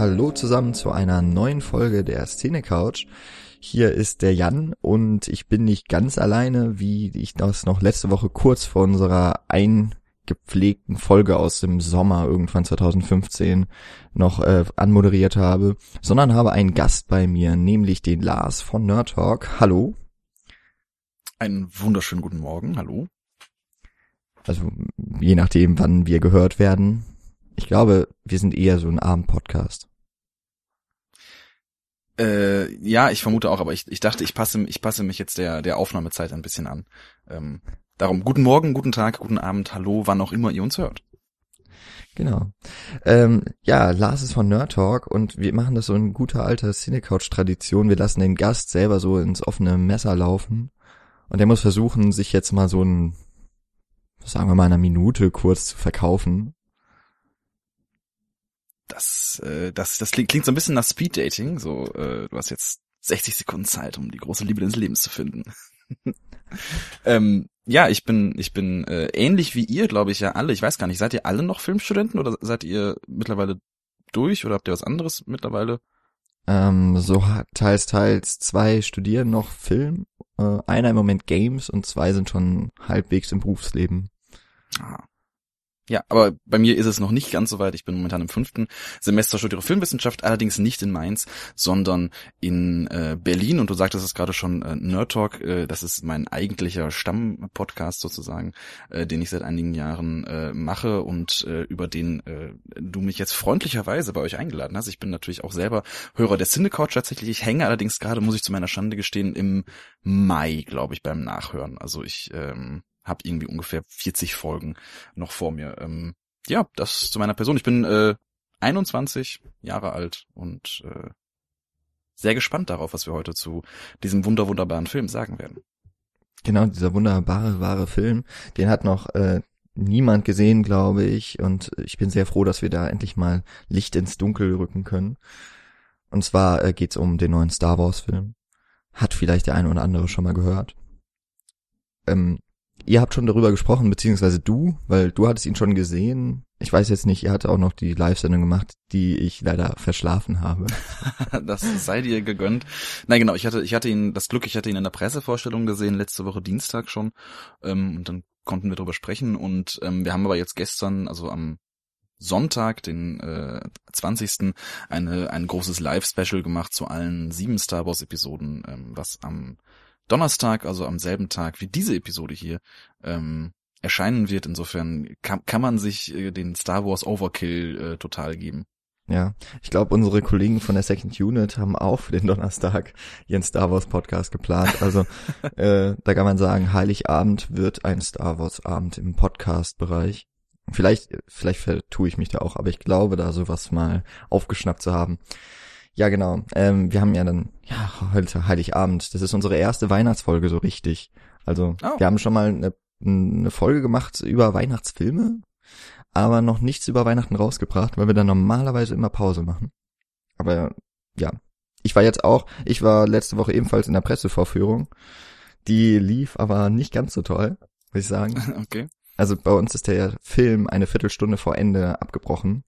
Hallo zusammen zu einer neuen Folge der Szene Couch. Hier ist der Jan und ich bin nicht ganz alleine, wie ich das noch letzte Woche kurz vor unserer eingepflegten Folge aus dem Sommer irgendwann 2015 noch äh, anmoderiert habe, sondern habe einen Gast bei mir, nämlich den Lars von Nerd Talk. Hallo. Einen wunderschönen guten Morgen. Hallo. Also je nachdem, wann wir gehört werden. Ich glaube, wir sind eher so ein Abendpodcast. Äh, ja, ich vermute auch, aber ich, ich dachte, ich passe, ich passe mich jetzt der, der Aufnahmezeit ein bisschen an. Ähm, darum, guten Morgen, guten Tag, guten Abend, hallo, wann auch immer ihr uns hört. Genau. Ähm, ja, Lars ist von Nerd Talk und wir machen das so in guter alter Cinecouch-Tradition. Wir lassen den Gast selber so ins offene Messer laufen und der muss versuchen, sich jetzt mal so ein, sagen wir mal, einer Minute kurz zu verkaufen. Das, äh, das, das klingt, klingt so ein bisschen nach Speeddating. So, äh, du hast jetzt 60 Sekunden Zeit, um die große Liebe deines Lebens zu finden. ähm, ja, ich bin, ich bin äh, ähnlich wie ihr, glaube ich ja alle. Ich weiß gar nicht, seid ihr alle noch Filmstudenten oder seid ihr mittlerweile durch oder habt ihr was anderes mittlerweile? Ähm, so teils, teils. Zwei studieren noch Film, äh, einer im Moment Games und zwei sind schon halbwegs im Berufsleben. Ah. Ja, aber bei mir ist es noch nicht ganz so weit. Ich bin momentan im fünften Semester studiere Filmwissenschaft, allerdings nicht in Mainz, sondern in äh, Berlin. Und du sagtest es gerade schon, äh, Nerd Talk, äh, das ist mein eigentlicher Stammpodcast sozusagen, äh, den ich seit einigen Jahren äh, mache und äh, über den äh, du mich jetzt freundlicherweise bei euch eingeladen hast. Ich bin natürlich auch selber Hörer der Cinecouch tatsächlich. Ich hänge allerdings gerade, muss ich zu meiner Schande gestehen, im Mai, glaube ich, beim Nachhören. Also ich ähm, habe irgendwie ungefähr 40 Folgen noch vor mir. Ähm, ja, das zu meiner Person. Ich bin äh, 21 Jahre alt und äh, sehr gespannt darauf, was wir heute zu diesem wunder wunderbaren Film sagen werden. Genau, dieser wunderbare, wahre Film, den hat noch äh, niemand gesehen, glaube ich, und ich bin sehr froh, dass wir da endlich mal Licht ins Dunkel rücken können. Und zwar äh, geht's um den neuen Star Wars Film. Hat vielleicht der eine oder andere schon mal gehört. Ähm, ihr habt schon darüber gesprochen, beziehungsweise du, weil du hattest ihn schon gesehen. Ich weiß jetzt nicht, ihr hattet auch noch die Live-Sendung gemacht, die ich leider verschlafen habe. das sei dir gegönnt. Nein, genau, ich hatte, ich hatte ihn, das Glück, ich hatte ihn in der Pressevorstellung gesehen, letzte Woche Dienstag schon. Ähm, und dann konnten wir darüber sprechen. Und ähm, wir haben aber jetzt gestern, also am Sonntag, den äh, 20. eine ein großes Live-Special gemacht zu allen sieben Star Wars-Episoden, ähm, was am Donnerstag, also am selben Tag wie diese Episode hier, ähm, erscheinen wird. Insofern kann, kann man sich äh, den Star Wars Overkill äh, total geben. Ja, ich glaube, unsere Kollegen von der Second Unit haben auch für den Donnerstag ihren Star Wars Podcast geplant. Also äh, da kann man sagen, Heiligabend wird ein Star Wars Abend im Podcast-Bereich. Vielleicht, vielleicht vertue ich mich da auch, aber ich glaube, da sowas mal aufgeschnappt zu haben. Ja, genau. Ähm, wir haben ja dann, ja, heute Heiligabend. Das ist unsere erste Weihnachtsfolge so richtig. Also, oh. wir haben schon mal eine, eine Folge gemacht über Weihnachtsfilme, aber noch nichts über Weihnachten rausgebracht, weil wir dann normalerweise immer Pause machen. Aber ja, ich war jetzt auch, ich war letzte Woche ebenfalls in der Pressevorführung. Die lief aber nicht ganz so toll, würde ich sagen. Okay. Also bei uns ist der Film eine Viertelstunde vor Ende abgebrochen.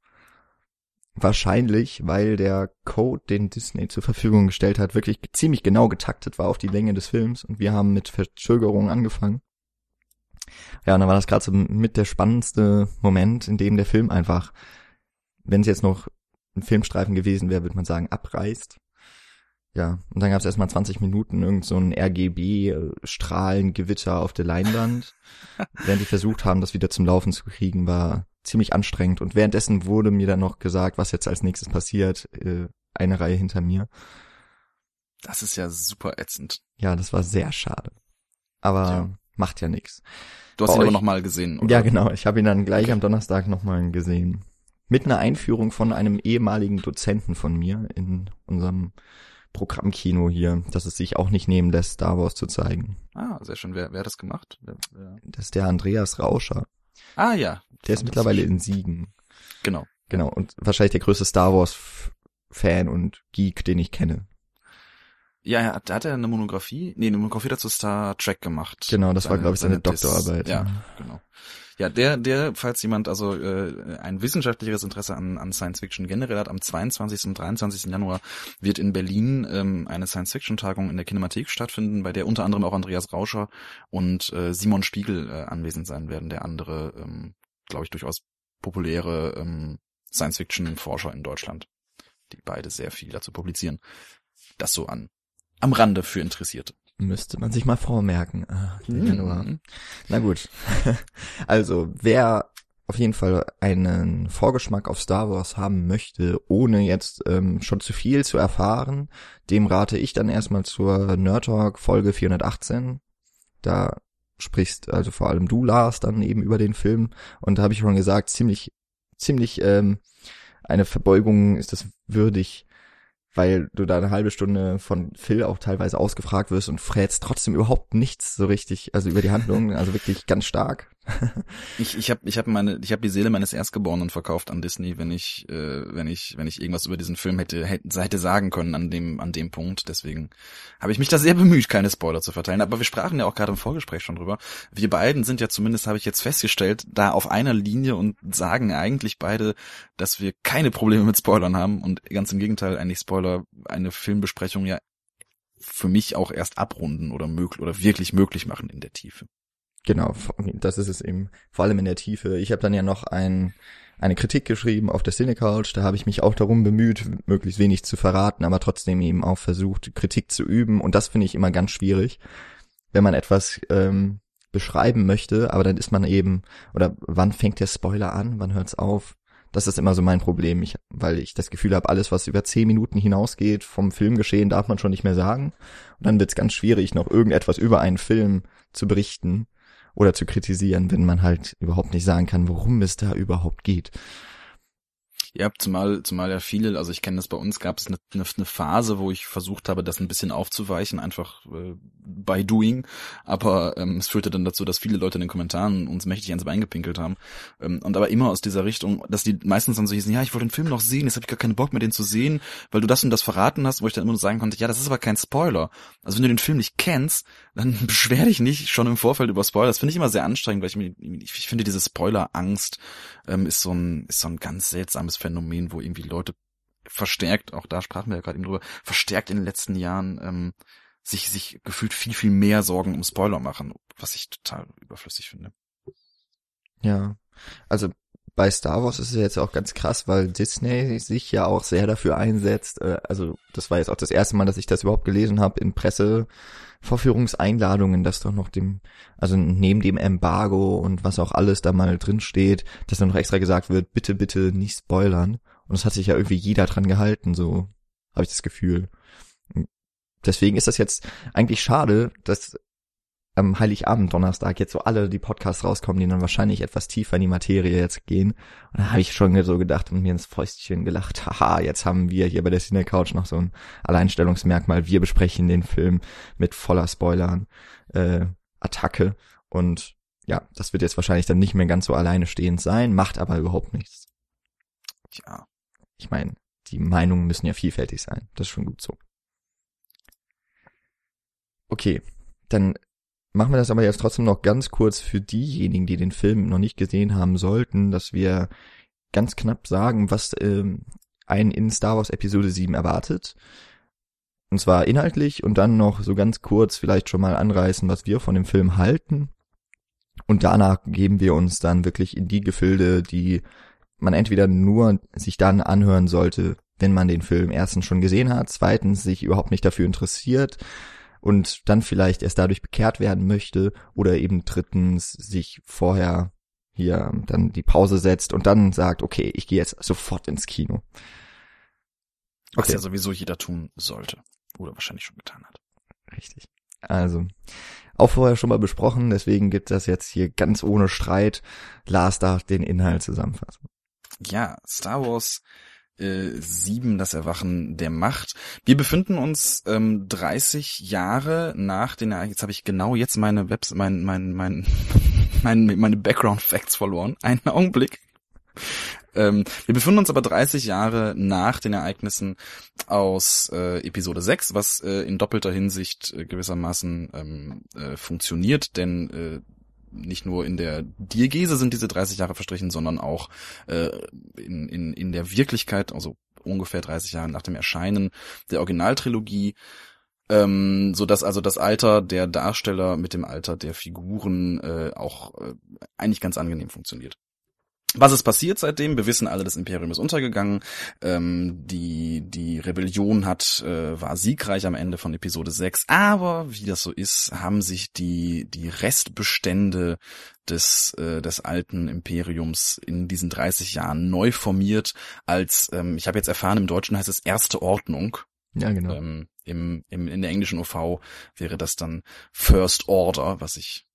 Wahrscheinlich, weil der Code, den Disney zur Verfügung gestellt hat, wirklich ziemlich genau getaktet war auf die Länge des Films und wir haben mit Verzögerungen angefangen. Ja, und dann war das gerade so mit der spannendste Moment, in dem der Film einfach, wenn es jetzt noch ein Filmstreifen gewesen wäre, würde man sagen, abreißt. Ja, und dann gab es erstmal 20 Minuten irgend so ein RGB-Strahlengewitter auf der Leinwand. Während die versucht haben, das wieder zum Laufen zu kriegen, war ziemlich anstrengend. Und währenddessen wurde mir dann noch gesagt, was jetzt als nächstes passiert, äh, eine Reihe hinter mir. Das ist ja super ätzend. Ja, das war sehr schade. Aber ja. macht ja nichts. Du hast Bei ihn aber nochmal gesehen, oder? Ja, genau. Ich habe ihn dann gleich am Donnerstag nochmal gesehen. Mit einer Einführung von einem ehemaligen Dozenten von mir in unserem Programmkino hier, dass es sich auch nicht nehmen lässt, Star Wars zu zeigen. Ah, sehr schön. Wer, wer hat das gemacht? Wer, wer? Das ist der Andreas Rauscher. Ah ja. Der ist mittlerweile in Siegen. Genau. Genau. Und wahrscheinlich der größte Star Wars Fan und Geek, den ich kenne. Ja, ja, da hat er eine Monographie, nee, eine Monographie dazu Star Trek gemacht. Genau, das seine, war, glaube ich, seine, seine Doktorarbeit. Ja, genau. Ja, der, der, falls jemand also äh, ein wissenschaftlicheres Interesse an, an Science Fiction generell hat, am 22. und 23. Januar wird in Berlin ähm, eine Science Fiction Tagung in der Kinemathek stattfinden, bei der unter anderem auch Andreas Rauscher und äh, Simon Spiegel äh, anwesend sein werden, der andere, ähm, glaube ich, durchaus populäre ähm, Science Fiction Forscher in Deutschland, die beide sehr viel dazu publizieren. Das so an am Rande für Interessierte. Müsste man sich mal vormerken. Ah. Januar. Na gut. Also, wer auf jeden Fall einen Vorgeschmack auf Star Wars haben möchte, ohne jetzt ähm, schon zu viel zu erfahren, dem rate ich dann erstmal zur Nerd Talk Folge 418. Da sprichst also vor allem du, Lars, dann eben über den Film. Und da habe ich schon gesagt, ziemlich, ziemlich ähm, eine Verbeugung ist das würdig, weil du da eine halbe Stunde von Phil auch teilweise ausgefragt wirst und frätst trotzdem überhaupt nichts so richtig, also über die Handlung, also wirklich ganz stark. Ich, ich habe ich hab meine ich habe die Seele meines Erstgeborenen verkauft an Disney, wenn ich äh, wenn ich wenn ich irgendwas über diesen Film hätte hätte, sagen können an dem an dem Punkt. Deswegen habe ich mich da sehr bemüht, keine Spoiler zu verteilen. Aber wir sprachen ja auch gerade im Vorgespräch schon drüber. Wir beiden sind ja zumindest habe ich jetzt festgestellt da auf einer Linie und sagen eigentlich beide, dass wir keine Probleme mit Spoilern haben und ganz im Gegenteil eigentlich Spoiler eine Filmbesprechung ja für mich auch erst abrunden oder möglich oder wirklich möglich machen in der Tiefe. Genau, das ist es eben, vor allem in der Tiefe. Ich habe dann ja noch ein, eine Kritik geschrieben auf der Cinecouch, da habe ich mich auch darum bemüht, möglichst wenig zu verraten, aber trotzdem eben auch versucht, Kritik zu üben und das finde ich immer ganz schwierig, wenn man etwas ähm, beschreiben möchte, aber dann ist man eben, oder wann fängt der Spoiler an, wann hört's auf? Das ist immer so mein Problem, ich, weil ich das Gefühl habe, alles, was über zehn Minuten hinausgeht vom Filmgeschehen, darf man schon nicht mehr sagen. Und dann wird's ganz schwierig, noch irgendetwas über einen Film zu berichten oder zu kritisieren, wenn man halt überhaupt nicht sagen kann, worum es da überhaupt geht. Ja, zumal, zumal ja viele, also ich kenne das bei uns, gab es eine, eine, eine Phase, wo ich versucht habe, das ein bisschen aufzuweichen, einfach äh, by doing. Aber ähm, es führte dann dazu, dass viele Leute in den Kommentaren uns mächtig ans Bein gepinkelt haben. Ähm, und aber immer aus dieser Richtung, dass die meistens dann so hießen, ja, ich wollte den Film noch sehen, jetzt habe ich gar keinen Bock mehr, den zu sehen, weil du das und das verraten hast, wo ich dann immer nur sagen konnte, ja, das ist aber kein Spoiler. Also wenn du den Film nicht kennst, dann beschwer dich nicht schon im Vorfeld über Spoiler. Das finde ich immer sehr anstrengend, weil ich, ich, ich finde, diese Spoiler-Angst ähm, ist so ein, ist so ein ganz seltsames Phänomen, wo irgendwie Leute verstärkt, auch da sprachen wir ja gerade eben drüber, verstärkt in den letzten Jahren ähm, sich, sich gefühlt viel, viel mehr Sorgen um Spoiler machen, was ich total überflüssig finde. Ja, also bei Star Wars ist es jetzt auch ganz krass, weil Disney sich ja auch sehr dafür einsetzt. äh, Also das war jetzt auch das erste Mal, dass ich das überhaupt gelesen habe in Pressevorführungseinladungen, dass doch noch dem, also neben dem Embargo und was auch alles da mal drin steht, dass dann noch extra gesagt wird, bitte, bitte nicht spoilern. Und das hat sich ja irgendwie jeder dran gehalten, so habe ich das Gefühl. Deswegen ist das jetzt eigentlich schade, dass am Heiligabend Donnerstag jetzt so alle die Podcasts rauskommen, die dann wahrscheinlich etwas tiefer in die Materie jetzt gehen. Und da habe ich schon so gedacht und mir ins Fäustchen gelacht, haha, jetzt haben wir hier bei der Cine Couch noch so ein Alleinstellungsmerkmal. Wir besprechen den Film mit voller Spoilern, äh, Attacke und ja, das wird jetzt wahrscheinlich dann nicht mehr ganz so alleine stehend sein, macht aber überhaupt nichts. Tja, Ich meine, die Meinungen müssen ja vielfältig sein. Das ist schon gut so. Okay, dann machen wir das aber jetzt trotzdem noch ganz kurz für diejenigen, die den Film noch nicht gesehen haben sollten, dass wir ganz knapp sagen, was ähm, einen in Star Wars Episode 7 erwartet. Und zwar inhaltlich und dann noch so ganz kurz vielleicht schon mal anreißen, was wir von dem Film halten. Und danach geben wir uns dann wirklich in die Gefilde, die man entweder nur sich dann anhören sollte, wenn man den Film erstens schon gesehen hat, zweitens sich überhaupt nicht dafür interessiert und dann vielleicht erst dadurch bekehrt werden möchte oder eben drittens sich vorher hier dann die Pause setzt und dann sagt, okay, ich gehe jetzt sofort ins Kino. was Okay. ja sowieso jeder tun sollte. Oder wahrscheinlich schon getan hat. Richtig. Also, auch vorher schon mal besprochen, deswegen gibt das jetzt hier ganz ohne Streit. Lars darf den Inhalt zusammenfassen. Ja, Star Wars äh, 7, das Erwachen der Macht. Wir befinden uns ähm, 30 Jahre nach den Ereignissen. Jetzt habe ich genau jetzt meine Webs, mein, mein, mein, mein, meine Background Facts verloren. Einen Augenblick. Ähm, wir befinden uns aber 30 Jahre nach den Ereignissen aus äh, Episode 6, was äh, in doppelter Hinsicht äh, gewissermaßen ähm, äh, funktioniert, denn äh, nicht nur in der Diegese sind diese 30 Jahre verstrichen, sondern auch äh, in, in, in der Wirklichkeit, also ungefähr 30 Jahre nach dem Erscheinen der Originaltrilogie, ähm, so dass also das Alter der Darsteller mit dem Alter der Figuren äh, auch äh, eigentlich ganz angenehm funktioniert. Was ist passiert seitdem? Wir wissen alle, das Imperium ist untergegangen. Ähm, die, die Rebellion hat, äh, war siegreich am Ende von Episode 6. Aber wie das so ist, haben sich die, die Restbestände des, äh, des alten Imperiums in diesen 30 Jahren neu formiert als, ähm, ich habe jetzt erfahren, im Deutschen heißt es erste Ordnung. Ja, genau. Ähm, im, im, in der englischen OV wäre das dann First Order, was ich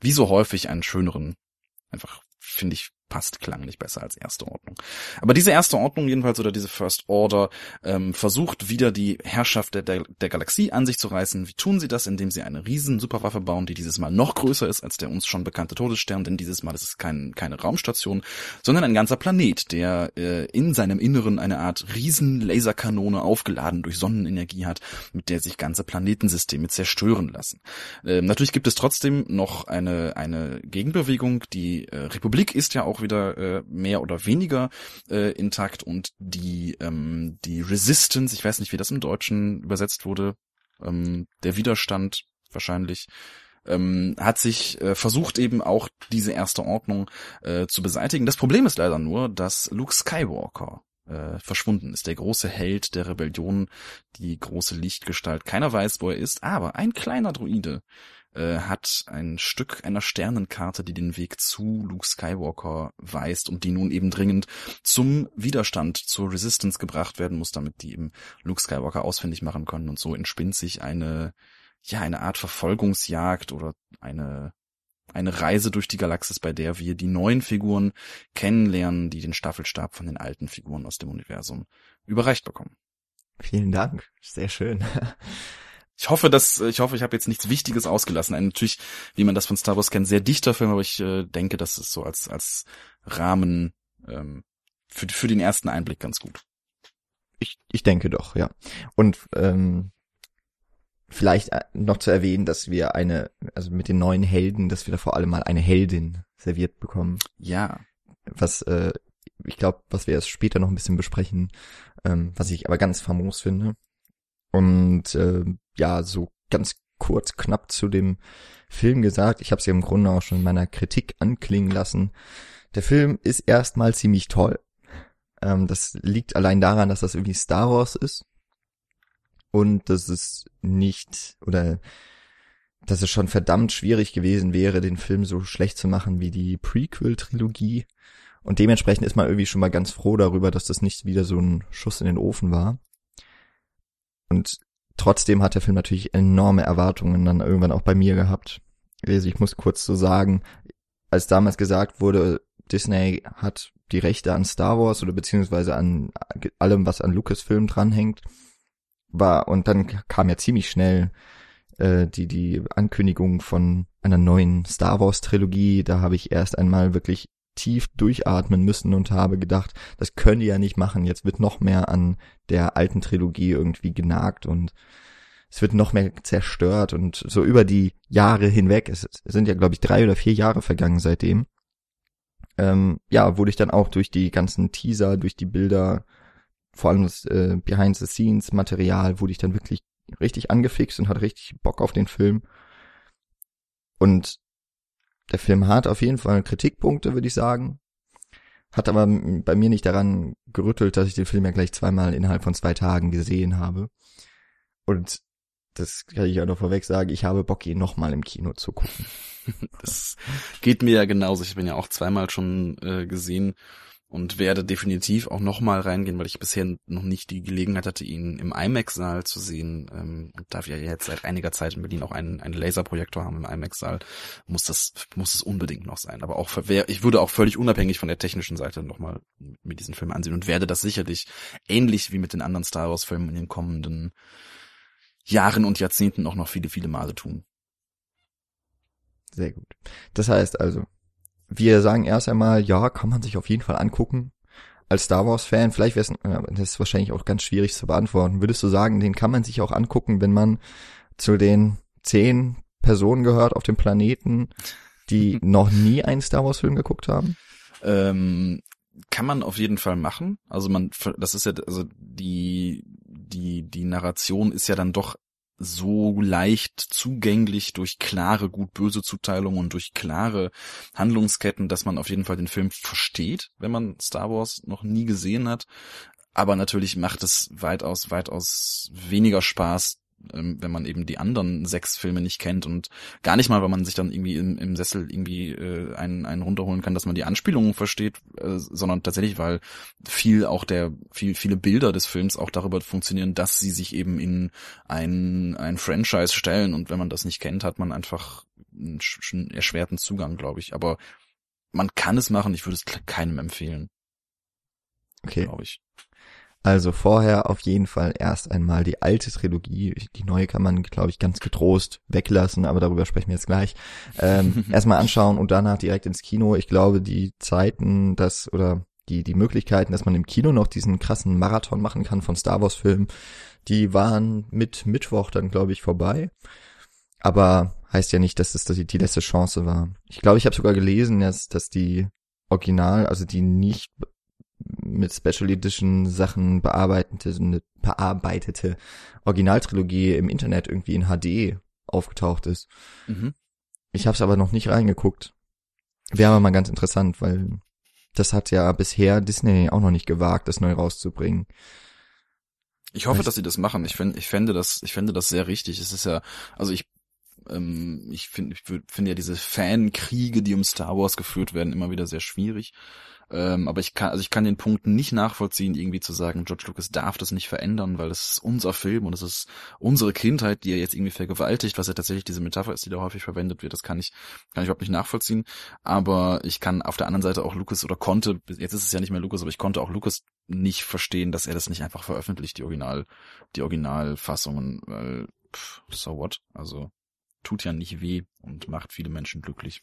wie so häufig einen schöneren, einfach finde ich passt klanglich besser als erste Ordnung. Aber diese erste Ordnung jedenfalls oder diese First Order ähm, versucht wieder die Herrschaft der, der, der Galaxie an sich zu reißen. Wie tun sie das? Indem sie eine riesen Superwaffe bauen, die dieses Mal noch größer ist als der uns schon bekannte Todesstern, denn dieses Mal ist es kein, keine Raumstation, sondern ein ganzer Planet, der äh, in seinem Inneren eine Art riesen Laserkanone aufgeladen durch Sonnenenergie hat, mit der sich ganze Planetensysteme zerstören lassen. Ähm, natürlich gibt es trotzdem noch eine, eine Gegenbewegung. Die äh, Republik ist ja auch wieder äh, mehr oder weniger äh, intakt und die ähm, die Resistance, ich weiß nicht, wie das im Deutschen übersetzt wurde, ähm, der Widerstand wahrscheinlich ähm, hat sich äh, versucht eben auch diese erste Ordnung äh, zu beseitigen. Das Problem ist leider nur, dass Luke Skywalker äh, verschwunden ist. Der große Held der Rebellion, die große Lichtgestalt. Keiner weiß, wo er ist, aber ein kleiner Druide äh, hat ein Stück einer Sternenkarte, die den Weg zu Luke Skywalker weist und die nun eben dringend zum Widerstand, zur Resistance gebracht werden muss, damit die eben Luke Skywalker ausfindig machen können. Und so entspinnt sich eine, ja, eine Art Verfolgungsjagd oder eine eine Reise durch die Galaxis, bei der wir die neuen Figuren kennenlernen, die den Staffelstab von den alten Figuren aus dem Universum überreicht bekommen. Vielen Dank, sehr schön. Ich hoffe, dass ich hoffe, ich habe jetzt nichts Wichtiges ausgelassen. Ein natürlich, wie man das von Star Wars kennt, sehr dichter Film, aber ich äh, denke, das ist so als als Rahmen ähm, für für den ersten Einblick ganz gut. Ich ich denke doch, ja. Und ähm, vielleicht äh, noch zu erwähnen, dass wir eine, also mit den neuen Helden, dass wir da vor allem mal eine Heldin serviert bekommen. Ja. Was äh, ich glaube, was wir erst später noch ein bisschen besprechen, ähm, was ich aber ganz famos finde. Und äh, ja, so ganz kurz, knapp zu dem Film gesagt. Ich habe es ja im Grunde auch schon in meiner Kritik anklingen lassen. Der Film ist erstmal ziemlich toll. Ähm, das liegt allein daran, dass das irgendwie Star Wars ist. Und dass es nicht, oder dass es schon verdammt schwierig gewesen wäre, den Film so schlecht zu machen wie die Prequel-Trilogie. Und dementsprechend ist man irgendwie schon mal ganz froh darüber, dass das nicht wieder so ein Schuss in den Ofen war. Und trotzdem hat der Film natürlich enorme Erwartungen dann irgendwann auch bei mir gehabt. Also ich muss kurz so sagen, als damals gesagt wurde, Disney hat die Rechte an Star Wars oder beziehungsweise an allem, was an Lucasfilm dranhängt, war, und dann kam ja ziemlich schnell äh, die, die Ankündigung von einer neuen Star Wars Trilogie. Da habe ich erst einmal wirklich tief durchatmen müssen und habe gedacht, das können die ja nicht machen. Jetzt wird noch mehr an der alten Trilogie irgendwie genagt und es wird noch mehr zerstört und so über die Jahre hinweg, es sind ja glaube ich drei oder vier Jahre vergangen seitdem, ähm, ja, wurde ich dann auch durch die ganzen Teaser, durch die Bilder, vor allem das äh, Behind-the-Scenes-Material, wurde ich dann wirklich richtig angefixt und hatte richtig Bock auf den Film. Und der Film hat auf jeden Fall Kritikpunkte, würde ich sagen. Hat aber bei mir nicht daran gerüttelt, dass ich den Film ja gleich zweimal innerhalb von zwei Tagen gesehen habe. Und das kann ich ja noch vorweg sagen, ich habe Bock, ihn nochmal im Kino zu gucken. Das geht mir ja genauso. Ich bin ja auch zweimal schon äh, gesehen und werde definitiv auch nochmal reingehen, weil ich bisher noch nicht die Gelegenheit hatte, ihn im IMAX-Saal zu sehen. Ähm, und da wir ja jetzt seit einiger Zeit in Berlin auch einen, einen Laserprojektor haben im IMAX-Saal, muss das muss es unbedingt noch sein. Aber auch für, ich würde auch völlig unabhängig von der technischen Seite nochmal mir diesen Film ansehen und werde das sicherlich ähnlich wie mit den anderen Star Wars-Filmen in den kommenden Jahren und Jahrzehnten auch noch viele, viele Male tun. Sehr gut. Das heißt also, wir sagen erst einmal, ja, kann man sich auf jeden Fall angucken. Als Star Wars-Fan, vielleicht wäre es, das ist wahrscheinlich auch ganz schwierig zu beantworten. Würdest du sagen, den kann man sich auch angucken, wenn man zu den zehn Personen gehört auf dem Planeten, die noch nie einen Star Wars Film geguckt haben? Ähm, kann man auf jeden Fall machen. Also man, das ist ja, also die, die, die Narration ist ja dann doch so leicht zugänglich durch klare gut-böse Zuteilungen und durch klare Handlungsketten, dass man auf jeden Fall den Film versteht, wenn man Star Wars noch nie gesehen hat. Aber natürlich macht es weitaus, weitaus weniger Spaß, wenn man eben die anderen sechs Filme nicht kennt und gar nicht mal, weil man sich dann irgendwie im, im Sessel irgendwie äh, einen, einen runterholen kann, dass man die Anspielungen versteht, äh, sondern tatsächlich, weil viel auch der, viel, viele Bilder des Films auch darüber funktionieren, dass sie sich eben in ein, ein Franchise stellen und wenn man das nicht kennt, hat man einfach einen, einen erschwerten Zugang, glaube ich. Aber man kann es machen, ich würde es keinem empfehlen. Okay. Glaube ich. Also vorher auf jeden Fall erst einmal die alte Trilogie. Die neue kann man, glaube ich, ganz getrost weglassen, aber darüber sprechen wir jetzt gleich. Ähm, erstmal anschauen und danach direkt ins Kino. Ich glaube, die Zeiten, dass oder die die Möglichkeiten, dass man im Kino noch diesen krassen Marathon machen kann von Star Wars Filmen, die waren mit Mittwoch dann, glaube ich, vorbei. Aber heißt ja nicht, dass das die, die letzte Chance war. Ich glaube, ich habe sogar gelesen, dass, dass die Original, also die nicht mit Special Edition Sachen bearbeitete, eine bearbeitete Originaltrilogie im Internet irgendwie in HD aufgetaucht ist. Mhm. Ich habe es aber noch nicht reingeguckt. Wäre aber mal ganz interessant, weil das hat ja bisher Disney auch noch nicht gewagt, das neu rauszubringen. Ich hoffe, dass sie das machen. Ich finde, ich fände das, ich fände das sehr richtig. Es ist ja, also ich, ähm, ich finde, ich finde ja diese Fankriege, die um Star Wars geführt werden, immer wieder sehr schwierig. Ähm, aber ich kann, also ich kann den Punkt nicht nachvollziehen, irgendwie zu sagen, George Lucas darf das nicht verändern, weil es ist unser Film und es ist unsere Kindheit, die er jetzt irgendwie vergewaltigt, was ja tatsächlich diese Metapher ist, die da häufig verwendet wird. Das kann ich, kann ich überhaupt nicht nachvollziehen. Aber ich kann auf der anderen Seite auch Lucas oder konnte, jetzt ist es ja nicht mehr Lucas, aber ich konnte auch Lucas nicht verstehen, dass er das nicht einfach veröffentlicht, die Original, die Originalfassungen, weil, pff, so what? Also, tut ja nicht weh und macht viele Menschen glücklich.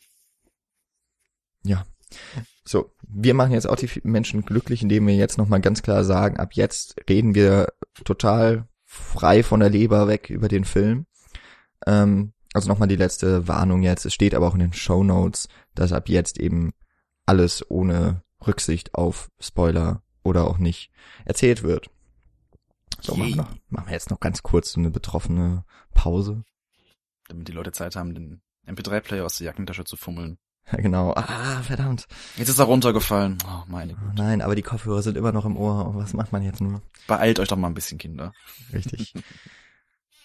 Ja, so, wir machen jetzt auch die Menschen glücklich, indem wir jetzt nochmal ganz klar sagen, ab jetzt reden wir total frei von der Leber weg über den Film. Ähm, also nochmal die letzte Warnung jetzt. Es steht aber auch in den Show Notes, dass ab jetzt eben alles ohne Rücksicht auf Spoiler oder auch nicht erzählt wird. So, machen wir, machen wir jetzt noch ganz kurz so eine betroffene Pause. Damit die Leute Zeit haben, den MP3-Player aus der Jackentasche zu fummeln. genau. Ah, verdammt. Jetzt ist er runtergefallen. Oh, meine Güte. Nein, aber die Kopfhörer sind immer noch im Ohr. Was macht man jetzt nur? Beeilt euch doch mal ein bisschen, Kinder. Richtig.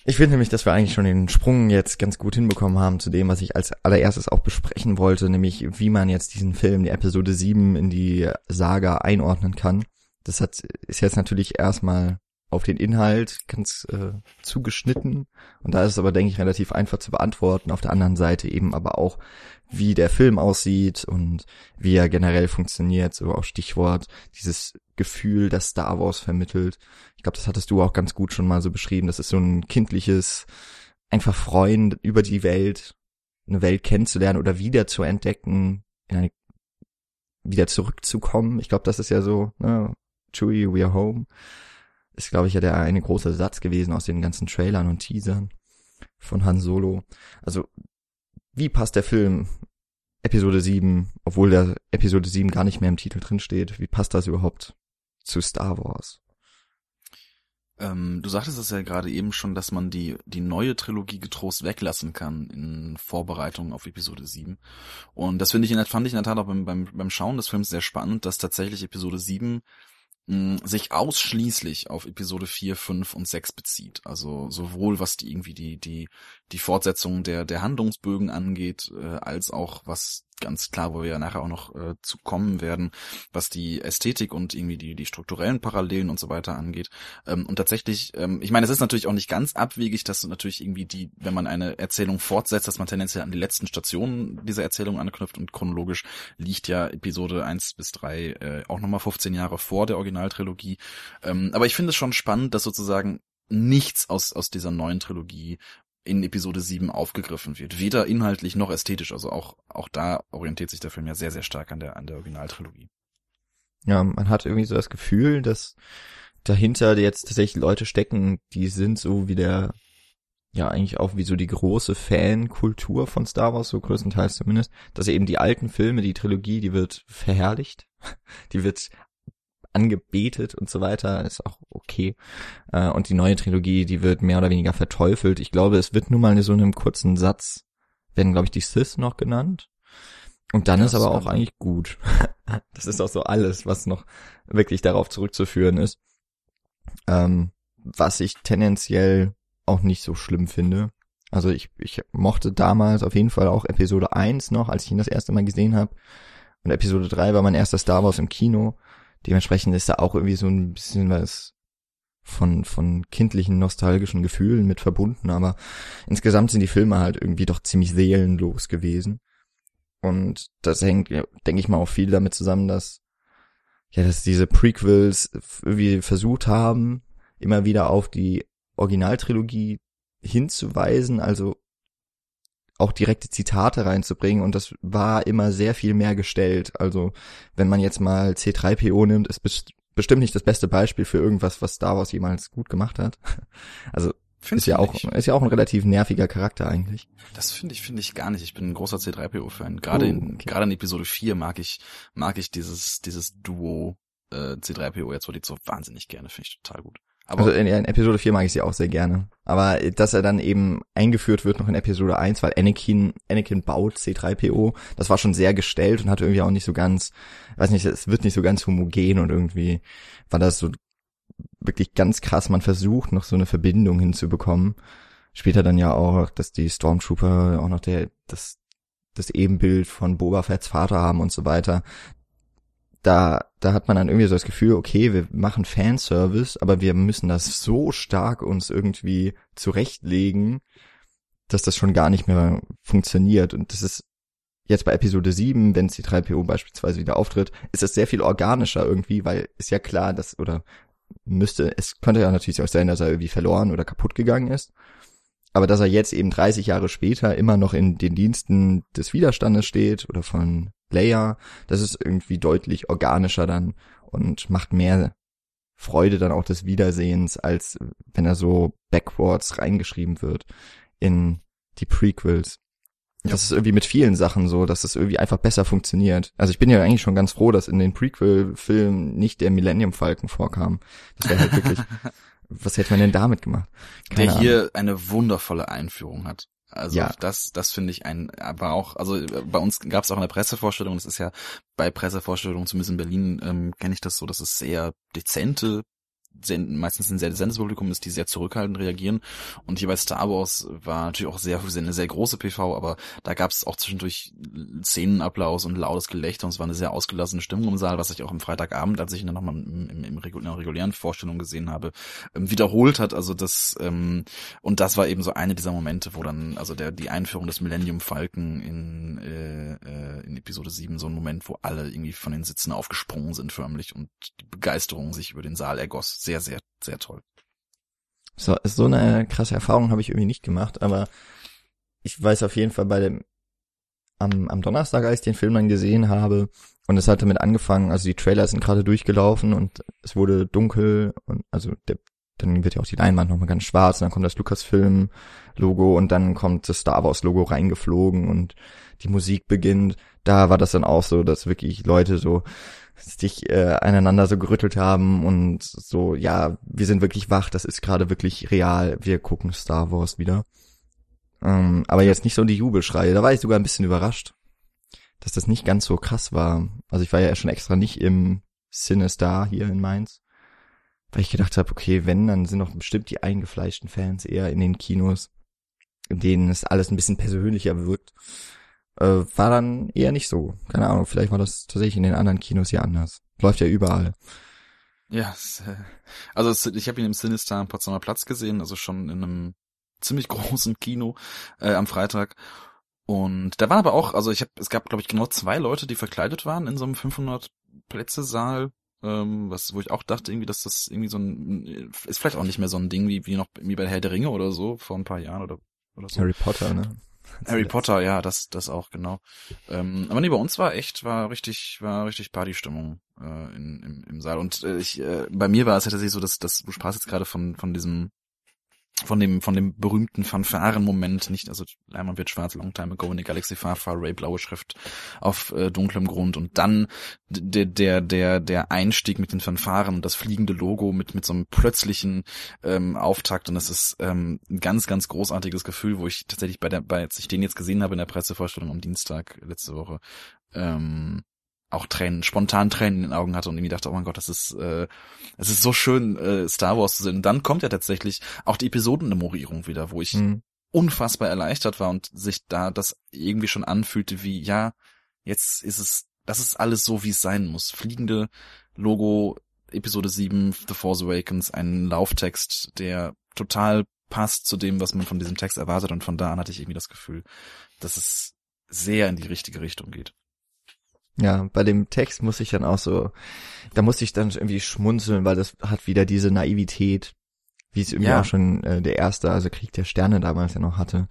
Ich finde nämlich, dass wir eigentlich schon den Sprung jetzt ganz gut hinbekommen haben zu dem, was ich als allererstes auch besprechen wollte, nämlich wie man jetzt diesen Film, die Episode 7, in die Saga einordnen kann. Das hat, ist jetzt natürlich erstmal auf den Inhalt ganz äh, zugeschnitten. Und da ist es aber, denke ich, relativ einfach zu beantworten. Auf der anderen Seite eben aber auch, wie der Film aussieht und wie er generell funktioniert. So auch Stichwort dieses Gefühl, das Star Wars vermittelt. Ich glaube, das hattest du auch ganz gut schon mal so beschrieben. Das ist so ein kindliches, einfach freuen über die Welt, eine Welt kennenzulernen oder wieder zu entdecken, in eine, wieder zurückzukommen. Ich glaube, das ist ja so, ne, Chewie, we are home ist, glaube ich, ja der eine große Satz gewesen aus den ganzen Trailern und Teasern von Han Solo. Also, wie passt der Film Episode 7, obwohl der Episode 7 gar nicht mehr im Titel drin steht, wie passt das überhaupt zu Star Wars? Ähm, du sagtest es ja gerade eben schon, dass man die, die neue Trilogie getrost weglassen kann in Vorbereitung auf Episode 7. Und das finde ich in der, fand ich in der Tat auch beim, beim, beim Schauen des Films sehr spannend, dass tatsächlich Episode 7 sich ausschließlich auf Episode 4, 5 und 6 bezieht. Also sowohl was die irgendwie die, die, die Fortsetzung der, der Handlungsbögen angeht, äh, als auch was ganz klar, wo wir ja nachher auch noch äh, zu kommen werden, was die Ästhetik und irgendwie die, die strukturellen Parallelen und so weiter angeht. Ähm, und tatsächlich, ähm, ich meine, es ist natürlich auch nicht ganz abwegig, dass natürlich irgendwie die, wenn man eine Erzählung fortsetzt, dass man tendenziell an die letzten Stationen dieser Erzählung anknüpft und chronologisch liegt ja Episode 1 bis 3 äh, auch nochmal 15 Jahre vor der Originaltrilogie. Ähm, aber ich finde es schon spannend, dass sozusagen nichts aus, aus dieser neuen Trilogie in Episode 7 aufgegriffen wird. Weder inhaltlich noch ästhetisch. Also auch, auch da orientiert sich der Film ja sehr, sehr stark an der, an der Originaltrilogie. Ja, man hat irgendwie so das Gefühl, dass dahinter jetzt tatsächlich Leute stecken, die sind so wie der ja eigentlich auch wie so die große Fankultur von Star Wars, so größtenteils zumindest, dass eben die alten Filme, die Trilogie, die wird verherrlicht, die wird angebetet und so weiter, ist auch okay. Äh, und die neue Trilogie, die wird mehr oder weniger verteufelt. Ich glaube, es wird nur mal in so einem kurzen Satz, werden, glaube ich, die Sith noch genannt. Und dann das ist aber auch eigentlich gut. das ist auch so alles, was noch wirklich darauf zurückzuführen ist. Ähm, was ich tendenziell auch nicht so schlimm finde. Also ich, ich mochte damals auf jeden Fall auch Episode 1 noch, als ich ihn das erste Mal gesehen habe. Und Episode 3 war mein erster Star Wars im Kino. Dementsprechend ist da auch irgendwie so ein bisschen was von, von kindlichen, nostalgischen Gefühlen mit verbunden, aber insgesamt sind die Filme halt irgendwie doch ziemlich seelenlos gewesen. Und das hängt, denke ich mal, auch viel damit zusammen, dass, ja, dass diese Prequels irgendwie versucht haben, immer wieder auf die Originaltrilogie hinzuweisen, also auch direkte Zitate reinzubringen und das war immer sehr viel mehr gestellt. Also wenn man jetzt mal C3PO nimmt, ist best bestimmt nicht das beste Beispiel für irgendwas, was Star Wars jemals gut gemacht hat. Also Find's ist ja auch ist ja auch ein relativ nerviger Charakter eigentlich. Das finde ich finde ich gar nicht. Ich bin ein großer C3PO Fan. Gerade oh, in okay. gerade in Episode 4 mag ich mag ich dieses dieses Duo äh, C3PO jetzt wurde ich so wahnsinnig gerne, finde ich total gut. Aber also in, in, Episode 4 mag ich sie auch sehr gerne. Aber dass er dann eben eingeführt wird noch in Episode 1, weil Anakin, Anakin baut C3PO, das war schon sehr gestellt und hat irgendwie auch nicht so ganz, weiß nicht, es wird nicht so ganz homogen und irgendwie war das so wirklich ganz krass. Man versucht noch so eine Verbindung hinzubekommen. Später dann ja auch, dass die Stormtrooper auch noch der, das, das Ebenbild von Boba Fett's Vater haben und so weiter da, da hat man dann irgendwie so das Gefühl, okay, wir machen Fanservice, aber wir müssen das so stark uns irgendwie zurechtlegen, dass das schon gar nicht mehr funktioniert. Und das ist jetzt bei Episode 7, wenn C3PO beispielsweise wieder auftritt, ist das sehr viel organischer irgendwie, weil ist ja klar, dass, oder müsste, es könnte ja natürlich auch sein, dass er irgendwie verloren oder kaputt gegangen ist. Aber dass er jetzt eben 30 Jahre später immer noch in den Diensten des Widerstandes steht oder von Layer, das ist irgendwie deutlich organischer dann und macht mehr Freude dann auch des Wiedersehens, als wenn er so backwards reingeschrieben wird in die Prequels. Ja. Das ist irgendwie mit vielen Sachen so, dass es irgendwie einfach besser funktioniert. Also ich bin ja eigentlich schon ganz froh, dass in den Prequel-Filmen nicht der Millennium Falcon vorkam. Das wäre halt wirklich, was hätte man denn damit gemacht? Keine der hier Ahnung. eine wundervolle Einführung hat. Also ja. das, das finde ich ein, aber auch, also bei uns gab es auch eine Pressevorstellung, das ist ja bei Pressevorstellungen, zumindest in Berlin, ähm, kenne ich das so, dass es sehr dezente meistens ein sehr dezentes Publikum ist, die sehr zurückhaltend reagieren. Und hier bei Star Wars war natürlich auch sehr, eine sehr große PV, aber da gab es auch zwischendurch Szenenapplaus und lautes Gelächter und es war eine sehr ausgelassene Stimmung im Saal, was ich auch am Freitagabend, als ich ihn dann nochmal im, im, in der regulären Vorstellung gesehen habe, ähm, wiederholt hat. Also das, ähm, und das war eben so eine dieser Momente, wo dann, also der, die Einführung des Millennium Falken in, äh, äh, in Episode 7, so ein Moment, wo alle irgendwie von den Sitzen aufgesprungen sind förmlich und die Begeisterung sich über den Saal ergoss sehr, sehr, sehr toll. So, so eine krasse Erfahrung habe ich irgendwie nicht gemacht, aber ich weiß auf jeden Fall bei dem am, am Donnerstag, als ich den Film dann gesehen habe, und es hat damit angefangen, also die Trailer sind gerade durchgelaufen und es wurde dunkel und also der, dann wird ja auch die Leinwand nochmal ganz schwarz und dann kommt das Lucasfilm-Logo und dann kommt das Star Wars-Logo reingeflogen und die Musik beginnt. Da war das dann auch so, dass wirklich Leute so sich äh, aneinander so gerüttelt haben und so, ja, wir sind wirklich wach, das ist gerade wirklich real, wir gucken Star Wars wieder. Ähm, aber jetzt nicht so die Jubelschreie, da war ich sogar ein bisschen überrascht, dass das nicht ganz so krass war. Also ich war ja schon extra nicht im Sinister hier in Mainz, weil ich gedacht habe, okay, wenn, dann sind doch bestimmt die eingefleischten Fans eher in den Kinos, in denen es alles ein bisschen persönlicher wirkt äh, war dann eher nicht so. Keine Ahnung, vielleicht war das tatsächlich in den anderen Kinos hier anders. Läuft ja überall. Ja, äh, also ich habe ihn im Sinister am Potsdamer Platz gesehen, also schon in einem ziemlich großen Kino äh, am Freitag. Und da war aber auch, also ich habe, es gab glaube ich genau zwei Leute, die verkleidet waren in so einem 500 Plätze Saal, ähm, was, wo ich auch dachte irgendwie, dass das irgendwie so ein, ist vielleicht auch nicht mehr so ein Ding wie wie noch wie bei Herr der Ringe oder so vor ein paar Jahren oder oder so. Harry Potter, ne? Harry Potter, ja, das, das auch, genau. Ähm, aber nee, bei uns war echt, war richtig, war richtig Partystimmung äh, in, im, im Saal. Und äh, ich, äh, bei mir war es tatsächlich so, dass, dass du sprachst jetzt gerade von, von diesem von dem von dem berühmten Fanfaren-Moment nicht also Leinwand wird schwarz long time ago in der Galaxy Far Far Away blaue Schrift auf äh, dunklem Grund. Und dann der der der der Einstieg mit den Fanfaren und das fliegende Logo mit mit so einem plötzlichen ähm, Auftakt. Und das ist ähm, ein ganz ganz großartiges Gefühl wo ich tatsächlich bei der bei als ich den jetzt gesehen habe in der Pressevorstellung am Dienstag letzte Woche ähm, auch Tränen, spontan Tränen in den Augen hatte und irgendwie dachte, oh mein Gott, das ist, äh, es ist so schön, äh, Star Wars zu sehen. Und dann kommt ja tatsächlich auch die Episodennummerierung wieder, wo ich mhm. unfassbar erleichtert war und sich da das irgendwie schon anfühlte wie, ja, jetzt ist es, das ist alles so, wie es sein muss. Fliegende Logo, Episode 7, The Force Awakens, ein Lauftext, der total passt zu dem, was man von diesem Text erwartet und von da an hatte ich irgendwie das Gefühl, dass es sehr in die richtige Richtung geht. Ja, bei dem Text muss ich dann auch so, da muss ich dann irgendwie schmunzeln, weil das hat wieder diese Naivität, wie es irgendwie ja. auch schon äh, der erste, also Krieg der Sterne damals ja noch hatte.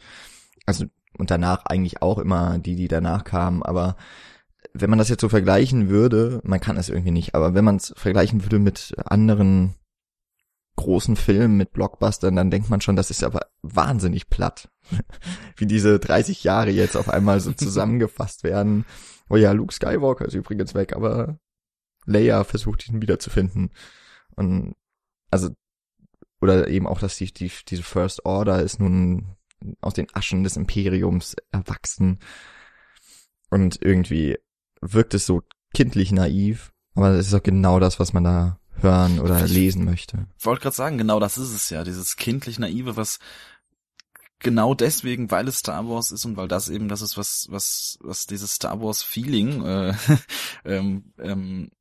Also und danach eigentlich auch immer die, die danach kamen, aber wenn man das jetzt so vergleichen würde, man kann es irgendwie nicht, aber wenn man es vergleichen würde mit anderen großen Filmen, mit Blockbustern, dann denkt man schon, das ist aber wahnsinnig platt. Wie diese 30 Jahre jetzt auf einmal so zusammengefasst werden Oh ja, Luke Skywalker ist übrigens weg, aber Leia versucht ihn wiederzufinden. Und also oder eben auch, dass die, die diese First Order ist nun aus den Aschen des Imperiums erwachsen und irgendwie wirkt es so kindlich naiv, aber das ist auch genau das, was man da hören oder ich lesen möchte. Ich wollte gerade sagen, genau das ist es ja, dieses kindlich naive, was genau deswegen, weil es Star Wars ist und weil das eben das ist, was, was, was dieses Star Wars Feeling äh, ähm, ähm,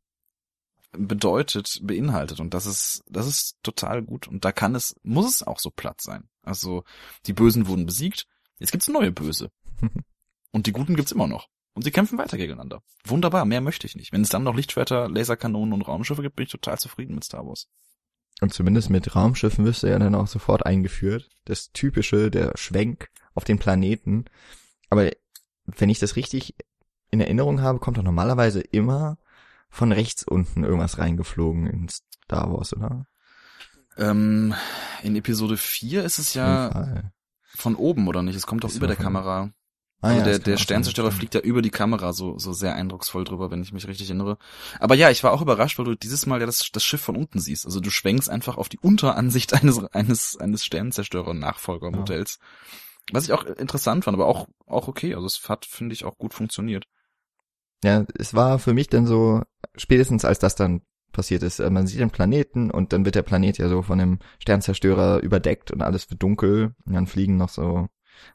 bedeutet, beinhaltet. Und das ist, das ist total gut. Und da kann es, muss es auch so platt sein. Also die Bösen wurden besiegt, jetzt gibt's neue Böse. und die Guten gibt's immer noch. Und sie kämpfen weiter gegeneinander. Wunderbar, mehr möchte ich nicht. Wenn es dann noch Lichtschwerter, Laserkanonen und Raumschiffe gibt, bin ich total zufrieden mit Star Wars. Und zumindest mit Raumschiffen wirst du ja dann auch sofort eingeführt. Das typische, der Schwenk auf den Planeten. Aber wenn ich das richtig in Erinnerung habe, kommt doch normalerweise immer von rechts unten irgendwas reingeflogen in Star Wars, oder? Ähm, in Episode 4 ist es ja von oben, oder nicht? Es kommt doch über der Kamera. Ah, also ja, der, der Sternzerstörer fliegt ja über die Kamera so, so sehr eindrucksvoll drüber, wenn ich mich richtig erinnere. Aber ja, ich war auch überrascht, weil du dieses Mal ja das, das Schiff von unten siehst. Also du schwenkst einfach auf die Unteransicht eines, eines, eines Sternzerstörer-Nachfolgermodells. Ja. Was ich auch interessant fand, aber auch, auch okay. Also es hat, finde ich, auch gut funktioniert. Ja, es war für mich dann so, spätestens als das dann passiert ist, äh, man sieht den Planeten und dann wird der Planet ja so von dem Sternzerstörer überdeckt und alles wird dunkel und dann fliegen noch so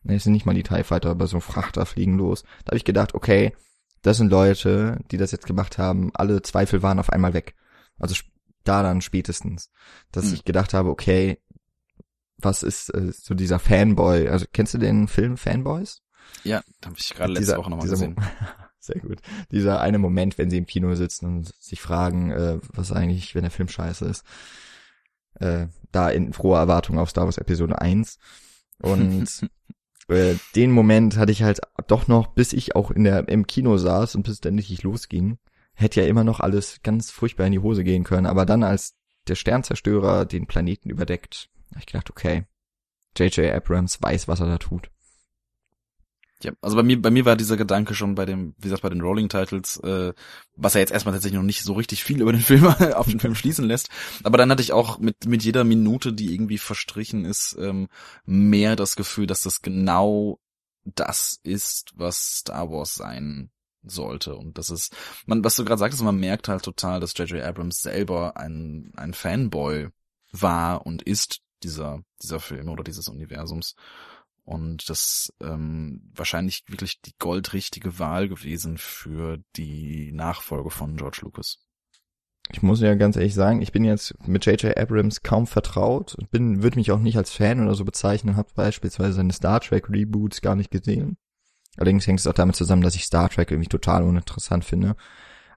Ne, es sind nicht mal die TIE Fighter, aber so Frachter fliegen los. Da habe ich gedacht, okay, das sind Leute, die das jetzt gemacht haben. Alle Zweifel waren auf einmal weg. Also da dann spätestens, dass hm. ich gedacht habe, okay, was ist äh, so dieser Fanboy? Also kennst du den Film Fanboys? Ja, habe ich gerade letzte dieser, Woche nochmal gesehen. Sehr gut. Dieser eine Moment, wenn sie im Kino sitzen und sich fragen, äh, was eigentlich, wenn der Film scheiße ist. Äh, da in froher Erwartung auf Star Wars Episode 1. Und äh, den Moment hatte ich halt doch noch, bis ich auch in der, im Kino saß und bis es dann nicht losging, hätte ja immer noch alles ganz furchtbar in die Hose gehen können. Aber dann, als der Sternzerstörer den Planeten überdeckt, habe ich gedacht, okay, J.J. Abrams weiß, was er da tut. Ja, also bei mir, bei mir war dieser Gedanke schon bei dem, wie gesagt, bei den Rolling Titles, äh, was ja jetzt erstmal tatsächlich noch nicht so richtig viel über den Film auf den Film schließen lässt. Aber dann hatte ich auch mit mit jeder Minute, die irgendwie verstrichen ist, ähm, mehr das Gefühl, dass das genau das ist, was Star Wars sein sollte. Und das ist, man, was du gerade sagtest, man merkt halt total, dass J.J. Abrams selber ein ein Fanboy war und ist dieser dieser Filme oder dieses Universums und das ähm, wahrscheinlich wirklich die goldrichtige Wahl gewesen für die Nachfolge von George Lucas. Ich muss ja ganz ehrlich sagen, ich bin jetzt mit J.J. Abrams kaum vertraut, bin, würde mich auch nicht als Fan oder so bezeichnen, habe beispielsweise seine Star Trek Reboots gar nicht gesehen. Allerdings hängt es auch damit zusammen, dass ich Star Trek irgendwie total uninteressant finde.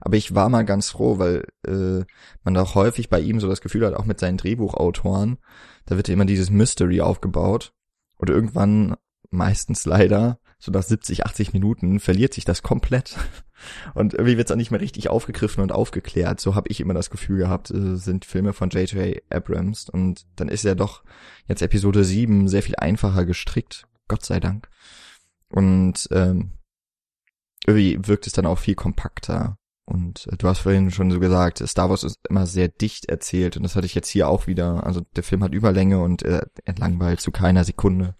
Aber ich war mal ganz froh, weil äh, man auch häufig bei ihm so das Gefühl hat, auch mit seinen Drehbuchautoren, da wird ja immer dieses Mystery aufgebaut und irgendwann meistens leider, so nach 70, 80 Minuten, verliert sich das komplett. Und irgendwie wird's auch nicht mehr richtig aufgegriffen und aufgeklärt. So habe ich immer das Gefühl gehabt, äh, sind Filme von J.J. Abrams. Und dann ist ja doch jetzt Episode 7 sehr viel einfacher gestrickt. Gott sei Dank. Und ähm, irgendwie wirkt es dann auch viel kompakter. Und äh, du hast vorhin schon so gesagt, Star Wars ist immer sehr dicht erzählt und das hatte ich jetzt hier auch wieder. Also der Film hat Überlänge und äh, er langweilt zu keiner Sekunde.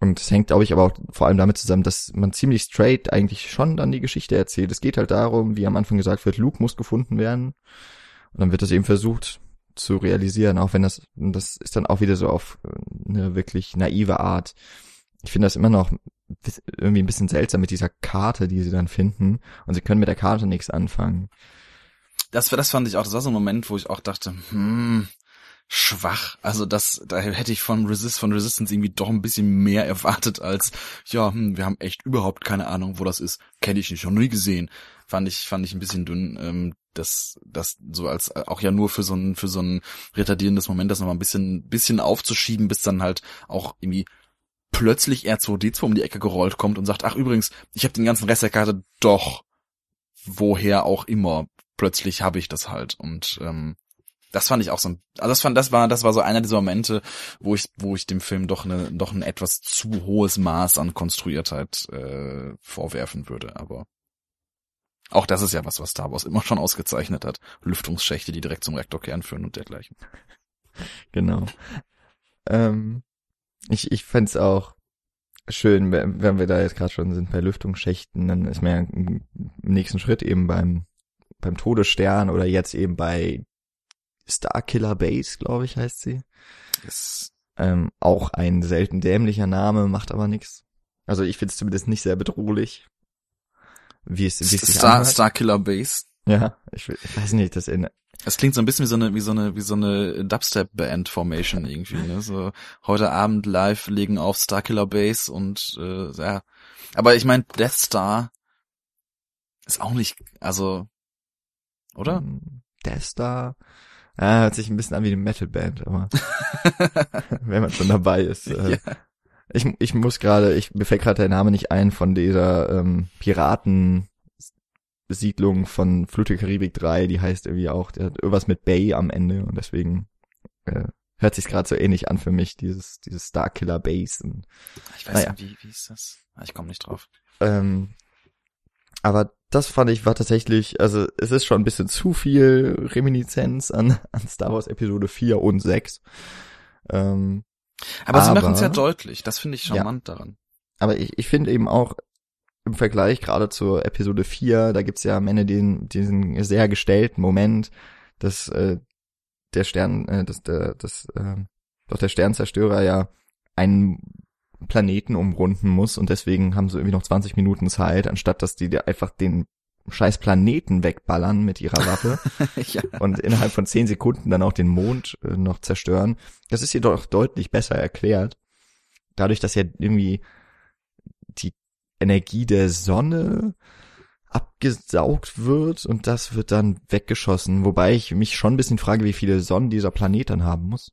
Und es hängt, glaube ich, aber auch vor allem damit zusammen, dass man ziemlich straight eigentlich schon dann die Geschichte erzählt. Es geht halt darum, wie am Anfang gesagt wird, Luke muss gefunden werden. Und dann wird das eben versucht zu realisieren, auch wenn das, das ist dann auch wieder so auf eine wirklich naive Art. Ich finde das immer noch irgendwie ein bisschen seltsam mit dieser Karte, die sie dann finden. Und sie können mit der Karte nichts anfangen. Das, das fand ich auch, das war so ein Moment, wo ich auch dachte, hm, schwach. Also das, da hätte ich von Resist, von Resistance irgendwie doch ein bisschen mehr erwartet als, ja, hm, wir haben echt überhaupt keine Ahnung, wo das ist. Kenne ich nicht, noch nie gesehen. Fand ich, fand ich ein bisschen dünn. Ähm, das, das so als auch ja nur für so ein für so ein retardierendes Moment, das nochmal ein bisschen, bisschen aufzuschieben, bis dann halt auch irgendwie plötzlich R2D2 um die Ecke gerollt kommt und sagt, ach übrigens, ich habe den ganzen Rest der Karte doch, woher auch immer. Plötzlich habe ich das halt und ähm, das fand ich auch so ein, also das fand, das war, das war so einer dieser Momente, wo ich, wo ich dem Film doch eine, doch ein etwas zu hohes Maß an Konstruiertheit äh, vorwerfen würde. Aber auch das ist ja was, was Star Wars immer schon ausgezeichnet hat. Lüftungsschächte, die direkt zum Reaktorkern führen und dergleichen. Genau. Ähm, ich, ich fände auch schön, wenn wir da jetzt gerade schon sind bei Lüftungsschächten, dann ist mir im nächsten Schritt eben beim, beim Todesstern oder jetzt eben bei Starkiller Base, glaube ich, heißt sie. Ist ähm, auch ein selten dämlicher Name, macht aber nichts. Also ich finde es zumindest nicht sehr bedrohlich. Wie es, wie es Star, Starkiller Base. Ja, ich, ich weiß nicht, das in es klingt so ein bisschen wie so eine, wie so eine, wie so eine Dubstep-Band-Formation irgendwie, ne? So heute Abend live legen auf Starkiller Base und äh, ja. Aber ich meine, Death Star ist auch nicht, also, oder? Hm, Death Star. Ja, hört sich ein bisschen an wie eine Metal-Band, aber wenn man schon dabei ist. Äh, ja. Ich, ich muss gerade, ich mir fällt gerade der Name nicht ein von dieser ähm, Piraten Siedlung von Flut der Karibik 3, die heißt irgendwie auch, der hat irgendwas mit Bay am Ende und deswegen äh, hört sich gerade so ähnlich an für mich, dieses, dieses Starkiller Base. Und, ich weiß naja. nicht, wie, wie ist das? Ah, ich komme nicht drauf. Ähm, aber das fand ich war tatsächlich, also es ist schon ein bisschen zu viel Reminiszenz an, an Star Wars Episode 4 und 6. Ähm, aber, aber sie machen es ja deutlich, das finde ich charmant ja, daran. Aber ich, ich finde eben auch, im Vergleich gerade zur Episode 4, da gibt's ja am Ende den, diesen sehr gestellten Moment, dass äh, der Stern, äh, dass der, das, äh, doch der Sternzerstörer ja einen Planeten umrunden muss und deswegen haben sie irgendwie noch 20 Minuten Zeit, anstatt dass die einfach den scheiß Planeten wegballern mit ihrer Waffe ja. und innerhalb von 10 Sekunden dann auch den Mond äh, noch zerstören. Das ist jedoch deutlich besser erklärt. Dadurch, dass ja irgendwie Energie der Sonne abgesaugt wird und das wird dann weggeschossen. Wobei ich mich schon ein bisschen frage, wie viele Sonnen dieser Planet dann haben muss.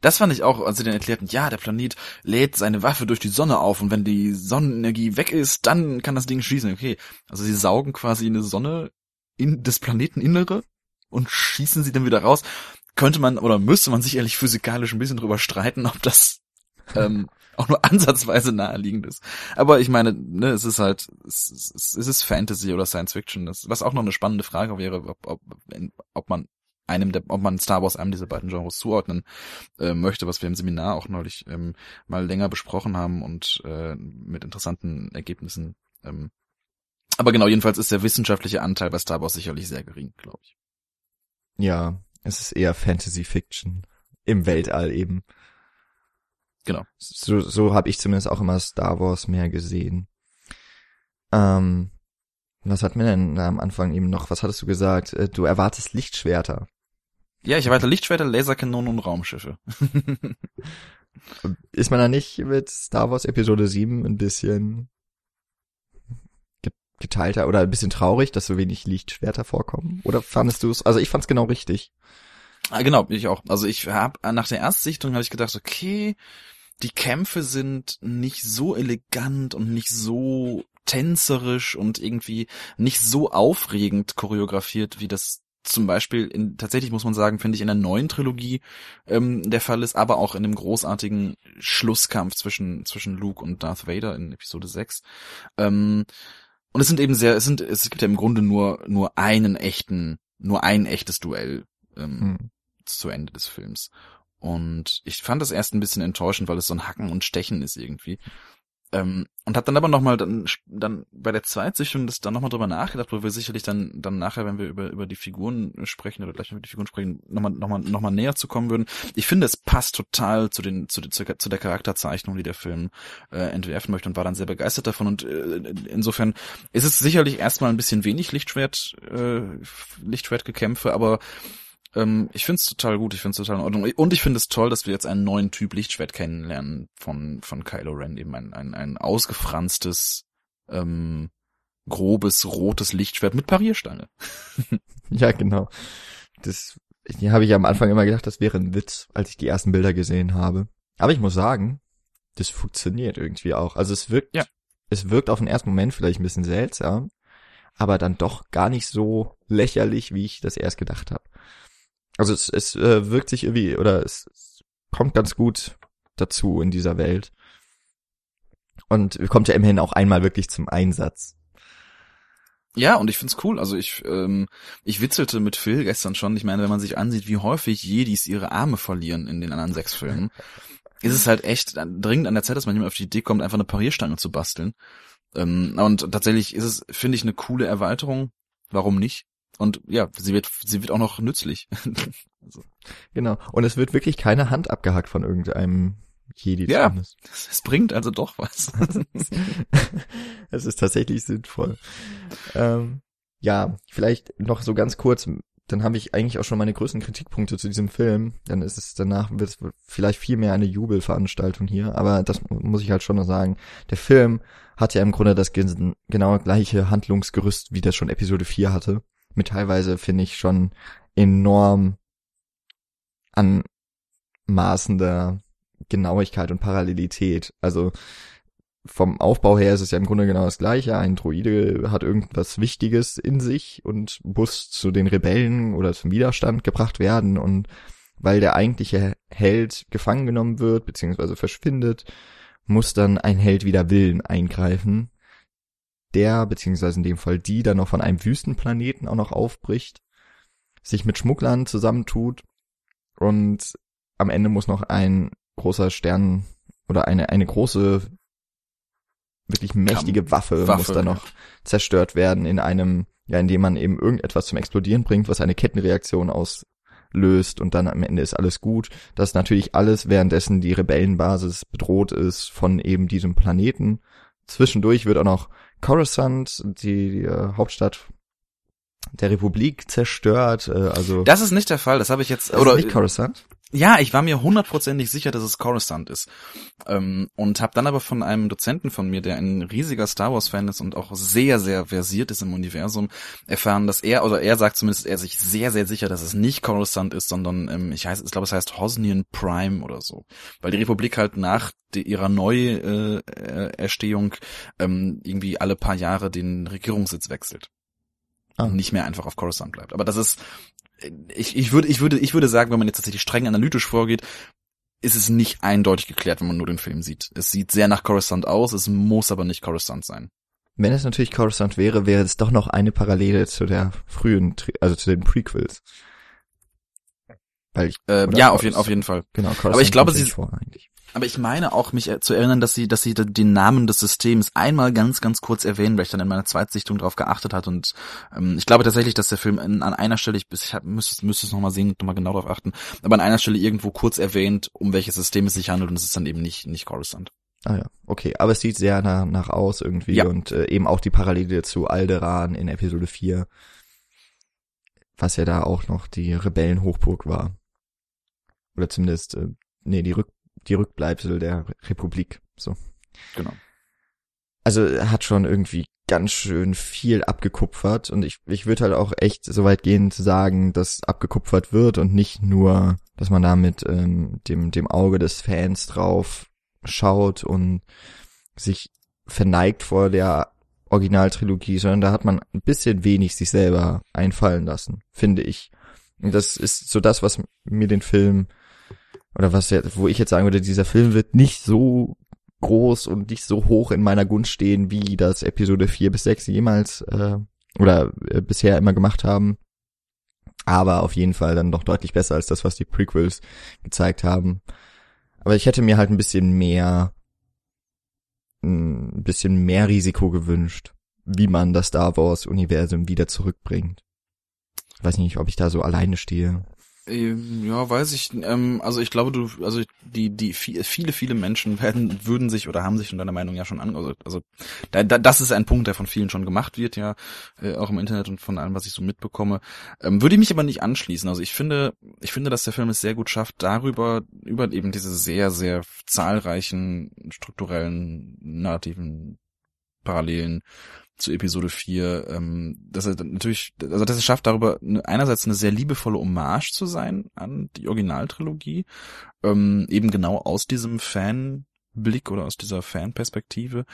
Das fand ich auch, als sie dann erklärten, ja, der Planet lädt seine Waffe durch die Sonne auf und wenn die Sonnenenergie weg ist, dann kann das Ding schießen. Okay, also sie saugen quasi eine Sonne in das Planeteninnere und schießen sie dann wieder raus. Könnte man oder müsste man sicherlich physikalisch ein bisschen drüber streiten, ob das ähm, auch nur ansatzweise naheliegend ist. Aber ich meine, ne, es ist halt, es, es, es ist Fantasy oder Science Fiction, das, was auch noch eine spannende Frage wäre, ob, ob, ob man einem der, ob man Star Wars einem dieser beiden Genres zuordnen äh, möchte, was wir im Seminar auch neulich ähm, mal länger besprochen haben und äh, mit interessanten Ergebnissen. Ähm. Aber genau, jedenfalls ist der wissenschaftliche Anteil bei Star Wars sicherlich sehr gering, glaube ich. Ja, es ist eher Fantasy Fiction im Weltall eben. Genau. So, so habe ich zumindest auch immer Star Wars mehr gesehen. Ähm, was hat mir denn am Anfang eben noch, was hattest du gesagt? Äh, du erwartest Lichtschwerter. Ja, ich erwarte Lichtschwerter, Laserkanonen und Raumschiffe. Ist man da nicht mit Star Wars Episode 7 ein bisschen geteilter oder ein bisschen traurig, dass so wenig Lichtschwerter vorkommen? Oder fandest du es? Also ich fand es genau richtig. Ah, genau, ich auch. Also ich habe nach der Erstsichtung habe ich gedacht, okay, die Kämpfe sind nicht so elegant und nicht so tänzerisch und irgendwie nicht so aufregend choreografiert, wie das zum Beispiel in, tatsächlich muss man sagen, finde ich in der neuen Trilogie ähm, der Fall ist, aber auch in dem großartigen Schlusskampf zwischen, zwischen Luke und Darth Vader in Episode 6. Ähm, und es sind eben sehr, es sind, es gibt ja im Grunde nur, nur einen echten, nur ein echtes Duell ähm, hm. zu Ende des Films. Und ich fand das erst ein bisschen enttäuschend, weil es so ein Hacken und Stechen ist irgendwie. Ähm, und habe dann aber nochmal dann, dann bei der Zweitsichtung das dann nochmal drüber nachgedacht, wo wir sicherlich dann dann nachher, wenn wir über über die Figuren sprechen oder gleich über die Figuren sprechen, nochmal nochmal nochmal näher zu kommen würden. Ich finde, es passt total zu den zu, zu, zu der Charakterzeichnung, die der Film äh, entwerfen möchte und war dann sehr begeistert davon. Und äh, insofern ist es sicherlich erstmal ein bisschen wenig Lichtschwert äh, Lichtschwertgekämpfe, aber ähm, ich finde es total gut, ich finde es total in Ordnung. Und ich finde es toll, dass wir jetzt einen neuen Typ Lichtschwert kennenlernen von, von Kylo Ren, eben ein, ein, ein ausgefranstes, ähm, grobes, rotes Lichtschwert mit Parierstange. ja, genau. Das hier habe ich am Anfang immer gedacht, das wäre ein Witz, als ich die ersten Bilder gesehen habe. Aber ich muss sagen, das funktioniert irgendwie auch. Also es wirkt, ja. es wirkt auf den ersten Moment vielleicht ein bisschen seltsam, aber dann doch gar nicht so lächerlich, wie ich das erst gedacht habe. Also es, es äh, wirkt sich irgendwie, oder es, es kommt ganz gut dazu in dieser Welt. Und kommt ja immerhin auch einmal wirklich zum Einsatz. Ja, und ich find's cool. Also ich, ähm, ich witzelte mit Phil gestern schon. Ich meine, wenn man sich ansieht, wie häufig Jedis ihre Arme verlieren in den anderen sechs Filmen, ist es halt echt dringend an der Zeit, dass man jemand auf die Idee kommt, einfach eine Parierstange zu basteln. Ähm, und tatsächlich ist es, finde ich, eine coole Erweiterung. Warum nicht? Und ja, sie wird, sie wird auch noch nützlich. also. Genau. Und es wird wirklich keine Hand abgehackt von irgendeinem Jedi. Ja, es bringt also doch was. es ist tatsächlich sinnvoll. Ähm, ja, vielleicht noch so ganz kurz, dann habe ich eigentlich auch schon meine größten Kritikpunkte zu diesem Film. Dann ist es danach wird es vielleicht viel mehr eine Jubelveranstaltung hier, aber das muss ich halt schon noch sagen. Der Film hat ja im Grunde das genau gleiche Handlungsgerüst, wie das schon Episode 4 hatte mit teilweise, finde ich, schon enorm anmaßender Genauigkeit und Parallelität. Also vom Aufbau her ist es ja im Grunde genau das gleiche. Ein Droide hat irgendwas Wichtiges in sich und muss zu den Rebellen oder zum Widerstand gebracht werden und weil der eigentliche Held gefangen genommen wird, beziehungsweise verschwindet, muss dann ein Held wieder Willen eingreifen der, beziehungsweise in dem Fall die, dann noch von einem Wüstenplaneten auch noch aufbricht, sich mit Schmugglern zusammentut und am Ende muss noch ein großer Stern oder eine, eine große, wirklich mächtige Waffe, Waffe, muss da noch zerstört werden in einem, ja, indem man eben irgendetwas zum Explodieren bringt, was eine Kettenreaktion auslöst und dann am Ende ist alles gut. Das ist natürlich alles, währenddessen die Rebellenbasis bedroht ist von eben diesem Planeten. Zwischendurch wird auch noch Coruscant, die, die äh, Hauptstadt der Republik zerstört. Äh, also das ist nicht der Fall. Das habe ich jetzt das oder ist nicht Coruscant. Ja, ich war mir hundertprozentig sicher, dass es Coruscant ist. Ähm, und habe dann aber von einem Dozenten von mir, der ein riesiger Star Wars-Fan ist und auch sehr, sehr versiert ist im Universum, erfahren, dass er, oder er sagt zumindest, er sich sehr, sehr sicher, dass es nicht Coruscant ist, sondern ähm, ich, heiß, ich glaube, es heißt Hosnian Prime oder so. Weil die Republik halt nach ihrer Neuerstehung äh, ähm, irgendwie alle paar Jahre den Regierungssitz wechselt. Ah. Und nicht mehr einfach auf Coruscant bleibt. Aber das ist ich, ich würde, ich würde, ich würde sagen, wenn man jetzt tatsächlich streng analytisch vorgeht, ist es nicht eindeutig geklärt, wenn man nur den Film sieht. Es sieht sehr nach Coruscant aus, es muss aber nicht Coruscant sein. Wenn es natürlich Coruscant wäre, wäre es doch noch eine Parallele zu der frühen, also zu den Prequels. Weil ich, äh, ja, auf jeden, auf jeden Fall. Genau, Coruscant aber ich glaube, sie, vor, eigentlich. Aber ich meine auch, mich zu erinnern, dass sie, dass sie den Namen des Systems einmal ganz, ganz kurz erwähnen, weil ich dann in meiner Zweitsichtung darauf geachtet hat und ähm, ich glaube tatsächlich, dass der Film in, an einer Stelle, ich, ich hab, müsste, müsste es nochmal sehen, nochmal genau darauf achten, aber an einer Stelle irgendwo kurz erwähnt, um welches System es sich handelt und es ist dann eben nicht, nicht Coruscant. Ah ja, okay, aber es sieht sehr nach, nach aus irgendwie ja. und äh, eben auch die Parallele zu Alderan in Episode 4, was ja da auch noch die Rebellenhochburg war. Oder zumindest, äh, nee, die Rück die Rückbleibsel der Republik. So. Genau. Also er hat schon irgendwie ganz schön viel abgekupfert und ich, ich würde halt auch echt so weit gehen zu sagen, dass abgekupfert wird und nicht nur, dass man da mit ähm, dem, dem Auge des Fans drauf schaut und sich verneigt vor der Originaltrilogie, sondern da hat man ein bisschen wenig sich selber einfallen lassen, finde ich. Und das ist so das, was mir den Film oder was wo ich jetzt sagen würde, dieser Film wird nicht so groß und nicht so hoch in meiner Gunst stehen, wie das Episode 4 bis 6 jemals äh, oder äh, bisher immer gemacht haben. Aber auf jeden Fall dann doch deutlich besser als das, was die Prequels gezeigt haben. Aber ich hätte mir halt ein bisschen mehr, ein bisschen mehr Risiko gewünscht, wie man das Star Wars Universum wieder zurückbringt. Ich weiß nicht, ob ich da so alleine stehe. Ähm, ja, weiß ich. Ähm, also ich glaube, du, also die, die viele, viele Menschen werden, würden sich oder haben sich in deiner Meinung ja schon an. Also, also da, da, das ist ein Punkt, der von vielen schon gemacht wird, ja, äh, auch im Internet und von allem, was ich so mitbekomme. Ähm, würde ich mich aber nicht anschließen. Also ich finde, ich finde, dass der Film es sehr gut schafft, darüber über eben diese sehr, sehr zahlreichen strukturellen narrativen Parallelen zu Episode 4, ähm, dass er natürlich, also dass er schafft, darüber einerseits eine sehr liebevolle Hommage zu sein an die Originaltrilogie, ähm, eben genau aus diesem Fanblick oder aus dieser Fanperspektive,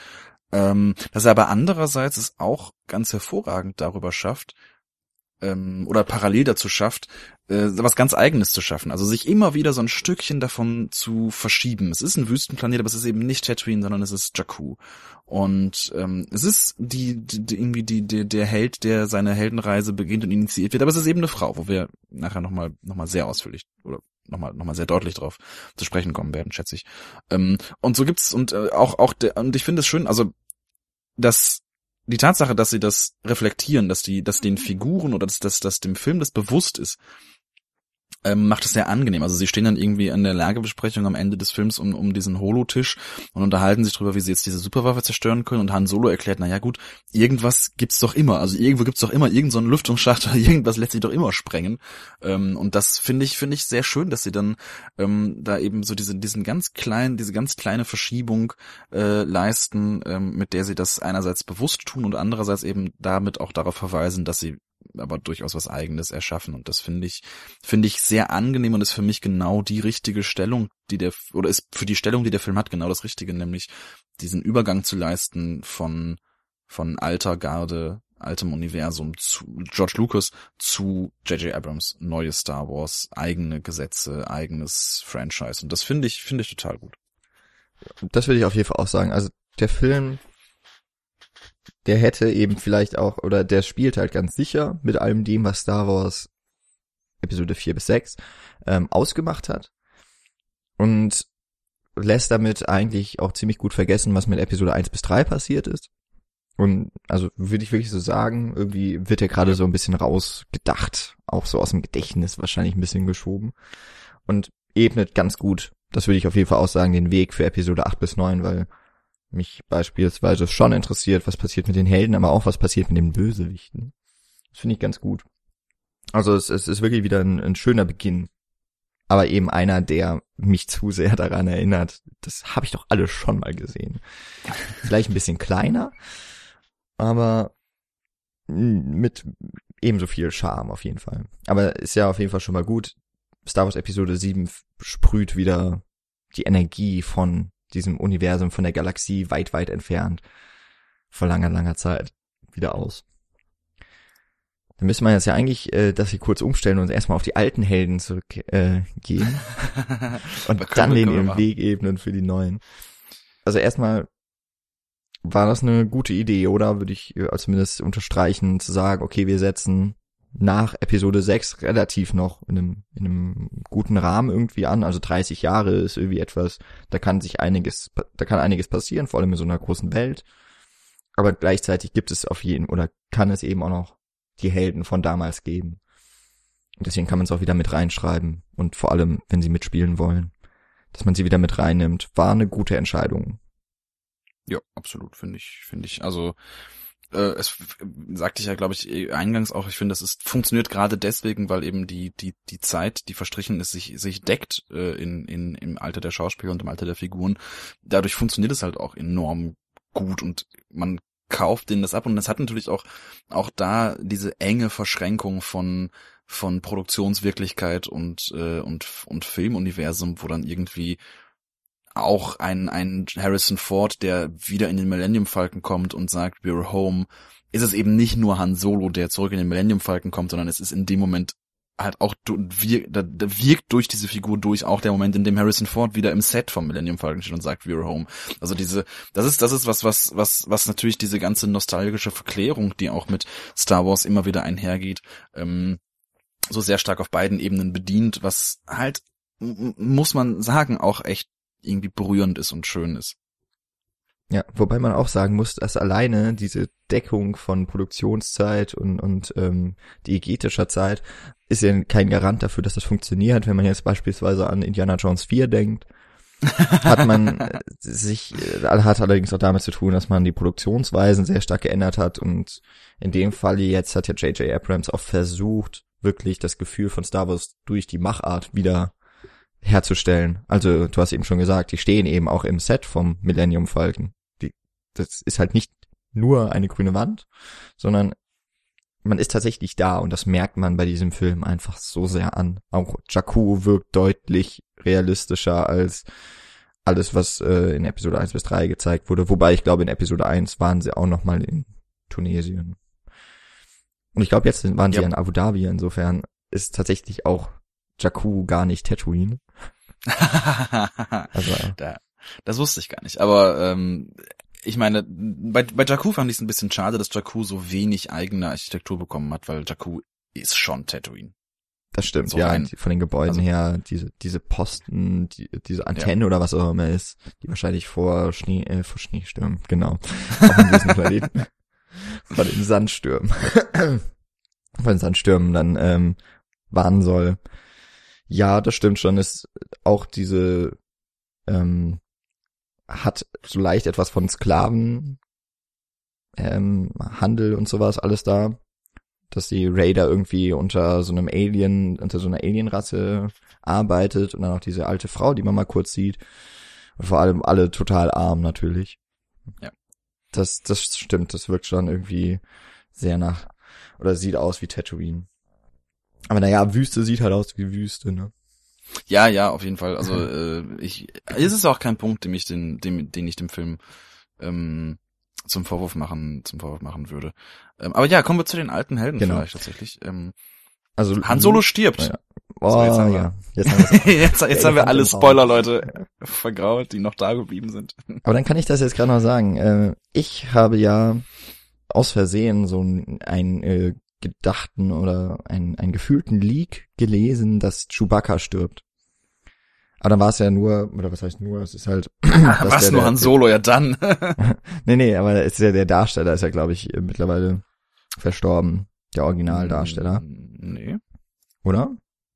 ähm, dass er aber andererseits es auch ganz hervorragend darüber schafft, ähm, oder parallel dazu schafft, äh, was ganz Eigenes zu schaffen. Also sich immer wieder so ein Stückchen davon zu verschieben. Es ist ein Wüstenplanet, aber es ist eben nicht Tatooine, sondern es ist Jakku. Und ähm, es ist die, die irgendwie die, die der Held, der seine Heldenreise beginnt und initiiert wird, aber es ist eben eine Frau, wo wir nachher nochmal noch mal sehr ausführlich oder nochmal noch mal sehr deutlich drauf zu sprechen kommen werden, schätze ich. Ähm, und so gibt's und äh, auch auch der, und ich finde es schön, also dass die Tatsache, dass sie das reflektieren, dass die, dass den Figuren oder dass, dass, dass dem Film das bewusst ist, ähm, macht es sehr angenehm. Also sie stehen dann irgendwie an der Lagebesprechung am Ende des Films um, um diesen Holotisch und unterhalten sich darüber, wie sie jetzt diese Superwaffe zerstören können und Han Solo erklärt, na ja gut, irgendwas gibt's doch immer. Also irgendwo gibt's doch immer irgendeinen so Lüftungsschacht oder irgendwas lässt sich doch immer sprengen. Ähm, und das finde ich, finde ich sehr schön, dass sie dann ähm, da eben so diese, diesen ganz kleinen, diese ganz kleine Verschiebung äh, leisten, ähm, mit der sie das einerseits bewusst tun und andererseits eben damit auch darauf verweisen, dass sie aber durchaus was eigenes erschaffen. Und das finde ich, finde ich sehr angenehm und ist für mich genau die richtige Stellung, die der, oder ist für die Stellung, die der Film hat, genau das Richtige, nämlich diesen Übergang zu leisten von, von alter Garde, altem Universum zu George Lucas zu J.J. Abrams, neue Star Wars, eigene Gesetze, eigenes Franchise. Und das finde ich, finde ich total gut. Das würde ich auf jeden Fall auch sagen. Also der Film der hätte eben vielleicht auch, oder der spielt halt ganz sicher mit allem dem, was Star Wars Episode 4 bis 6 ähm, ausgemacht hat. Und lässt damit eigentlich auch ziemlich gut vergessen, was mit Episode 1 bis 3 passiert ist. Und also würde ich wirklich so sagen, irgendwie wird er gerade so ein bisschen rausgedacht, auch so aus dem Gedächtnis wahrscheinlich ein bisschen geschoben und ebnet ganz gut, das würde ich auf jeden Fall auch sagen, den Weg für Episode 8 bis 9, weil mich beispielsweise schon interessiert, was passiert mit den Helden, aber auch was passiert mit den Bösewichten. Das finde ich ganz gut. Also es, es ist wirklich wieder ein, ein schöner Beginn. Aber eben einer, der mich zu sehr daran erinnert, das habe ich doch alles schon mal gesehen. Vielleicht ein bisschen kleiner, aber mit ebenso viel Charme auf jeden Fall. Aber ist ja auf jeden Fall schon mal gut. Star Wars Episode 7 sprüht wieder die Energie von diesem Universum von der Galaxie weit, weit entfernt vor langer, langer Zeit wieder aus. Dann müsste man jetzt ja eigentlich äh, das hier kurz umstellen und erstmal auf die alten Helden zurückgehen äh, und dann den ihren Weg ebnen für die neuen. Also erstmal war das eine gute Idee, oder? Würde ich äh, zumindest unterstreichen, zu sagen, okay, wir setzen nach Episode 6 relativ noch in einem, in einem guten Rahmen irgendwie an. Also 30 Jahre ist irgendwie etwas, da kann sich einiges, da kann einiges passieren, vor allem in so einer großen Welt. Aber gleichzeitig gibt es auf jeden, oder kann es eben auch noch die Helden von damals geben. Und deswegen kann man es auch wieder mit reinschreiben. Und vor allem, wenn sie mitspielen wollen, dass man sie wieder mit reinnimmt, war eine gute Entscheidung. Ja, absolut, finde ich, finde ich. Also, es sagte ich ja, glaube ich, eh eingangs auch, ich finde, das ist, funktioniert gerade deswegen, weil eben die, die, die Zeit, die verstrichen ist, sich, sich deckt äh, in, in, im Alter der Schauspieler und im Alter der Figuren. Dadurch funktioniert es halt auch enorm gut und man kauft denen das ab und es hat natürlich auch, auch da diese enge Verschränkung von, von Produktionswirklichkeit und, äh, und, und Filmuniversum, wo dann irgendwie auch ein, ein Harrison Ford, der wieder in den Millennium Falcon kommt und sagt, we're home, ist es eben nicht nur Han Solo, der zurück in den Millennium Falcon kommt, sondern es ist in dem Moment halt auch wir, da, da wirkt durch diese Figur durch auch der Moment, in dem Harrison Ford wieder im Set vom Millennium Falcon steht und sagt, we're home. Also diese, das ist, das ist was, was, was, was natürlich diese ganze nostalgische Verklärung, die auch mit Star Wars immer wieder einhergeht, ähm, so sehr stark auf beiden Ebenen bedient, was halt, muss man sagen, auch echt irgendwie berührend ist und schön ist. Ja, wobei man auch sagen muss, dass alleine diese Deckung von Produktionszeit und, und ähm, diegetischer Zeit ist ja kein Garant dafür, dass das funktioniert. Wenn man jetzt beispielsweise an Indiana Jones 4 denkt, hat man äh, sich, äh, hat allerdings auch damit zu tun, dass man die Produktionsweisen sehr stark geändert hat und in dem Fall jetzt hat ja J.J. Abrams auch versucht, wirklich das Gefühl von Star Wars durch die Machart wieder herzustellen. Also du hast eben schon gesagt, die stehen eben auch im Set vom Millennium Falcon. Die, das ist halt nicht nur eine grüne Wand, sondern man ist tatsächlich da und das merkt man bei diesem Film einfach so sehr an. Auch Jakku wirkt deutlich realistischer als alles, was äh, in Episode 1 bis 3 gezeigt wurde. Wobei ich glaube, in Episode 1 waren sie auch nochmal in Tunesien. Und ich glaube, jetzt waren sie ja. in Abu Dhabi. Insofern ist tatsächlich auch Jakku gar nicht Tatooine. also, da, das wusste ich gar nicht. Aber ähm, ich meine, bei, bei Jakku fand ich es ein bisschen schade, dass Jakku so wenig eigene Architektur bekommen hat, weil Jakku ist schon Tatooine. Das stimmt, so ja, ein, von den Gebäuden also, her, diese, diese Posten, die, diese Antenne ja. oder was auch immer ist, die wahrscheinlich vor Schnee, äh, vor Schneestürmen, genau, auf dem diesem Planeten, vor den Sandstürmen, vor den Sandstürmen dann ähm, warnen soll. Ja, das stimmt schon, ist auch diese, ähm, hat so leicht etwas von Sklaven, ähm, Handel und sowas alles da, dass die Raider irgendwie unter so einem Alien, unter so einer Alienrasse arbeitet und dann auch diese alte Frau, die man mal kurz sieht. Und vor allem alle total arm natürlich. Ja. Das, das stimmt, das wirkt schon irgendwie sehr nach, oder sieht aus wie Tatooine. Aber naja, Wüste sieht halt aus wie Wüste, ne? Ja, ja, auf jeden Fall. Also äh, ich, es ist auch kein Punkt, den ich den, dem, den ich dem Film ähm, zum Vorwurf machen, zum Vorwurf machen würde. Ähm, aber ja, kommen wir zu den alten Helden genau. vielleicht tatsächlich. Ähm, also Han Solo stirbt. Ja. Oh, so, jetzt haben wir, ja. Jetzt haben, jetzt, jetzt haben wir alle Spoiler, Leute, vergraut, die noch da geblieben sind. Aber dann kann ich das jetzt gerade noch sagen. Äh, ich habe ja aus Versehen so ein, ein äh, gedachten oder einen, einen gefühlten Leak gelesen, dass Chewbacca stirbt. Aber dann war es ja nur, oder was heißt nur, es ist halt. was der, nur Han Solo, ja dann. nee, nee, aber es ist ja der Darsteller, ist ja, glaube ich, mittlerweile verstorben. Der Originaldarsteller. Mm, nee. Oder?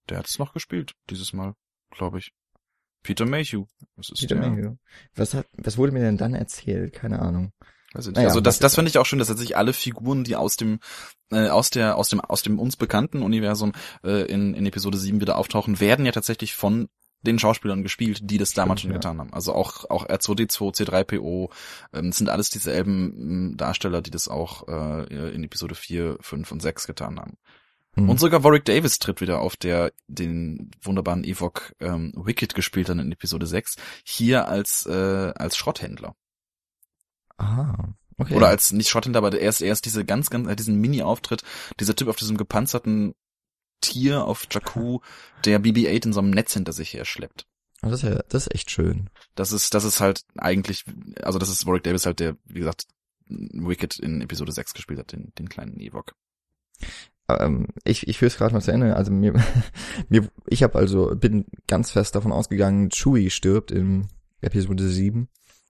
Der hat es noch gespielt, dieses Mal, glaube ich. Peter Mayhew. Das ist Peter der. Mayhew. Was hat, was wurde mir denn dann erzählt? Keine Ahnung. Also, naja, also das, das finde ich auch schön, dass sich alle Figuren, die aus dem, äh, aus der, aus dem, aus dem uns bekannten Universum äh, in, in Episode 7 wieder auftauchen, werden ja tatsächlich von den Schauspielern gespielt, die das damals Stimmt, schon getan haben. Also auch auch R2D2, C3PO, ähm, sind alles dieselben ähm, Darsteller, die das auch äh, in Episode 4, 5 und 6 getan haben. Mhm. Und sogar Warwick Davis tritt wieder auf, der den wunderbaren Evok ähm, Wicked gespielt hat in Episode 6, hier als äh, als Schrotthändler. Ah, okay. Oder als nicht Schrotthändler, aber erst erst diese ganz ganz äh, diesen Mini-Auftritt, dieser Typ auf diesem gepanzerten Tier auf Jakku, der BB-8 in so einem Netz hinter sich her schleppt. Das ist ja, das ist echt schön. Das ist, das ist halt eigentlich, also das ist Warwick Davis halt, der, wie gesagt, Wicked in Episode 6 gespielt hat, den, den kleinen Ewok. Ähm, ich, ich führe es gerade mal zu Ende. Also mir, mir ich habe also, bin ganz fest davon ausgegangen, Chewie stirbt in Episode 7.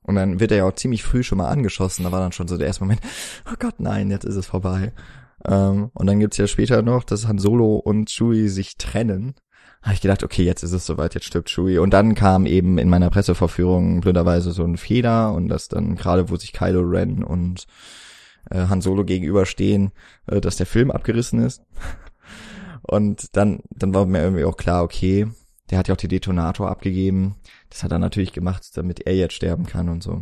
Und dann wird er ja auch ziemlich früh schon mal angeschossen. Da war dann schon so der erste Moment, oh Gott, nein, jetzt ist es vorbei. Ähm, und dann gibt's ja später noch, dass Han Solo und Chewie sich trennen. Habe ich gedacht, okay, jetzt ist es soweit, jetzt stirbt Chewie. Und dann kam eben in meiner Pressevorführung blöderweise so ein Fehler und das dann gerade, wo sich Kylo Ren und äh, Han Solo gegenüberstehen, äh, dass der Film abgerissen ist. Und dann, dann war mir irgendwie auch klar, okay, der hat ja auch die Detonator abgegeben. Das hat er natürlich gemacht, damit er jetzt sterben kann und so.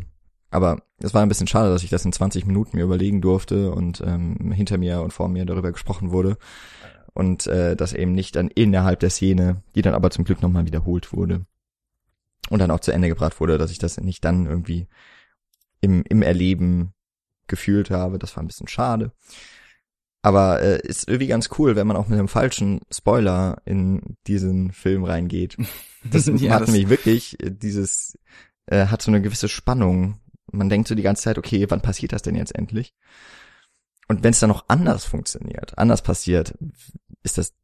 Aber es war ein bisschen schade, dass ich das in 20 Minuten mir überlegen durfte und ähm, hinter mir und vor mir darüber gesprochen wurde. Und äh, das eben nicht dann innerhalb der Szene, die dann aber zum Glück nochmal wiederholt wurde. und dann auch zu Ende gebracht wurde, dass ich das nicht dann irgendwie im, im Erleben gefühlt habe. Das war ein bisschen schade. Aber äh, ist irgendwie ganz cool, wenn man auch mit einem falschen Spoiler in diesen Film reingeht. Das ja, hat das nämlich wirklich äh, dieses, äh, hat so eine gewisse Spannung. Man denkt so die ganze Zeit, okay, wann passiert das denn jetzt endlich? Und wenn es dann noch anders funktioniert, anders passiert, ist das,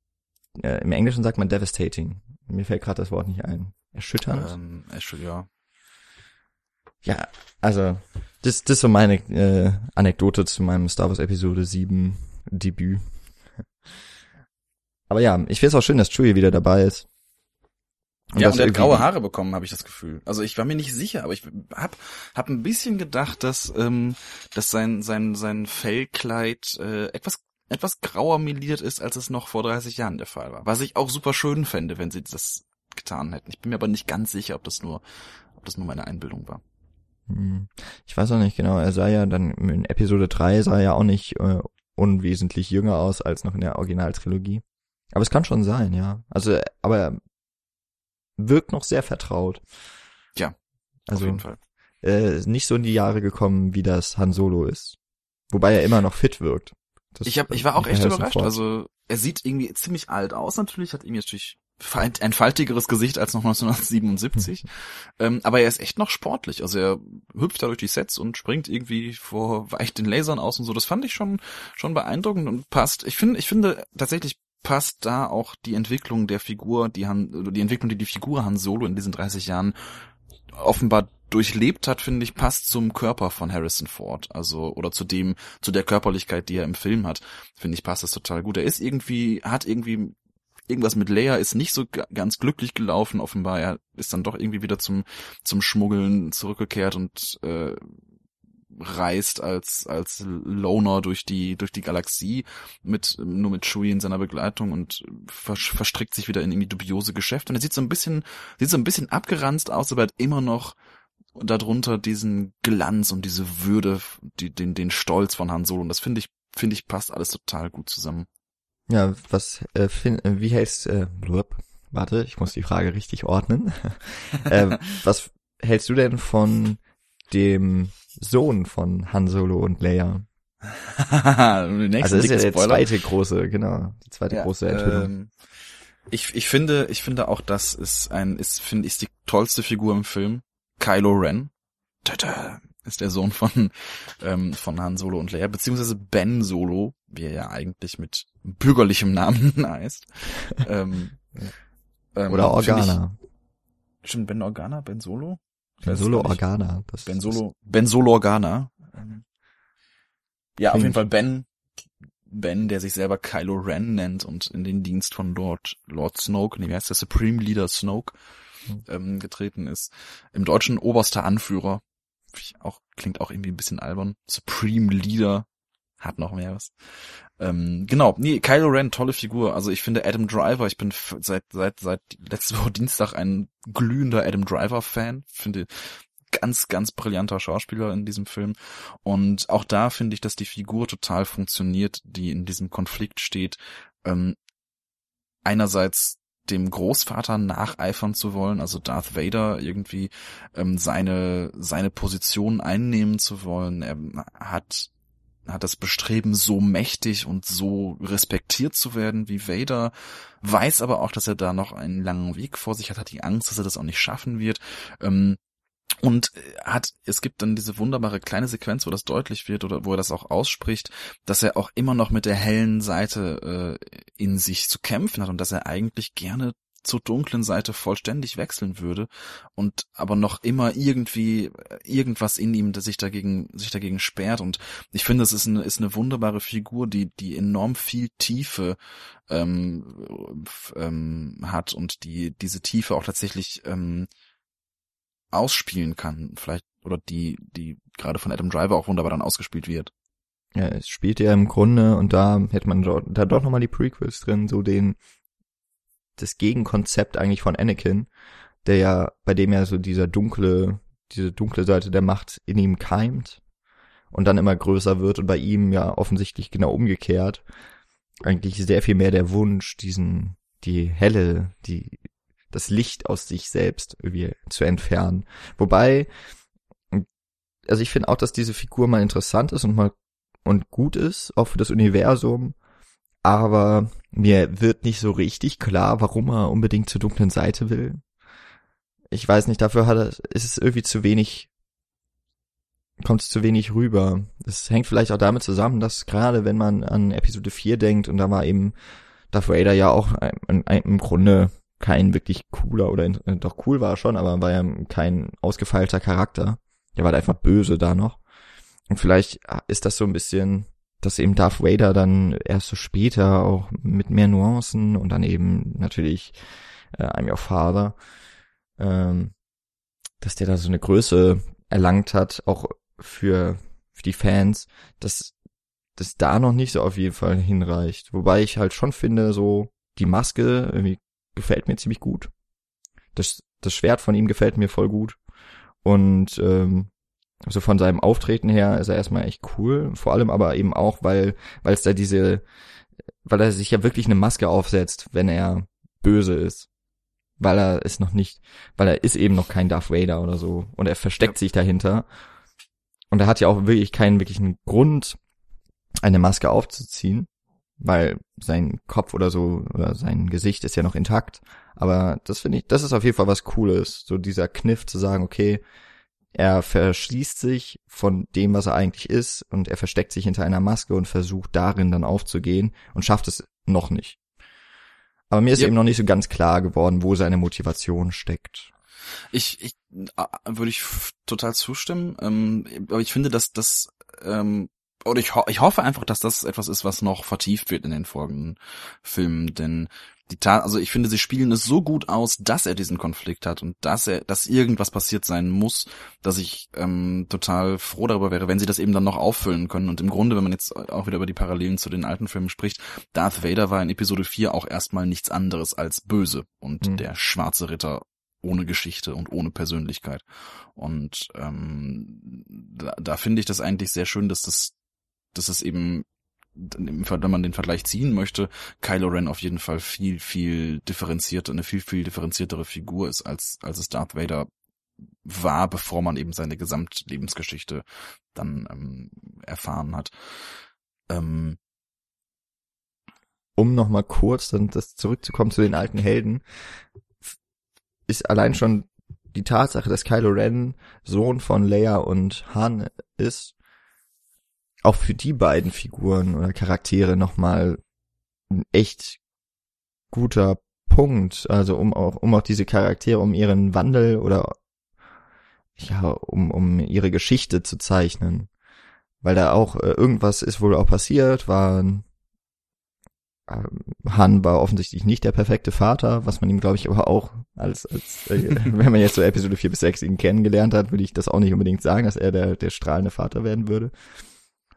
äh, im Englischen sagt man devastating. Mir fällt gerade das Wort nicht ein. Erschütternd? Ähm, ja. Ja, also, das, das ist so meine äh, Anekdote zu meinem Star Wars Episode 7 Debüt. Aber ja, ich finde es auch schön, dass Chewie wieder dabei ist. Und ja, und er hat graue Haare bekommen, habe ich das Gefühl. Also ich war mir nicht sicher, aber ich hab, hab ein bisschen gedacht, dass, ähm, dass sein, sein, sein Fellkleid äh, etwas etwas grauer meliert ist, als es noch vor 30 Jahren der Fall war. Was ich auch super schön fände, wenn sie das getan hätten. Ich bin mir aber nicht ganz sicher, ob das nur, ob das nur meine Einbildung war. Hm. Ich weiß auch nicht genau. Er sah ja dann in Episode 3 sah er ja auch nicht äh, unwesentlich jünger aus als noch in der Originaltrilogie. Aber es kann schon sein, ja. Also, aber er wirkt noch sehr vertraut. Ja, also, auf jeden Fall. Äh, nicht so in die Jahre gekommen, wie das Han Solo ist. Wobei er immer noch fit wirkt. Das ich, hab, ich war auch echt überrascht. Also er sieht irgendwie ziemlich alt aus natürlich, hat irgendwie natürlich ein faltigeres Gesicht als noch 1977. ähm, aber er ist echt noch sportlich. Also er hüpft da durch die Sets und springt irgendwie vor weicht den Lasern aus und so. Das fand ich schon schon beeindruckend und passt. Ich finde ich finde tatsächlich passt da auch die Entwicklung der Figur, die Han, die Entwicklung, die die Figur Han Solo in diesen 30 Jahren offenbar durchlebt hat, finde ich, passt zum Körper von Harrison Ford. Also, oder zu dem, zu der Körperlichkeit, die er im Film hat, finde ich, passt das total gut. Er ist irgendwie, hat irgendwie irgendwas mit Leia ist nicht so ganz glücklich gelaufen, offenbar. Er ist dann doch irgendwie wieder zum, zum Schmuggeln zurückgekehrt und äh, reist als als Loner durch die durch die Galaxie mit nur mit Chewie in seiner Begleitung und verstrickt sich wieder in irgendwie dubiose Geschäfte und er sieht so ein bisschen sieht so ein bisschen abgeranzt aus, aber hat immer noch darunter diesen Glanz und diese Würde, die, den den Stolz von Han Solo und das finde ich finde ich passt alles total gut zusammen. Ja, was äh, find, wie hältst äh, blub, warte, ich muss die Frage richtig ordnen. äh, was hältst du denn von dem Sohn von Han Solo und Leia. also das ist ja der zweite große, genau, die zweite ja, große Enthüllung. Ähm, ich, ich finde, ich finde auch, das ist ein, ist, finde ich, die tollste Figur im Film. Kylo Ren. Tada, ist der Sohn von, ähm, von Han Solo und Leia, beziehungsweise Ben Solo, wie er ja eigentlich mit bürgerlichem Namen heißt. ähm, ähm, Oder Organa. Ich, stimmt, Ben Organa, Ben Solo? Ben Solo Organa. Das ben Solo, Ben Solo Organa. Ja, auf jeden Fall Ben, Ben, der sich selber Kylo Ren nennt und in den Dienst von Lord, Lord Snoke, nee, wie heißt der Supreme Leader Snoke, hm. ähm, getreten ist. Im Deutschen oberster Anführer. Auch, klingt auch irgendwie ein bisschen albern. Supreme Leader hat noch mehr was. Ähm, genau, nee, Kylo Ren, tolle Figur. Also ich finde Adam Driver, ich bin seit seit seit letzte Woche Dienstag ein glühender Adam Driver Fan. Finde ganz ganz brillanter Schauspieler in diesem Film und auch da finde ich, dass die Figur total funktioniert, die in diesem Konflikt steht. Ähm, einerseits dem Großvater nacheifern zu wollen, also Darth Vader irgendwie ähm, seine seine Position einnehmen zu wollen. Er hat das Bestreben, so mächtig und so respektiert zu werden wie Vader, weiß aber auch, dass er da noch einen langen Weg vor sich hat, hat die Angst, dass er das auch nicht schaffen wird. Ähm, und hat, es gibt dann diese wunderbare kleine Sequenz, wo das deutlich wird oder wo er das auch ausspricht, dass er auch immer noch mit der hellen Seite äh, in sich zu kämpfen hat und dass er eigentlich gerne zur dunklen Seite vollständig wechseln würde und aber noch immer irgendwie irgendwas in ihm, sich dagegen sich dagegen sperrt und ich finde, es ist eine ist eine wunderbare Figur, die die enorm viel Tiefe ähm, ähm, hat und die diese Tiefe auch tatsächlich ähm, ausspielen kann, vielleicht oder die die gerade von Adam Driver auch wunderbar dann ausgespielt wird. Ja, es spielt ja im Grunde und da hätte man da doch nochmal die Prequels drin, so den das Gegenkonzept eigentlich von Anakin, der ja, bei dem ja so dieser dunkle, diese dunkle Seite der Macht in ihm keimt und dann immer größer wird und bei ihm ja offensichtlich genau umgekehrt. Eigentlich sehr viel mehr der Wunsch, diesen, die helle, die, das Licht aus sich selbst irgendwie zu entfernen. Wobei, also ich finde auch, dass diese Figur mal interessant ist und mal und gut ist, auch für das Universum. Aber mir wird nicht so richtig klar, warum er unbedingt zur dunklen Seite will. Ich weiß nicht, dafür hat er, ist es irgendwie zu wenig, kommt es zu wenig rüber. Es hängt vielleicht auch damit zusammen, dass gerade wenn man an Episode 4 denkt und da war eben Darth Vader ja auch im Grunde kein wirklich cooler oder äh, doch cool war er schon, aber war ja kein ausgefeilter Charakter. Der war halt einfach böse da noch. Und vielleicht ist das so ein bisschen, dass eben Darth Vader dann erst so später auch mit mehr Nuancen und dann eben natürlich äh, I'm Your Father, ähm, dass der da so eine Größe erlangt hat, auch für, für die Fans, dass das da noch nicht so auf jeden Fall hinreicht. Wobei ich halt schon finde, so die Maske irgendwie gefällt mir ziemlich gut. Das, das Schwert von ihm gefällt mir voll gut. Und ähm, so von seinem Auftreten her ist er erstmal echt cool. Vor allem aber eben auch, weil weil es da diese, weil er sich ja wirklich eine Maske aufsetzt, wenn er böse ist. Weil er ist noch nicht, weil er ist eben noch kein Darth Vader oder so. Und er versteckt ja. sich dahinter. Und er hat ja auch wirklich keinen wirklichen Grund, eine Maske aufzuziehen, weil sein Kopf oder so oder sein Gesicht ist ja noch intakt. Aber das finde ich, das ist auf jeden Fall was Cooles, so dieser Kniff zu sagen, okay, er verschließt sich von dem, was er eigentlich ist, und er versteckt sich hinter einer Maske und versucht darin dann aufzugehen und schafft es noch nicht. Aber mir ist ja. eben noch nicht so ganz klar geworden, wo seine Motivation steckt. Ich, ich äh, würde ich total zustimmen, ähm, aber ich finde, dass das ähm, oder ich, ho ich hoffe einfach, dass das etwas ist, was noch vertieft wird in den folgenden Filmen, denn die Tat, also ich finde, sie spielen es so gut aus, dass er diesen Konflikt hat und dass er, dass irgendwas passiert sein muss, dass ich ähm, total froh darüber wäre, wenn sie das eben dann noch auffüllen können. Und im Grunde, wenn man jetzt auch wieder über die Parallelen zu den alten Filmen spricht, Darth Vader war in Episode 4 auch erstmal nichts anderes als böse und mhm. der schwarze Ritter ohne Geschichte und ohne Persönlichkeit. Und ähm, da, da finde ich das eigentlich sehr schön, dass das dass es eben wenn man den Vergleich ziehen möchte, Kylo Ren auf jeden Fall viel, viel differenziert, eine viel, viel differenziertere Figur ist, als, als es Darth Vader war, bevor man eben seine Gesamtlebensgeschichte dann ähm, erfahren hat. Ähm, um nochmal kurz dann das zurückzukommen zu den alten Helden, ist allein schon die Tatsache, dass Kylo Ren Sohn von Leia und Han ist, auch für die beiden Figuren oder Charaktere nochmal ein echt guter Punkt. Also um auch, um auch diese Charaktere, um ihren Wandel oder ja, um, um ihre Geschichte zu zeichnen. Weil da auch äh, irgendwas ist wohl auch passiert, war äh, Han war offensichtlich nicht der perfekte Vater, was man ihm, glaube ich, aber auch als, als äh, wenn man jetzt so Episode 4 bis 6 ihn kennengelernt hat, würde ich das auch nicht unbedingt sagen, dass er der, der strahlende Vater werden würde.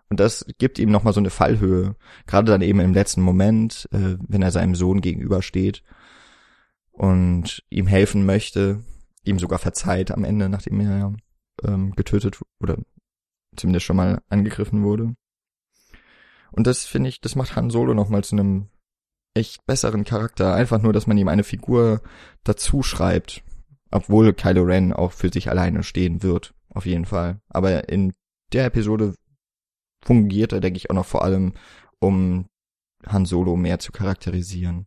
Und das gibt ihm nochmal so eine Fallhöhe. Gerade dann eben im letzten Moment, äh, wenn er seinem Sohn gegenübersteht und ihm helfen möchte, ihm sogar verzeiht am Ende, nachdem er ähm, getötet oder zumindest schon mal angegriffen wurde. Und das finde ich, das macht Han Solo nochmal zu einem echt besseren Charakter. Einfach nur, dass man ihm eine Figur dazu schreibt. Obwohl Kylo Ren auch für sich alleine stehen wird. Auf jeden Fall. Aber in der Episode fungiert er, denke ich, auch noch vor allem, um Han Solo mehr zu charakterisieren.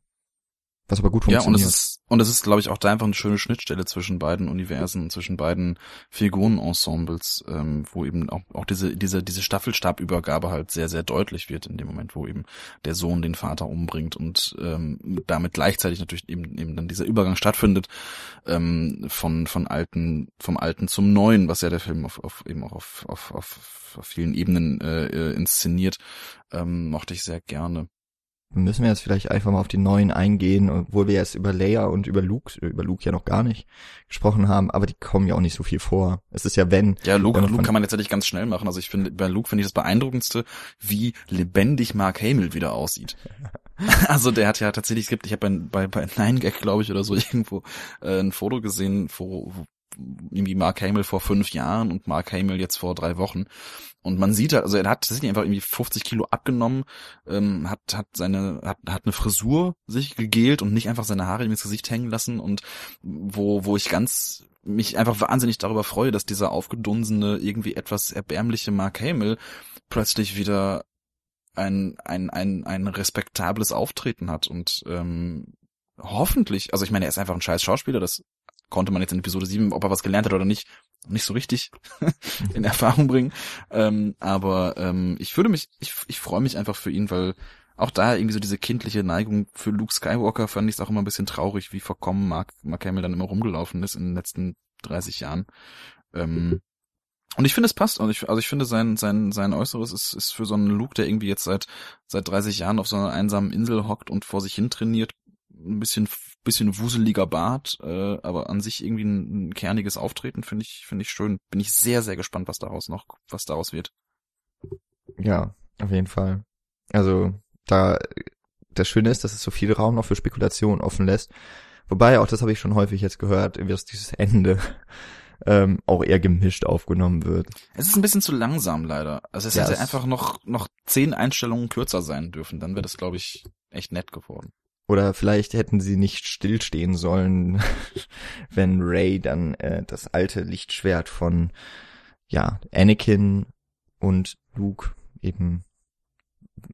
Was aber gut funktioniert. Ja, und es ist, und es ist, glaube ich, auch da einfach eine schöne Schnittstelle zwischen beiden Universen, zwischen beiden Figurenensembles, ähm, wo eben auch, auch diese, diese, diese Staffelstabübergabe halt sehr, sehr deutlich wird in dem Moment, wo eben der Sohn den Vater umbringt und ähm, damit gleichzeitig natürlich eben, eben dann dieser Übergang stattfindet, ähm, von, von alten, vom Alten zum Neuen, was ja der Film auf, auf eben auch auf, auf, auf, auf vielen Ebenen äh, äh inszeniert, ähm, mochte ich sehr gerne müssen wir jetzt vielleicht einfach mal auf die neuen eingehen, obwohl wir jetzt über Leia und über Luke, über Luke ja noch gar nicht gesprochen haben, aber die kommen ja auch nicht so viel vor. Es ist ja wenn. Ja, Luke, Luke kann man jetzt nicht ganz schnell machen. Also ich finde, bei Luke finde ich das beeindruckendste, wie lebendig Mark Hamill wieder aussieht. also der hat ja tatsächlich, es gibt, ich habe bei, bei, bei Nine Gag, glaube ich, oder so irgendwo äh, ein Foto gesehen, wo, irgendwie Mark Hamill vor fünf Jahren und Mark Hamill jetzt vor drei Wochen. Und man sieht halt, also er hat tatsächlich einfach irgendwie 50 Kilo abgenommen, ähm, hat, hat seine, hat, hat eine Frisur sich gegelt und nicht einfach seine Haare ins Gesicht hängen lassen. Und wo, wo ich ganz mich einfach wahnsinnig darüber freue, dass dieser aufgedunsene, irgendwie etwas erbärmliche Mark Hamill plötzlich wieder ein, ein, ein, ein respektables Auftreten hat. Und ähm, hoffentlich, also ich meine, er ist einfach ein scheiß Schauspieler, das konnte man jetzt in Episode 7, ob er was gelernt hat oder nicht, nicht so richtig in Erfahrung bringen. Ähm, aber ähm, ich würde mich, ich, ich freue mich einfach für ihn, weil auch da irgendwie so diese kindliche Neigung für Luke Skywalker fand ich es auch immer ein bisschen traurig, wie verkommen Mark, Mark Hamill dann immer rumgelaufen ist in den letzten 30 Jahren. Ähm, und ich finde, es passt. Und ich, also ich finde, sein, sein, sein Äußeres ist, ist für so einen Luke, der irgendwie jetzt seit, seit 30 Jahren auf so einer einsamen Insel hockt und vor sich hin trainiert, ein bisschen, bisschen wuseliger Bart, äh, aber an sich irgendwie ein, ein kerniges Auftreten finde ich, finde ich schön. Bin ich sehr, sehr gespannt, was daraus noch, was daraus wird. Ja, auf jeden Fall. Also, da, das Schöne ist, dass es so viel Raum noch für Spekulation offen lässt. Wobei, auch das habe ich schon häufig jetzt gehört, dass dieses Ende ähm, auch eher gemischt aufgenommen wird. Es ist ein bisschen zu langsam leider. Also es Ja, hätte es- einfach noch noch zehn Einstellungen kürzer sein dürfen. Dann wäre das, glaube ich, echt nett geworden. Oder vielleicht hätten sie nicht stillstehen sollen, wenn Ray dann äh, das alte Lichtschwert von ja Anakin und Luke eben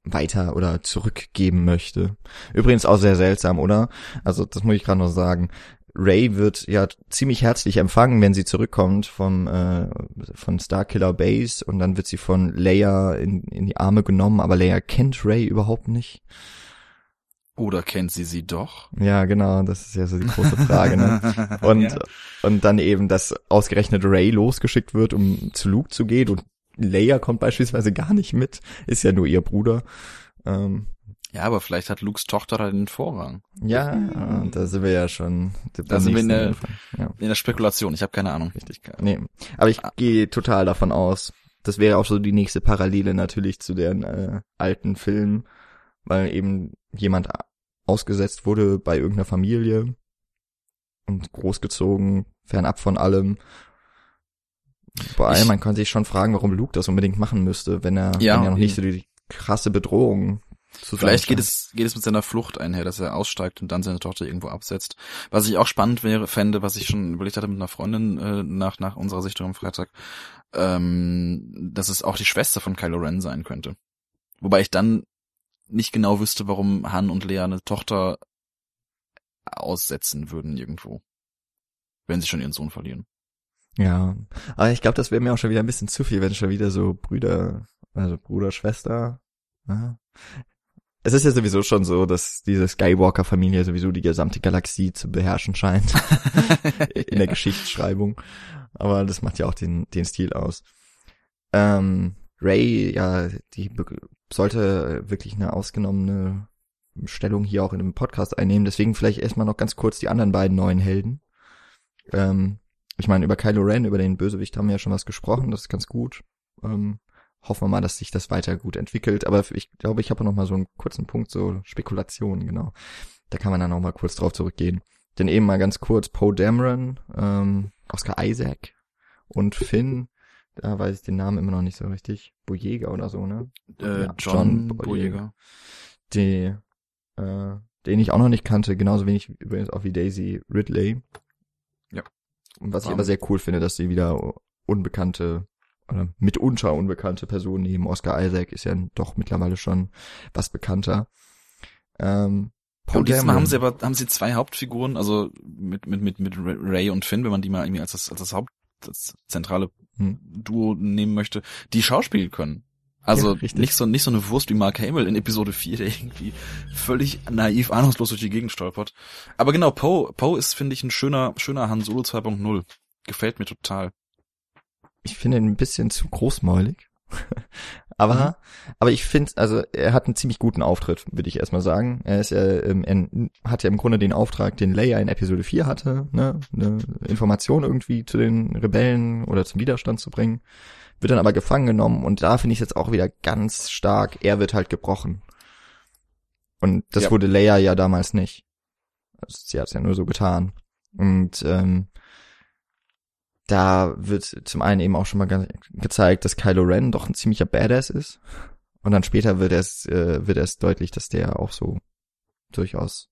weiter oder zurückgeben möchte. Übrigens auch sehr seltsam, oder? Also das muss ich gerade noch sagen. Ray wird ja ziemlich herzlich empfangen, wenn sie zurückkommt vom äh, von Starkiller Base und dann wird sie von Leia in, in die Arme genommen, aber Leia kennt Ray überhaupt nicht. Oder kennt sie sie doch? Ja, genau, das ist ja so die große Frage, ne? Und, Ja. und dann eben, dass ausgerechnet Ray losgeschickt wird, um zu Luke zu gehen und Leia kommt beispielsweise gar nicht mit, ist ja nur ihr Bruder. Ähm, ja, aber vielleicht hat Lukes Tochter da den Vorrang. ja, äh, da sind wir ja schon. Da sind wir in der- ja, In der Spekulation. Ich habe keine Ahnung. Richtig. nee. Aber ich Ah. gehe total davon aus. Das wäre auch so die nächste Parallele natürlich zu den äh, alten Filmen, weil eben jemand ausgesetzt wurde bei irgendeiner Familie und großgezogen, fernab von allem. Bei allem, man kann sich schon fragen, warum Luke das unbedingt machen müsste, wenn er, Ja, wenn er noch nicht so die krasse Bedrohung zu Vielleicht geht es, geht es mit seiner Flucht einher, dass er aussteigt und dann seine Tochter irgendwo absetzt. Was ich auch spannend wäre, fände, was ich schon überlegt hatte mit einer Freundin äh, nach, nach unserer Sichtung am Freitag, ähm, dass es auch die Schwester von Kylo Ren sein könnte. Wobei ich dann nicht genau wüsste, warum Han und Lea eine Tochter aussetzen würden irgendwo. Wenn sie schon ihren Sohn verlieren. Ja, aber ich glaube, das wäre mir auch schon wieder ein bisschen zu viel, wenn schon wieder so Brüder, also Bruder, Schwester. Ja. Es ist ja sowieso schon so, dass diese Skywalker-Familie sowieso die gesamte Galaxie zu beherrschen scheint in der Geschichtsschreibung. Aber das macht ja auch den, den Stil aus. Ähm, Ray, ja, die sollte wirklich eine ausgenommene Stellung hier auch in dem Podcast einnehmen. Deswegen vielleicht erstmal noch ganz kurz die anderen beiden neuen Helden. Ähm, ich meine, über Kylo Ren, über den Bösewicht haben wir ja schon was gesprochen, das ist ganz gut. Ähm, hoffen wir mal, dass sich das weiter gut entwickelt. Aber ich glaube, ich habe noch mal so einen kurzen Punkt, so Spekulationen, genau. Da kann man dann noch mal kurz drauf zurückgehen. Denn eben mal ganz kurz, Poe Dameron, ähm, Oscar Isaac und Finn, da weiß ich den Namen immer noch nicht so richtig. Boyega oder so, ne? Äh, Ja, John, John Boyega. Die, äh, den ich auch noch nicht kannte, genauso wenig übrigens auch wie Daisy Ridley. Ja. Und was ich Warum? aber sehr cool finde, dass sie wieder unbekannte oder mitunter unbekannte Personen nehmen. Oscar Isaac ist ja doch mittlerweile schon was bekannter. Ähm, Poe Und diesmal haben sie aber haben sie zwei Hauptfiguren, also mit mit mit mit Ray und Finn, wenn man die mal irgendwie als das als das Haupt das zentrale Hm. Duo nehmen möchte, die schauspielen können. Also Ja, nicht so nicht so eine Wurst wie Mark Hamill in Episode 4, der irgendwie völlig naiv ahnungslos durch die Gegend stolpert. Aber genau, Poe Poe ist finde ich ein schöner schöner Han Solo 2.0. Gefällt mir total. ich finde ihn ein bisschen zu großmäulig. aber, Mhm. aber ich finde, also er hat einen ziemlich guten Auftritt, würde ich erstmal sagen. Er ist ja, ähm, er hat ja im Grunde den Auftrag, den Leia in Episode 4 hatte, ne, eine Information irgendwie zu den Rebellen oder zum Widerstand zu bringen. Wird dann aber gefangen genommen und da finde ich jetzt auch wieder ganz stark, er wird halt gebrochen. Und das Ja. wurde Leia ja damals nicht. Also sie hat es ja nur so getan. Und ähm, da wird zum einen eben auch schon mal ge gezeigt, dass Kylo Ren doch ein ziemlicher Badass ist. Und dann später wird es, äh, wird es deutlich, dass der auch so durchaus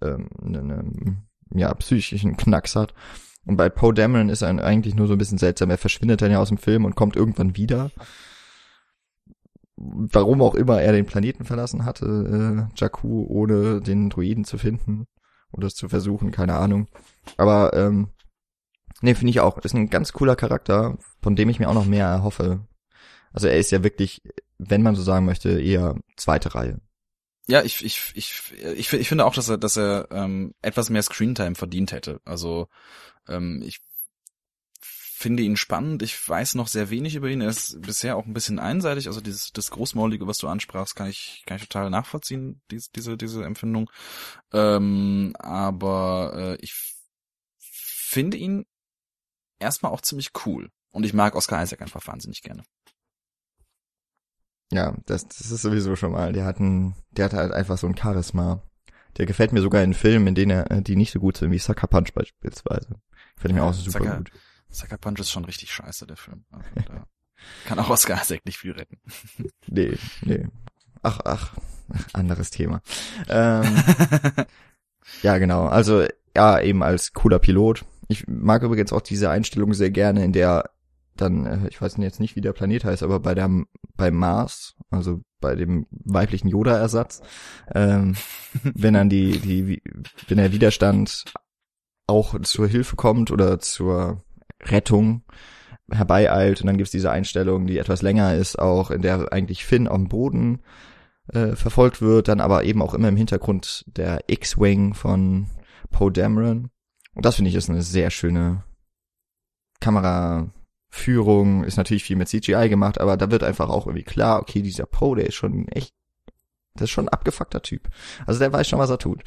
ähm, ne, ne, ja, psychischen Knacks hat. Und bei Poe Dameron ist er eigentlich nur so ein bisschen seltsam. Er verschwindet dann ja aus dem Film und kommt irgendwann wieder. Warum auch immer er den Planeten verlassen hatte, äh, Jakku, ohne den Druiden zu finden oder es zu versuchen, keine Ahnung. Aber ähm, nee, finde ich auch. Ist ein ganz cooler Charakter, von dem ich mir auch noch mehr erhoffe. Also er ist ja wirklich, wenn man so sagen möchte, eher zweite Reihe. Ja, ich, ich, ich, ich, ich finde auch, dass er, dass er ähm, etwas mehr Screentime verdient hätte. Also ähm, ich finde ihn spannend. Ich weiß noch sehr wenig über ihn. Er ist bisher auch ein bisschen einseitig. Also dieses das großmaulige, was du ansprachst, kann ich kann ich total nachvollziehen. Diese diese diese Empfindung. Ähm, aber äh, ich finde ihn erstmal auch ziemlich cool. Und ich mag Oscar Isaac einfach wahnsinnig gerne. Ja, das, das ist sowieso schon mal. Der hat ein, der hat halt einfach so ein Charisma. Der gefällt mir sogar in Filmen, in denen er, die nicht so gut sind, wie Sucker Punch beispielsweise. Gefällt mir auch super Sucker, gut. Sucker Punch ist schon richtig scheiße, der Film. Also, da kann auch Oscar Isaac nicht viel retten. Nee, nee. Ach, ach, anderes Thema. Ähm, ja, genau. Also, ja, eben als cooler Pilot. Ich mag übrigens auch diese Einstellung sehr gerne, in der dann, äh, ich weiß jetzt nicht, wie der Planet heißt, aber bei der, bei Mars, also bei dem weiblichen Yoda-Ersatz, ähm, wenn dann die, die, wenn der Widerstand auch zur Hilfe kommt oder zur Rettung herbeieilt und dann gibt's diese Einstellung, die etwas länger ist, auch in der eigentlich Finn am Boden äh, verfolgt wird, dann aber eben auch immer im Hintergrund der X-Wing von Poe Dameron. Und das finde ich ist eine sehr schöne Kameraführung, ist natürlich viel mit CGI gemacht, aber da wird einfach auch irgendwie klar, okay, dieser Poe, der ist schon echt, das ist schon ein abgefuckter Typ. Also der weiß schon, was er tut.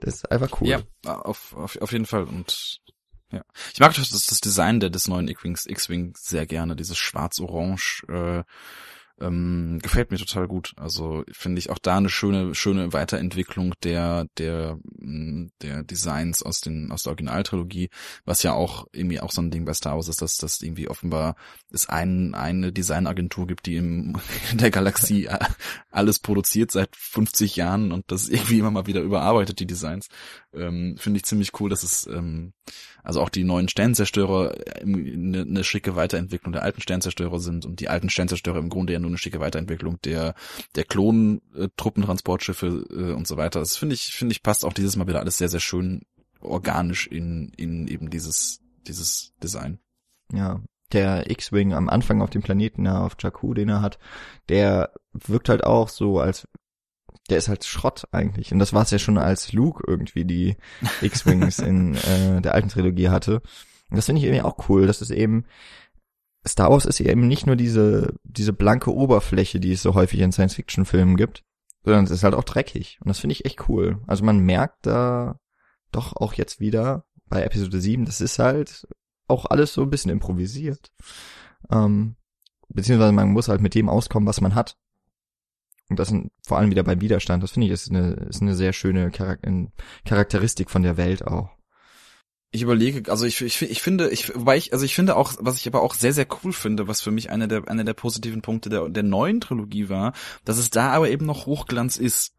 Das ist einfach cool. Ja, auf, auf, auf jeden Fall. Und ja. Ich mag das, das Design der, des neuen X-Wing sehr gerne. Dieses schwarz-orange, äh, ähm, gefällt mir total gut. Also finde ich auch da eine schöne, schöne Weiterentwicklung der, der, mm, der Designs aus den, aus der Originaltrilogie, was ja auch irgendwie auch so ein Ding bei Star Wars ist, dass das irgendwie offenbar es ein, eine Designagentur gibt, die im, in der Galaxie alles produziert seit 50 Jahren und das irgendwie immer mal wieder überarbeitet, die Designs. Ähm, finde ich ziemlich cool, dass es, ähm, also auch die neuen Sternzerstörer eine, eine schicke Weiterentwicklung der alten Sternzerstörer sind und die alten Sternzerstörer im Grunde ja nur eine schicke Weiterentwicklung der der Klon-Truppentransportschiffe äh, und so weiter. Das finde ich finde ich passt auch dieses Mal wieder alles sehr sehr schön organisch in in eben dieses dieses Design. Ja, der X-Wing am Anfang auf dem Planeten, ja, auf Jakku, den er hat, der wirkt halt auch so, als der ist halt Schrott eigentlich. Und das war es ja schon, als Luke irgendwie die X-Wings in äh, der alten Trilogie hatte. Und das finde ich irgendwie auch cool, dass es eben Star Wars ist eben nicht nur diese diese blanke Oberfläche, die es so häufig in Science-Fiction-Filmen gibt, sondern es ist halt auch dreckig. Und das finde ich echt cool. Also man merkt da doch auch jetzt wieder bei Episode 7, das ist halt auch alles so ein bisschen improvisiert. Ähm, beziehungsweise man muss halt mit dem auskommen, was man hat. Und das sind vor allem wieder beim Widerstand. Das finde ich ist eine, ist eine sehr schöne Charakteristik von der Welt auch. Ich überlege, also ich, ich, ich finde, ich, wobei ich, also ich finde auch, was ich aber auch sehr, sehr cool finde, was für mich einer der, einer der positiven Punkte der, der neuen Trilogie war, dass es da aber eben noch Hochglanz ist.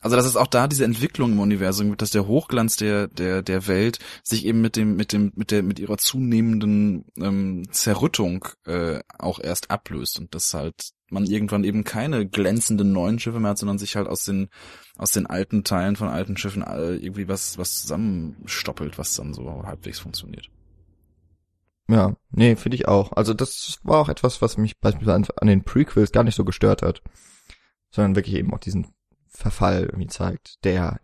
Also dass es auch da diese Entwicklung im Universum gibt, dass der Hochglanz der der der Welt sich eben mit dem mit dem mit der mit ihrer zunehmenden ähm, Zerrüttung äh, auch erst ablöst und dass halt man irgendwann eben keine glänzenden neuen Schiffe mehr hat, sondern sich halt aus den aus den alten Teilen von alten Schiffen irgendwie was was zusammenstoppelt, was dann so halbwegs funktioniert. Ja, nee, finde ich auch. Also das war auch etwas, was mich beispielsweise an den Prequels gar nicht so gestört hat, sondern wirklich eben auch diesen Verfall irgendwie zeigt, der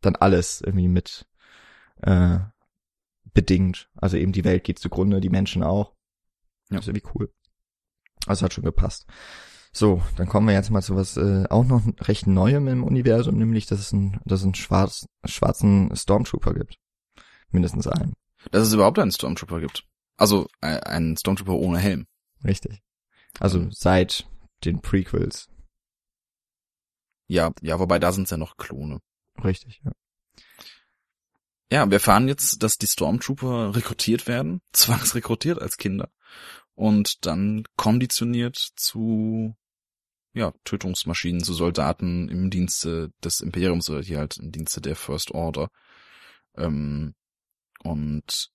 dann alles irgendwie mit äh, bedingt. Also eben die Welt geht zugrunde, die Menschen auch. Ja. Das ist irgendwie cool. Also hat schon gepasst. So, dann kommen wir jetzt mal zu was äh, auch noch recht Neuem im Universum, nämlich dass es ein, dass es einen schwarz, schwarzen Stormtrooper gibt. Mindestens einen. Dass es überhaupt einen Stormtrooper gibt. Also äh, einen Stormtrooper ohne Helm. Richtig. Also seit den Prequels. Ja, ja, wobei da sind es ja noch Klone. Richtig, ja. Ja, wir erfahren jetzt, dass die Stormtrooper rekrutiert werden, zwangsrekrutiert als Kinder und dann konditioniert zu ja, Tötungsmaschinen, zu Soldaten im Dienste des Imperiums oder hier halt im Dienste der First Order. Ähm, und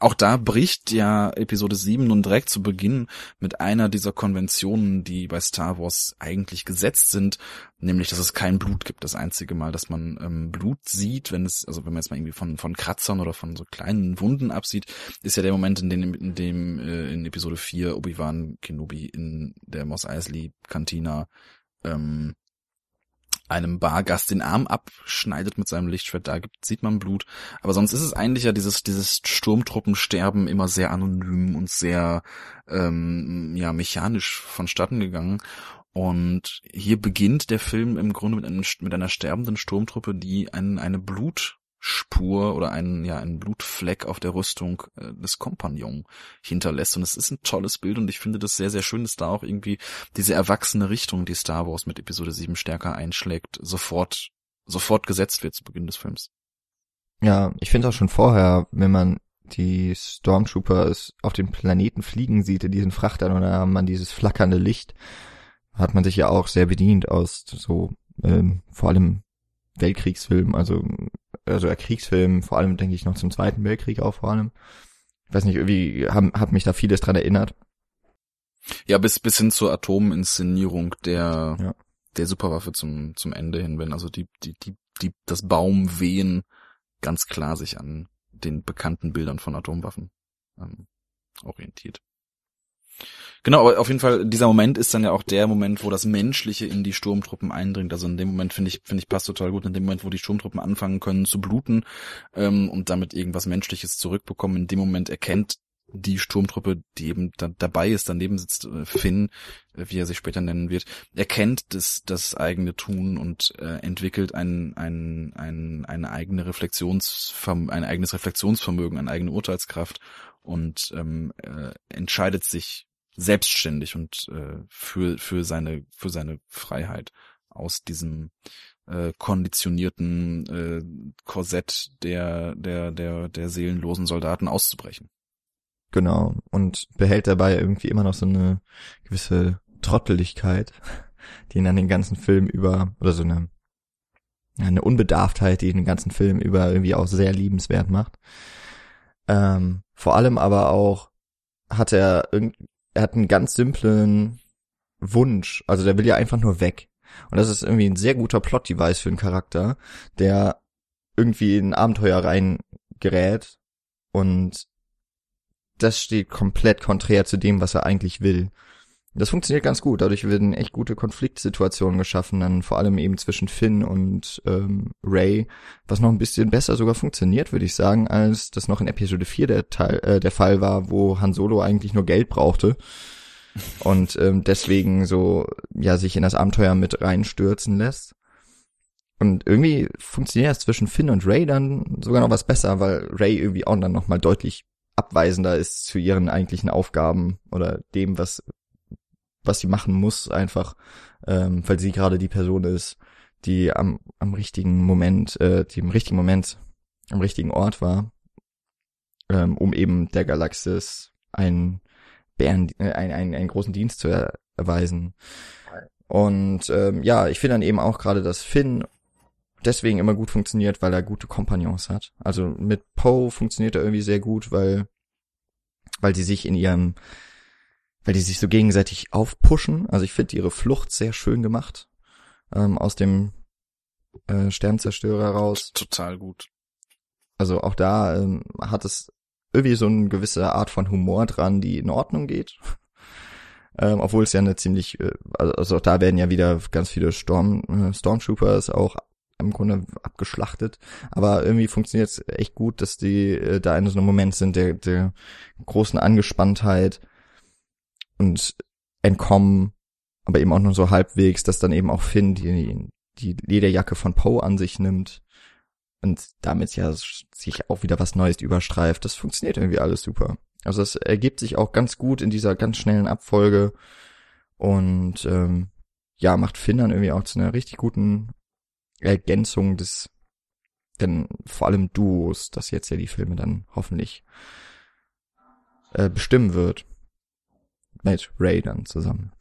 auch da bricht ja Episode 7 nun direkt zu Beginn mit einer dieser Konventionen, die bei Star Wars eigentlich gesetzt sind, nämlich, dass es kein Blut gibt. Das einzige Mal, dass man ähm, Blut sieht, wenn es, also wenn man jetzt mal irgendwie von, von Kratzern oder von so kleinen Wunden absieht, ist ja der Moment, in dem, in dem äh, in Episode 4 Obi-Wan Kenobi in der Mos Eisley Cantina ähm, einem Bargast den Arm abschneidet mit seinem Lichtschwert, da gibt, sieht man Blut. Aber sonst ist es eigentlich ja dieses, dieses Sturmtruppensterben immer sehr anonym und sehr ähm, ja, mechanisch vonstatten gegangen. Und hier beginnt der Film im Grunde mit, einem, mit einer sterbenden Sturmtruppe, die einen, eine Blut Spur oder einen, ja, einen Blutfleck auf der Rüstung äh, des Kompagnon hinterlässt. Und es ist ein tolles Bild und ich finde das sehr, sehr schön, dass da auch irgendwie diese erwachsene Richtung, die Star Wars mit Episode 7 stärker einschlägt, sofort, sofort gesetzt wird zu Beginn des Films. Ja, ich finde auch schon vorher, wenn man die Stormtroopers auf dem Planeten fliegen sieht, in diesen Frachtern oder man dieses flackernde Licht, hat man sich ja auch sehr bedient aus so, ähm, vor allem Weltkriegsfilmen, also also Kriegsfilm, vor allem denke ich noch zum Zweiten Weltkrieg auch vor allem. Ich weiß nicht, irgendwie haben, hat mich da vieles dran erinnert. Ja, bis, bis hin zur Atominszenierung der, ja. der Superwaffe zum, zum Ende hin, wenn also die, die, die, die, das Baumwehen ganz klar sich an den bekannten Bildern von Atomwaffen ähm, orientiert. Genau, aber auf jeden Fall, dieser Moment ist dann ja auch der Moment, wo das Menschliche in die Sturmtruppen eindringt. Also in dem Moment finde ich, finde ich passt total gut. In dem Moment, wo die Sturmtruppen anfangen können zu bluten ähm, und damit irgendwas Menschliches zurückbekommen, in dem Moment erkennt die Sturmtruppe, die eben da, dabei ist, daneben sitzt, äh, Finn, äh, wie er sich später nennen wird, erkennt das, das eigene Tun und äh, entwickelt ein, ein, ein, eine eigene Reflexionsverm ein eigenes Reflexionsvermögen, eine eigene Urteilskraft und ähm, äh, entscheidet sich selbstständig und äh, für für seine für seine Freiheit aus diesem äh, konditionierten äh, Korsett der der der der seelenlosen Soldaten auszubrechen. Genau und behält dabei irgendwie immer noch so eine gewisse Trotteligkeit, die ihn an den ganzen Film über oder so eine eine Unbedarftheit, die den ganzen Film über irgendwie auch sehr liebenswert macht. Ähm, vor allem aber auch hat er er hat einen ganz simplen Wunsch. Also der will ja einfach nur weg. Und das ist irgendwie ein sehr guter Plot-Device für einen Charakter, der irgendwie in ein Abenteuer reingerät und das steht komplett konträr zu dem, was er eigentlich will. Das funktioniert ganz gut. Dadurch werden echt gute Konfliktsituationen geschaffen, dann vor allem eben zwischen Finn und ähm, Ray, was noch ein bisschen besser sogar funktioniert, würde ich sagen, als das noch in Episode 4 der, Teil, äh, der Fall war, wo Han Solo eigentlich nur Geld brauchte und ähm, deswegen so ja sich in das Abenteuer mit reinstürzen lässt. Und irgendwie funktioniert das zwischen Finn und Ray dann sogar noch was besser, weil Ray irgendwie auch dann nochmal deutlich abweisender ist zu ihren eigentlichen Aufgaben oder dem, was was sie machen muss, einfach, ähm, weil sie gerade die Person ist, die am, am richtigen Moment, äh, die im richtigen Moment am richtigen Ort war, ähm, um eben der Galaxis einen Bären, äh, einen, einen, einen großen Dienst zu er erweisen. Und ähm, ja, ich finde dann eben auch gerade, dass Finn deswegen immer gut funktioniert, weil er gute Kompagnons hat. Also mit Poe funktioniert er irgendwie sehr gut, weil weil sie sich in ihrem weil die sich so gegenseitig aufpushen. Also ich finde ihre Flucht sehr schön gemacht ähm, aus dem äh, Sternzerstörer raus. Total gut. Also auch da ähm, hat es irgendwie so eine gewisse Art von Humor dran, die in Ordnung geht. ähm, obwohl es ja eine ziemlich, äh, also auch da werden ja wieder ganz viele Storm, äh, Stormtroopers auch im Grunde abgeschlachtet. Aber irgendwie funktioniert es echt gut, dass die äh, da in so einem Moment sind der, der großen Angespanntheit und entkommen, aber eben auch nur so halbwegs, dass dann eben auch Finn die, die Lederjacke von Poe an sich nimmt und damit ja sich auch wieder was Neues überstreift. Das funktioniert irgendwie alles super. Also es ergibt sich auch ganz gut in dieser ganz schnellen Abfolge und ähm, ja, macht Finn dann irgendwie auch zu einer richtig guten Ergänzung des denn vor allem Duos, das jetzt ja die Filme dann hoffentlich äh, bestimmen wird. Mit Ray dann zusammen.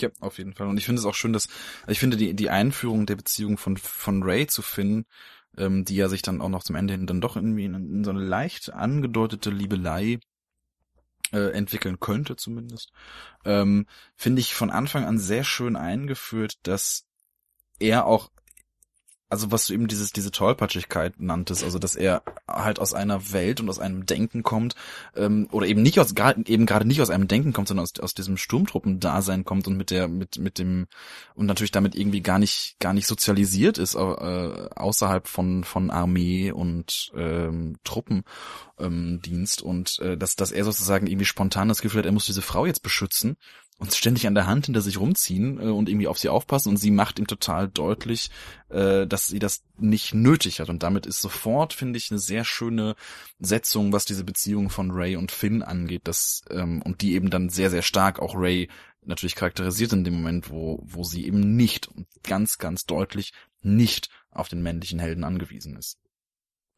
Ja, auf jeden Fall. Und ich finde es auch schön, dass ich finde die die Einführung der Beziehung von von Ray zu Finn, ähm, die ja sich dann auch noch zum Ende hin dann doch irgendwie in, in so eine leicht angedeutete Liebelei äh, entwickeln könnte zumindest, ähm, finde ich von Anfang an sehr schön eingeführt, dass er auch also was du eben dieses diese Tollpatschigkeit nanntest, also dass er halt aus einer Welt und aus einem Denken kommt ähm, oder eben nicht aus eben gerade nicht aus einem Denken kommt, sondern aus, aus diesem Sturmtruppendasein kommt und mit der mit mit dem und natürlich damit irgendwie gar nicht gar nicht sozialisiert ist äh, außerhalb von von Armee und ähm, Truppendienst. Und äh, dass dass er sozusagen irgendwie spontan das Gefühl hat, er muss diese Frau jetzt beschützen und ständig an der Hand hinter sich rumziehen äh, und irgendwie auf sie aufpassen und sie macht ihm total deutlich, äh, dass sie das nicht nötig hat und damit ist sofort, finde ich, eine sehr schöne Setzung, was diese Beziehung von Ray und Finn angeht, das ähm, und die eben dann sehr sehr stark auch Ray natürlich charakterisiert in dem Moment, wo wo sie eben nicht und ganz ganz deutlich nicht auf den männlichen Helden angewiesen ist.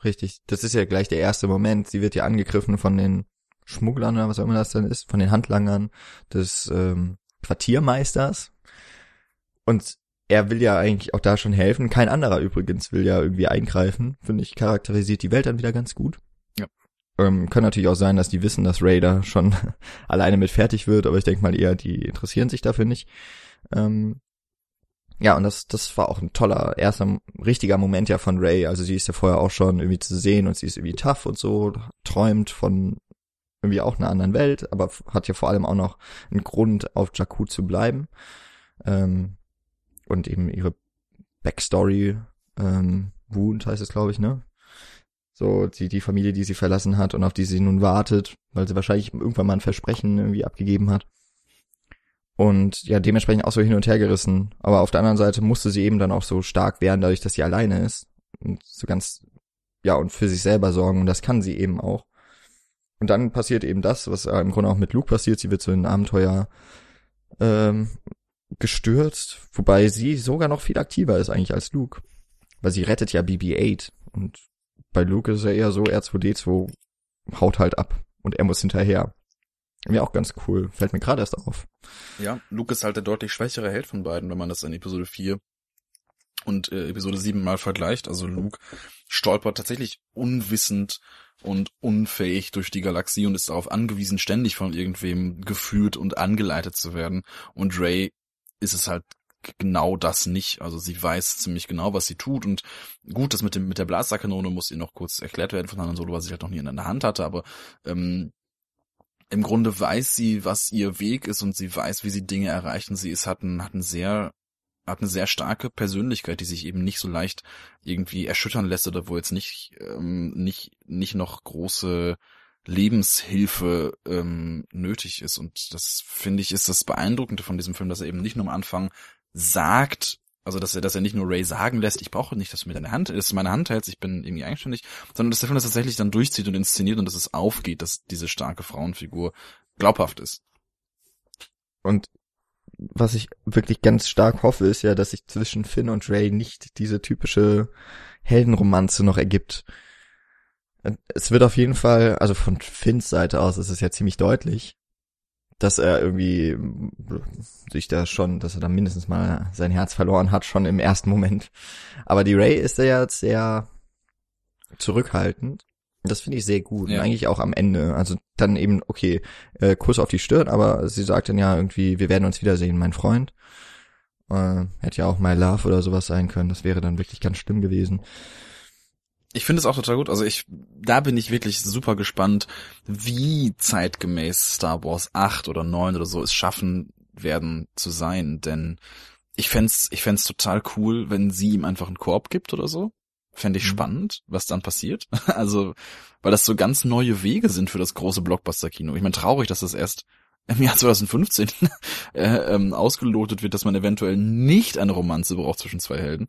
Richtig, das ist ja gleich der erste Moment. Sie wird ja angegriffen von den Schmugglern oder was auch immer das dann ist, von den Handlangern des ähm, Quartiermeisters. Und er will ja eigentlich auch da schon helfen. Kein anderer übrigens will ja irgendwie eingreifen. Finde ich, charakterisiert die Welt dann wieder ganz gut. Ja. Ähm, kann natürlich auch sein, dass die wissen, dass Raider schon alleine mit fertig wird, aber ich denke mal eher, die interessieren sich dafür nicht. Ähm, ja, und das, das war auch ein toller, erster, richtiger Moment ja von Ray. Also sie ist ja vorher auch schon irgendwie zu sehen und sie ist irgendwie tough und so, träumt von irgendwie auch einer anderen Welt, aber hat ja vor allem auch noch einen Grund, auf Jakku zu bleiben. Ähm, und eben ihre Backstory, ähm, Wound heißt es, glaube ich, ne? So, die, die Familie, die sie verlassen hat und auf die sie nun wartet, weil sie wahrscheinlich irgendwann mal ein Versprechen irgendwie abgegeben hat. Und ja, dementsprechend auch so hin und her gerissen. Aber auf der anderen Seite musste sie eben dann auch so stark werden, dadurch, dass sie alleine ist. Und so ganz, ja, und für sich selber sorgen. Und das kann sie eben auch. Und dann passiert eben das, was im Grunde auch mit Luke passiert. Sie wird so in ein Abenteuer ähm, gestürzt, wobei sie sogar noch viel aktiver ist eigentlich als Luke. Weil sie rettet ja BB-8 und bei Luke ist er eher so, R2D2 haut halt ab und er muss hinterher. Ja, auch ganz cool. Fällt mir gerade erst auf. Ja, Luke ist halt der deutlich schwächere Held von beiden, wenn man das in Episode 4 und äh, Episode 7 mal vergleicht. Also Luke stolpert tatsächlich unwissend und unfähig durch die Galaxie und ist darauf angewiesen, ständig von irgendwem geführt und angeleitet zu werden. Und Ray ist es halt genau das nicht. Also sie weiß ziemlich genau, was sie tut und gut, das mit dem mit der Blasterkanone muss ihr noch kurz erklärt werden von Han Solo, was ich halt noch nie in der Hand hatte, aber ähm, im Grunde weiß sie, was ihr Weg ist und sie weiß, wie sie Dinge erreichen. Sie ist hat ein hat ein sehr hat eine sehr starke Persönlichkeit, die sich eben nicht so leicht irgendwie erschüttern lässt oder wo jetzt nicht ähm, nicht nicht noch große Lebenshilfe ähm, nötig ist. Und das finde ich ist das Beeindruckende von diesem Film, dass er eben nicht nur am Anfang sagt, also dass er, dass er nicht nur Ray sagen lässt, ich brauche nicht, dass du mir deine Hand, dass du meine Hand hältst, ich bin irgendwie eigenständig, sondern dass der Film das tatsächlich dann durchzieht und inszeniert und dass es aufgeht, dass diese starke Frauenfigur glaubhaft ist. Und was ich wirklich ganz stark hoffe, ist ja, dass sich zwischen Finn und Ray nicht diese typische Heldenromanze noch ergibt. Es wird auf jeden Fall, also von Finns Seite aus ist es ja ziemlich deutlich, dass er irgendwie sich da schon, dass er da mindestens mal sein Herz verloren hat, schon im ersten Moment. Aber die Ray ist ja jetzt sehr zurückhaltend das finde ich sehr gut. Ja. Und eigentlich auch am Ende. Also dann eben, okay, äh, Kuss auf die Stirn, aber sie sagt dann ja irgendwie, wir werden uns wiedersehen, mein Freund. Äh, hätte ja auch My Love oder sowas sein können. Das wäre dann wirklich ganz schlimm gewesen. Ich finde es auch total gut. Also ich, da bin ich wirklich super gespannt, wie zeitgemäß Star Wars 8 oder 9 oder so es schaffen werden zu sein. Denn ich fänd's, ich fänd's total cool, wenn sie ihm einfach einen Korb gibt oder so. Fände ich mhm. spannend, was dann passiert. Also, weil das so ganz neue Wege sind für das große Blockbuster-Kino. Ich meine, traurig, dass das erst im Jahr 2015 äh, ähm, ausgelotet wird, dass man eventuell nicht eine Romanze braucht zwischen zwei Helden.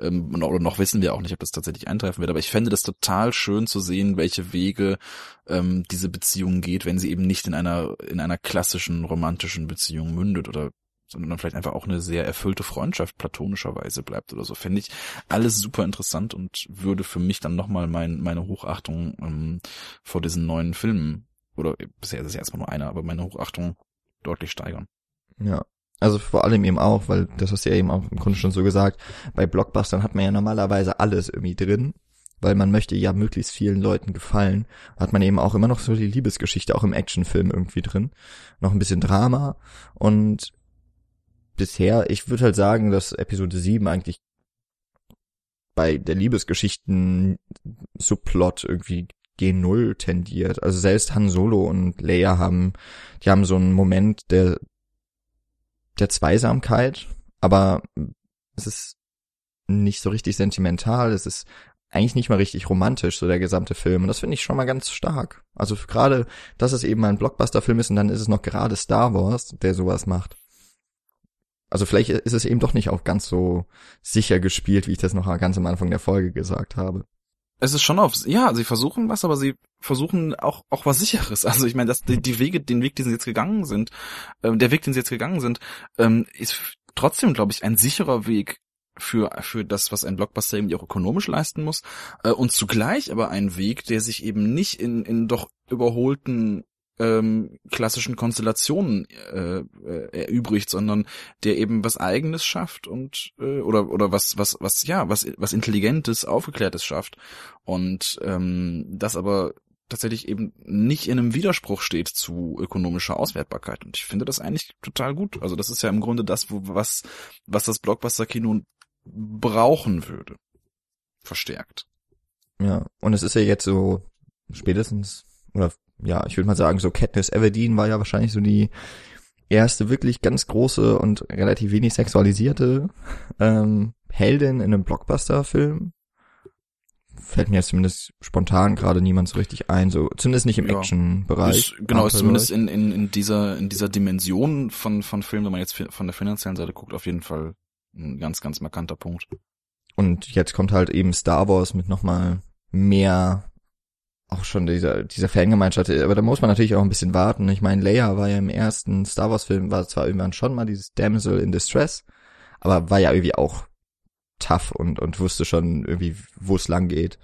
Ähm, oder noch wissen wir auch nicht, ob das tatsächlich eintreffen wird. Aber ich fände das total schön zu sehen, welche Wege ähm, diese Beziehung geht, wenn sie eben nicht in einer in einer klassischen romantischen Beziehung mündet oder sondern dann vielleicht einfach auch eine sehr erfüllte Freundschaft platonischerweise bleibt oder so. Fände ich alles super interessant und würde für mich dann nochmal mein, meine Hochachtung ähm, vor diesen neuen Filmen, oder bisher ist es ja erstmal nur einer, aber meine Hochachtung deutlich steigern. Ja. Also vor allem eben auch, weil das hast du ja eben auch im Grunde schon so gesagt, bei Blockbustern hat man ja normalerweise alles irgendwie drin, weil man möchte ja möglichst vielen Leuten gefallen. Hat man eben auch immer noch so die Liebesgeschichte auch im Actionfilm irgendwie drin. Noch ein bisschen Drama und bisher, ich würde halt sagen, dass Episode 7 eigentlich bei der Liebesgeschichten Subplot irgendwie G0 tendiert. Also selbst Han Solo und Leia haben, die haben so einen Moment der, der Zweisamkeit, aber es ist nicht so richtig sentimental, es ist eigentlich nicht mal richtig romantisch, so der gesamte Film. Und das finde ich schon mal ganz stark. Also gerade, dass es eben ein Blockbuster-Film ist und dann ist es noch gerade Star Wars, der sowas macht. Also vielleicht ist es eben doch nicht auch ganz so sicher gespielt, wie ich das noch ganz am Anfang der Folge gesagt habe. Es ist schon auf, ja, sie versuchen was, aber sie versuchen auch auch was sicheres. Also ich meine, dass die, die Wege, den Weg, den sie jetzt gegangen sind, äh, der Weg, den sie jetzt gegangen sind, ähm, ist trotzdem, glaube ich, ein sicherer Weg für für das, was ein Blockbuster eben auch ökonomisch leisten muss äh, und zugleich aber ein Weg, der sich eben nicht in in doch überholten ähm, klassischen Konstellationen äh, äh, erübrigt, sondern der eben was Eigenes schafft und äh, oder oder was was was ja was was Intelligentes, Aufgeklärtes schafft und ähm, das aber tatsächlich eben nicht in einem Widerspruch steht zu ökonomischer Auswertbarkeit und ich finde das eigentlich total gut. Also das ist ja im Grunde das, wo, was was das Blockbuster-Kino brauchen würde, verstärkt. Ja, und es ist ja jetzt so spätestens oder ja, ich würde mal sagen, so Katniss Everdeen war ja wahrscheinlich so die erste wirklich ganz große und relativ wenig sexualisierte ähm, Heldin in einem Blockbuster-Film. Fällt mir jetzt zumindest spontan gerade niemand so richtig ein, so zumindest nicht im ja. Action-Bereich. Genau, ist zumindest in, in, in dieser in dieser Dimension von von Filmen, wenn man jetzt von der finanziellen Seite guckt, auf jeden Fall ein ganz ganz markanter Punkt. Und jetzt kommt halt eben Star Wars mit nochmal mehr auch schon dieser, dieser Fangemeinschaft, aber da muss man natürlich auch ein bisschen warten. Ich meine, Leia war ja im ersten Star Wars Film, war zwar irgendwann schon mal dieses Damsel in Distress, aber war ja irgendwie auch tough und, und wusste schon irgendwie, wo es lang geht.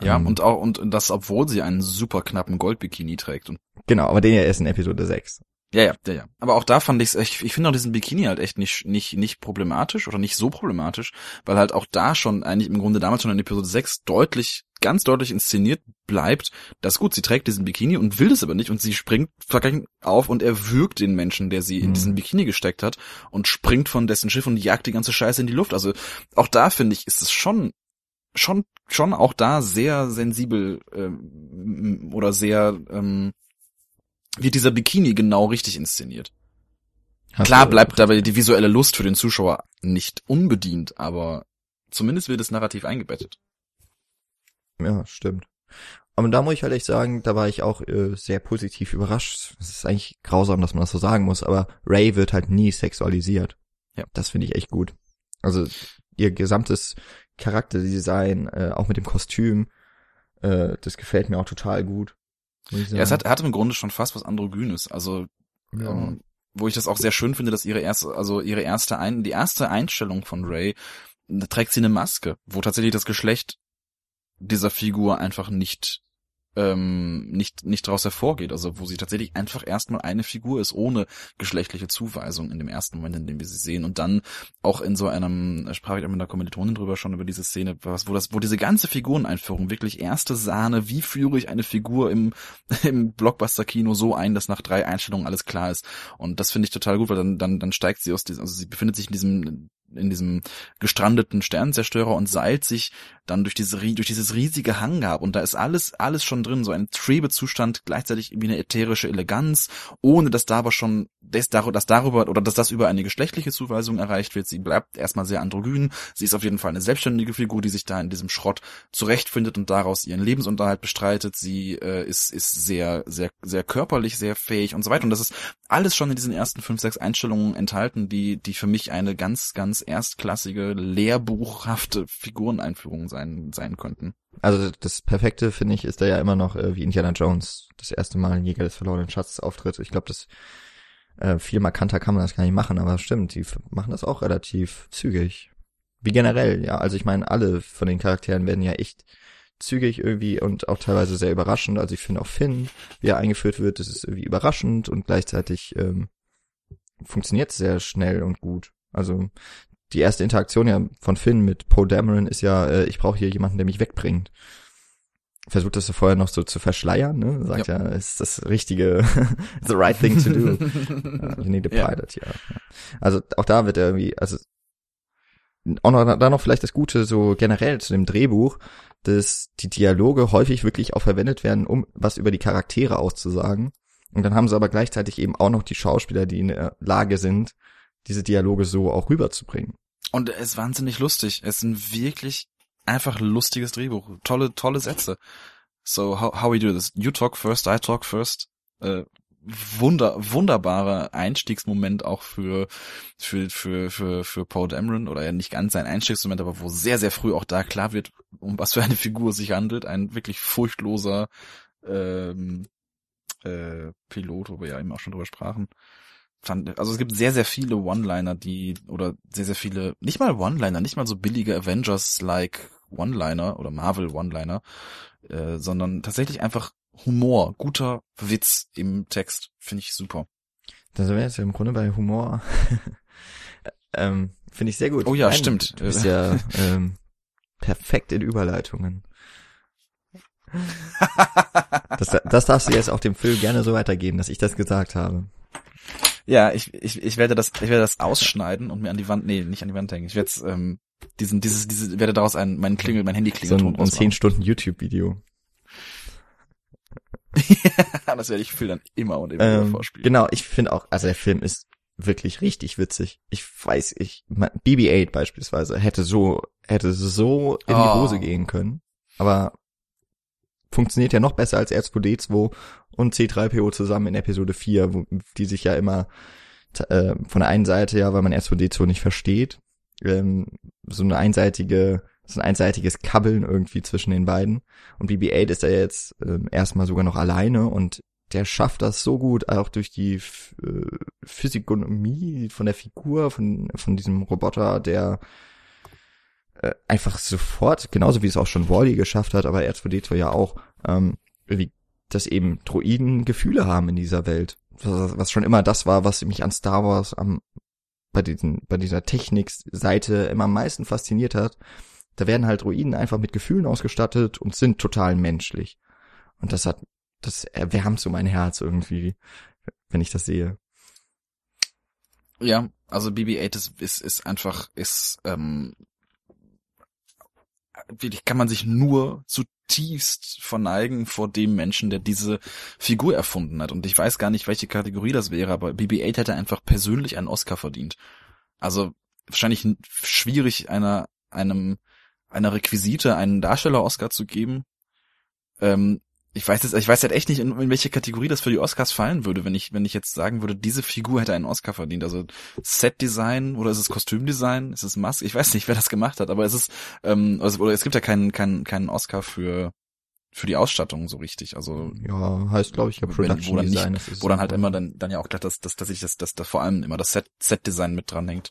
Ja, ähm, und auch, und das, obwohl sie einen super knappen Goldbikini trägt. Und genau, aber den ja erst in Episode 6. Ja, ja, ja, ja. Aber auch da fand ich's, ich, ich finde auch diesen Bikini halt echt nicht, nicht, nicht problematisch oder nicht so problematisch, weil halt auch da schon eigentlich im Grunde damals schon in Episode 6 deutlich, ganz deutlich inszeniert bleibt, dass gut, sie trägt diesen Bikini und will das aber nicht und sie springt auf und erwürgt den Menschen, der sie in mhm. diesen Bikini gesteckt hat und springt von dessen Schiff und jagt die ganze Scheiße in die Luft. Also auch da finde ich, ist es schon schon schon auch da sehr sensibel ähm, oder sehr ähm, wird dieser Bikini genau richtig inszeniert. Hast Klar bleibt dabei die visuelle Lust für den Zuschauer nicht unbedient, aber zumindest wird es narrativ eingebettet. Ja, stimmt. Aber da muss ich halt echt sagen, da war ich auch äh, sehr positiv überrascht. Es ist eigentlich grausam, dass man das so sagen muss, aber Ray wird halt nie sexualisiert. Ja. Das finde ich echt gut. Also ihr gesamtes Charakterdesign, äh, auch mit dem Kostüm, äh, das gefällt mir auch total gut. Ja, es hat, hat im Grunde schon fast was Androgynes. Also, ja. ähm, wo ich das auch sehr schön finde, dass ihre erste, also ihre erste ein, die erste Einstellung von Ray, da trägt sie eine Maske, wo tatsächlich das Geschlecht dieser Figur einfach nicht ähm, nicht nicht daraus hervorgeht, also wo sie tatsächlich einfach erstmal eine Figur ist, ohne geschlechtliche Zuweisung in dem ersten Moment, in dem wir sie sehen. Und dann auch in so einem, äh, sprach ich mit einer Kommilitonin drüber schon über diese Szene, was, wo das, wo diese ganze Figureneinführung wirklich erste Sahne, wie führe ich eine Figur im, im Blockbuster-Kino so ein, dass nach drei Einstellungen alles klar ist. Und das finde ich total gut, weil dann, dann, dann steigt sie aus diesem, also sie befindet sich in diesem in diesem gestrandeten Sternenzerstörer und seilt sich dann durch diese durch dieses riesige Hangar und da ist alles alles schon drin, so ein Trebezustand, gleichzeitig wie eine ätherische Eleganz, ohne dass da aber schon das, dass darüber oder dass das über eine geschlechtliche Zuweisung erreicht wird. Sie bleibt erstmal sehr androgyn. Sie ist auf jeden Fall eine selbstständige Figur, die sich da in diesem Schrott zurechtfindet und daraus ihren Lebensunterhalt bestreitet. Sie äh, ist ist sehr sehr sehr körperlich, sehr fähig und so weiter und das ist alles schon in diesen ersten fünf sechs Einstellungen enthalten, die die für mich eine ganz ganz erstklassige lehrbuchhafte Figureneinführung sein, sein könnten. Also das Perfekte, finde ich, ist da ja immer noch, äh, wie Indiana Jones das erste Mal in Jäger des verlorenen Schatzes auftritt. Ich glaube, das Äh, viel markanter kann man das gar nicht machen, aber stimmt, die machen das auch relativ zügig. Wie generell, ja. Also ich meine, alle von den Charakteren werden ja echt zügig irgendwie und auch teilweise sehr überraschend. Also ich finde auch Finn, wie er eingeführt wird, das ist irgendwie überraschend und gleichzeitig ähm, funktioniert sehr schnell und gut. Also die erste Interaktion ja von Finn mit Poe Dameron ist ja, äh, ich brauche hier jemanden, der mich wegbringt. Versucht das so vorher noch so zu verschleiern, ne? Sagt ja, ja ist das richtige, the right thing to do. uh, you need a pilot, ja. ja. Also auch da wird er irgendwie, also auch noch, da noch vielleicht das Gute so generell zu dem Drehbuch, dass die Dialoge häufig wirklich auch verwendet werden, um was über die Charaktere auszusagen. Und dann haben sie aber gleichzeitig eben auch noch die Schauspieler, die in der Lage sind, diese Dialoge so auch rüberzubringen. Und es ist wahnsinnig lustig. Es ist ein wirklich einfach lustiges Drehbuch. Tolle, tolle Sätze. So, how, how we do this? You talk first, I talk first. Äh, wunder, wunderbarer Einstiegsmoment auch für, für, für, für, für Paul Dameron oder ja nicht ganz sein Einstiegsmoment, aber wo sehr, sehr früh auch da klar wird, um was für eine Figur es sich handelt. Ein wirklich furchtloser, ähm, äh, Pilot, wo wir ja eben auch schon drüber sprachen. Fand, also es gibt sehr, sehr viele One-Liner, die, oder sehr, sehr viele, nicht mal One-Liner, nicht mal so billige Avengers-like One-Liner oder Marvel One-Liner, äh, sondern tatsächlich einfach Humor, guter Witz im Text. Finde ich super. Da sind wir jetzt im Grunde bei Humor. ähm, Finde ich sehr gut. Oh ja, Nein, stimmt. Du bist ja ähm, perfekt in Überleitungen. das, das darfst du jetzt auf dem Film gerne so weitergeben, dass ich das gesagt habe. Ja, ich, ich, ich werde das, ich werde das ausschneiden und mir an die Wand, nee, nicht an die Wand hängen. Ich werde ähm, diesen, dieses, diese, werde daraus ein, mein Klingel, mein Handy klingelt. So ein, ein 10 Stunden YouTube-Video. ja, das werde ich Phil dann immer und immer ähm, vorspielen. Genau, ich finde auch, also der Film ist wirklich richtig witzig. Ich weiß, ich, BB-8 beispielsweise hätte so, hätte so in oh. die Hose gehen können, aber funktioniert ja noch besser als R2D2 und C3PO zusammen in Episode 4, wo, die sich ja immer äh, von der einen Seite ja, weil man R2D2 nicht versteht, ähm, so eine einseitige so ein einseitiges Kabbeln irgendwie zwischen den beiden. Und BB-8 ist ja jetzt ähm, erstmal sogar noch alleine und der schafft das so gut, auch durch die äh, Physiognomie von der Figur, von, von diesem Roboter, der äh, einfach sofort, genauso wie es auch schon Wally geschafft hat, aber R2D2 ja auch, ähm, wie dass eben Droiden Gefühle haben in dieser Welt. Was, was schon immer das war, was mich an Star Wars am bei diesen bei dieser Technikseite immer am meisten fasziniert hat, da werden halt Ruinen einfach mit Gefühlen ausgestattet und sind total menschlich. Und das hat, das erwärmt so mein Herz irgendwie, wenn ich das sehe. Ja, also BB-8 ist, ist, ist einfach, ist, ähm, wirklich kann man sich nur zutiefst verneigen vor dem Menschen, der diese Figur erfunden hat. Und ich weiß gar nicht, welche Kategorie das wäre, aber BB-8 hätte einfach persönlich einen Oscar verdient. Also wahrscheinlich schwierig einer, einem einer Requisite einen Darsteller-Oscar zu geben. Ähm, ich weiß jetzt, ich weiß halt echt nicht, in, in, welche Kategorie das für die Oscars fallen würde, wenn ich, wenn ich jetzt sagen würde, diese Figur hätte einen Oscar verdient. Also Set-Design oder ist es Kostümdesign? Ist es Mask? Ich weiß nicht, wer das gemacht hat, aber es ist, ähm, also, oder es gibt ja keinen, keinen, keinen Oscar für für die Ausstattung so richtig. Also ja, heißt glaube ich ja Production wo dann Design. Nicht, wo dann halt immer dann dann ja auch dass dass dass ich das dass da vor allem immer das Set Set Design mit dran hängt.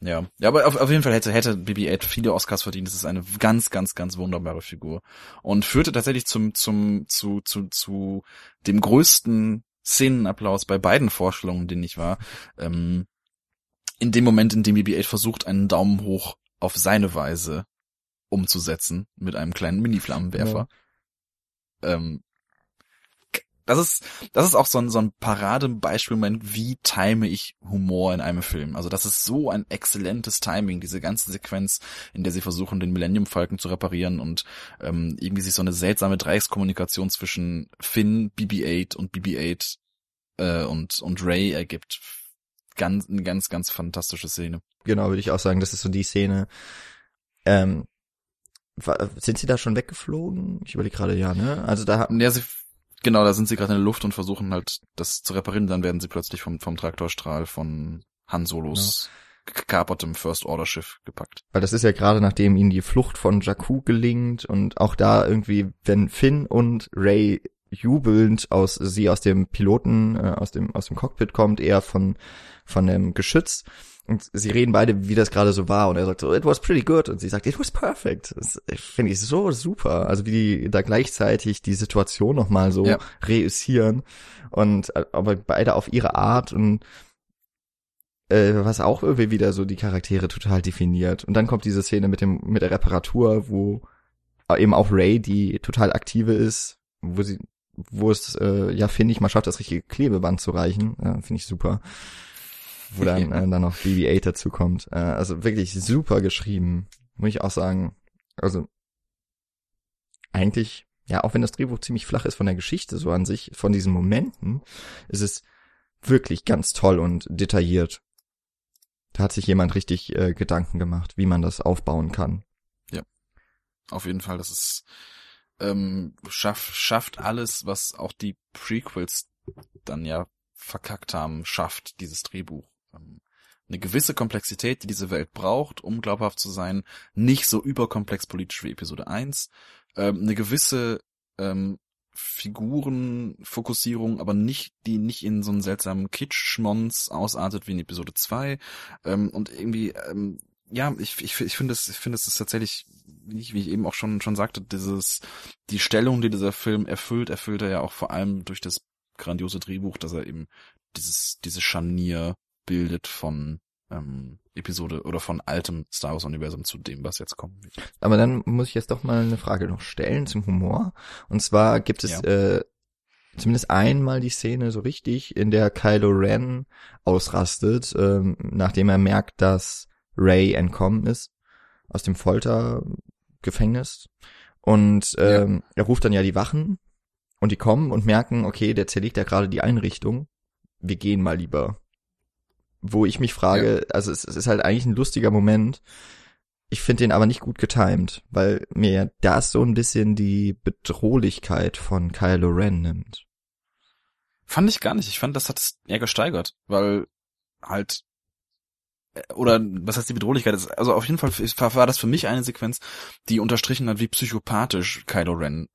Ja, ja, aber auf, auf jeden Fall hätte, hätte BB-8 viele Oscars verdient. Das ist eine ganz, ganz, ganz wunderbare Figur. Und führte tatsächlich zum, zum, zu, zu, zu dem größten Szenenapplaus bei beiden Vorstellungen, den ich war. Ähm, in dem Moment, in dem BB-8 versucht, einen Daumen hoch auf seine Weise umzusetzen, mit einem kleinen Mini-Flammenwerfer. Ja. Ähm, das ist, das ist auch so ein, so ein Paradebeispiel, wie time ich Humor in einem Film. Also das ist so ein exzellentes Timing, diese ganze Sequenz, in der sie versuchen, den Millennium Falcon zu reparieren und ähm, irgendwie sich so eine seltsame Dreieckskommunikation zwischen Finn, BB-8 und BB-8 äh, und, und Ray ergibt. Ganz, eine ganz, ganz fantastische Szene. Genau, würde ich auch sagen, das ist so die Szene, ähm, sind sie da schon weggeflogen? Ich überlege gerade, ja, ne? Also da ja, sie Genau, da sind sie gerade in der Luft und versuchen halt das zu reparieren, dann werden sie plötzlich vom, vom Traktorstrahl von Han Solos ja. gekapertem First Order Schiff gepackt. Weil das ist ja gerade nachdem ihnen die Flucht von Jakku gelingt und auch da irgendwie, wenn Finn und Ray jubelnd aus sie aus dem Piloten äh, aus dem aus dem Cockpit kommt, eher von von dem Geschütz und sie reden beide, wie das gerade so war und er sagt so it was pretty good und sie sagt it was perfect. Das finde ich so super, also wie die da gleichzeitig die Situation noch mal so ja. reüssieren und äh, aber beide auf ihre Art und äh, was auch irgendwie wieder so die Charaktere total definiert und dann kommt diese Szene mit dem mit der Reparatur, wo eben auch Ray, die total aktive ist, wo sie wo es äh, ja finde ich mal schafft, das richtige Klebeband zu reichen, ja, finde ich super. Wo dann äh, dann noch BB-8 dazu kommt. Äh, also wirklich super geschrieben, muss ich auch sagen. Also eigentlich ja, auch wenn das Drehbuch ziemlich flach ist von der Geschichte so an sich, von diesen Momenten, ist es wirklich ganz toll und detailliert. Da hat sich jemand richtig äh, Gedanken gemacht, wie man das aufbauen kann. Ja, auf jeden Fall. Das ist ähm, schaff, schafft alles, was auch die Prequels dann ja verkackt haben, schafft dieses Drehbuch. Ähm, eine gewisse Komplexität, die diese Welt braucht, um glaubhaft zu sein, nicht so überkomplex politisch wie Episode 1, ähm, eine gewisse ähm, Figurenfokussierung, aber nicht, die nicht in so einen seltsamen Kitschmons ausartet wie in Episode 2 ähm, und irgendwie ähm, ja, ich, ich, ich finde es, ich finde es ist tatsächlich, wie ich, wie ich eben auch schon, schon sagte, dieses, die Stellung, die dieser Film erfüllt, erfüllt er ja auch vor allem durch das grandiose Drehbuch, dass er eben dieses, dieses Scharnier bildet von ähm, Episode oder von altem Star Wars Universum zu dem, was jetzt kommt. Aber dann muss ich jetzt doch mal eine Frage noch stellen zum Humor. Und zwar gibt es ja. äh, zumindest einmal die Szene so richtig, in der Kylo Ren ausrastet, ähm, nachdem er merkt, dass Ray entkommen ist aus dem Foltergefängnis. Und ähm, ja. er ruft dann ja die Wachen und die kommen und merken, okay, der zerlegt ja gerade die Einrichtung. Wir gehen mal lieber. Wo ich mich frage, ja. also es, es, ist halt eigentlich ein lustiger Moment. Ich finde den aber nicht gut getimed, weil mir das so ein bisschen die Bedrohlichkeit von Kylo Ren nimmt. Fand ich gar nicht. Ich fand, das hat es eher gesteigert, weil halt oder was heißt die Bedrohlichkeit ist, also auf jeden Fall war das für mich eine Sequenz, die unterstrichen hat, wie psychopathisch Kylo Ren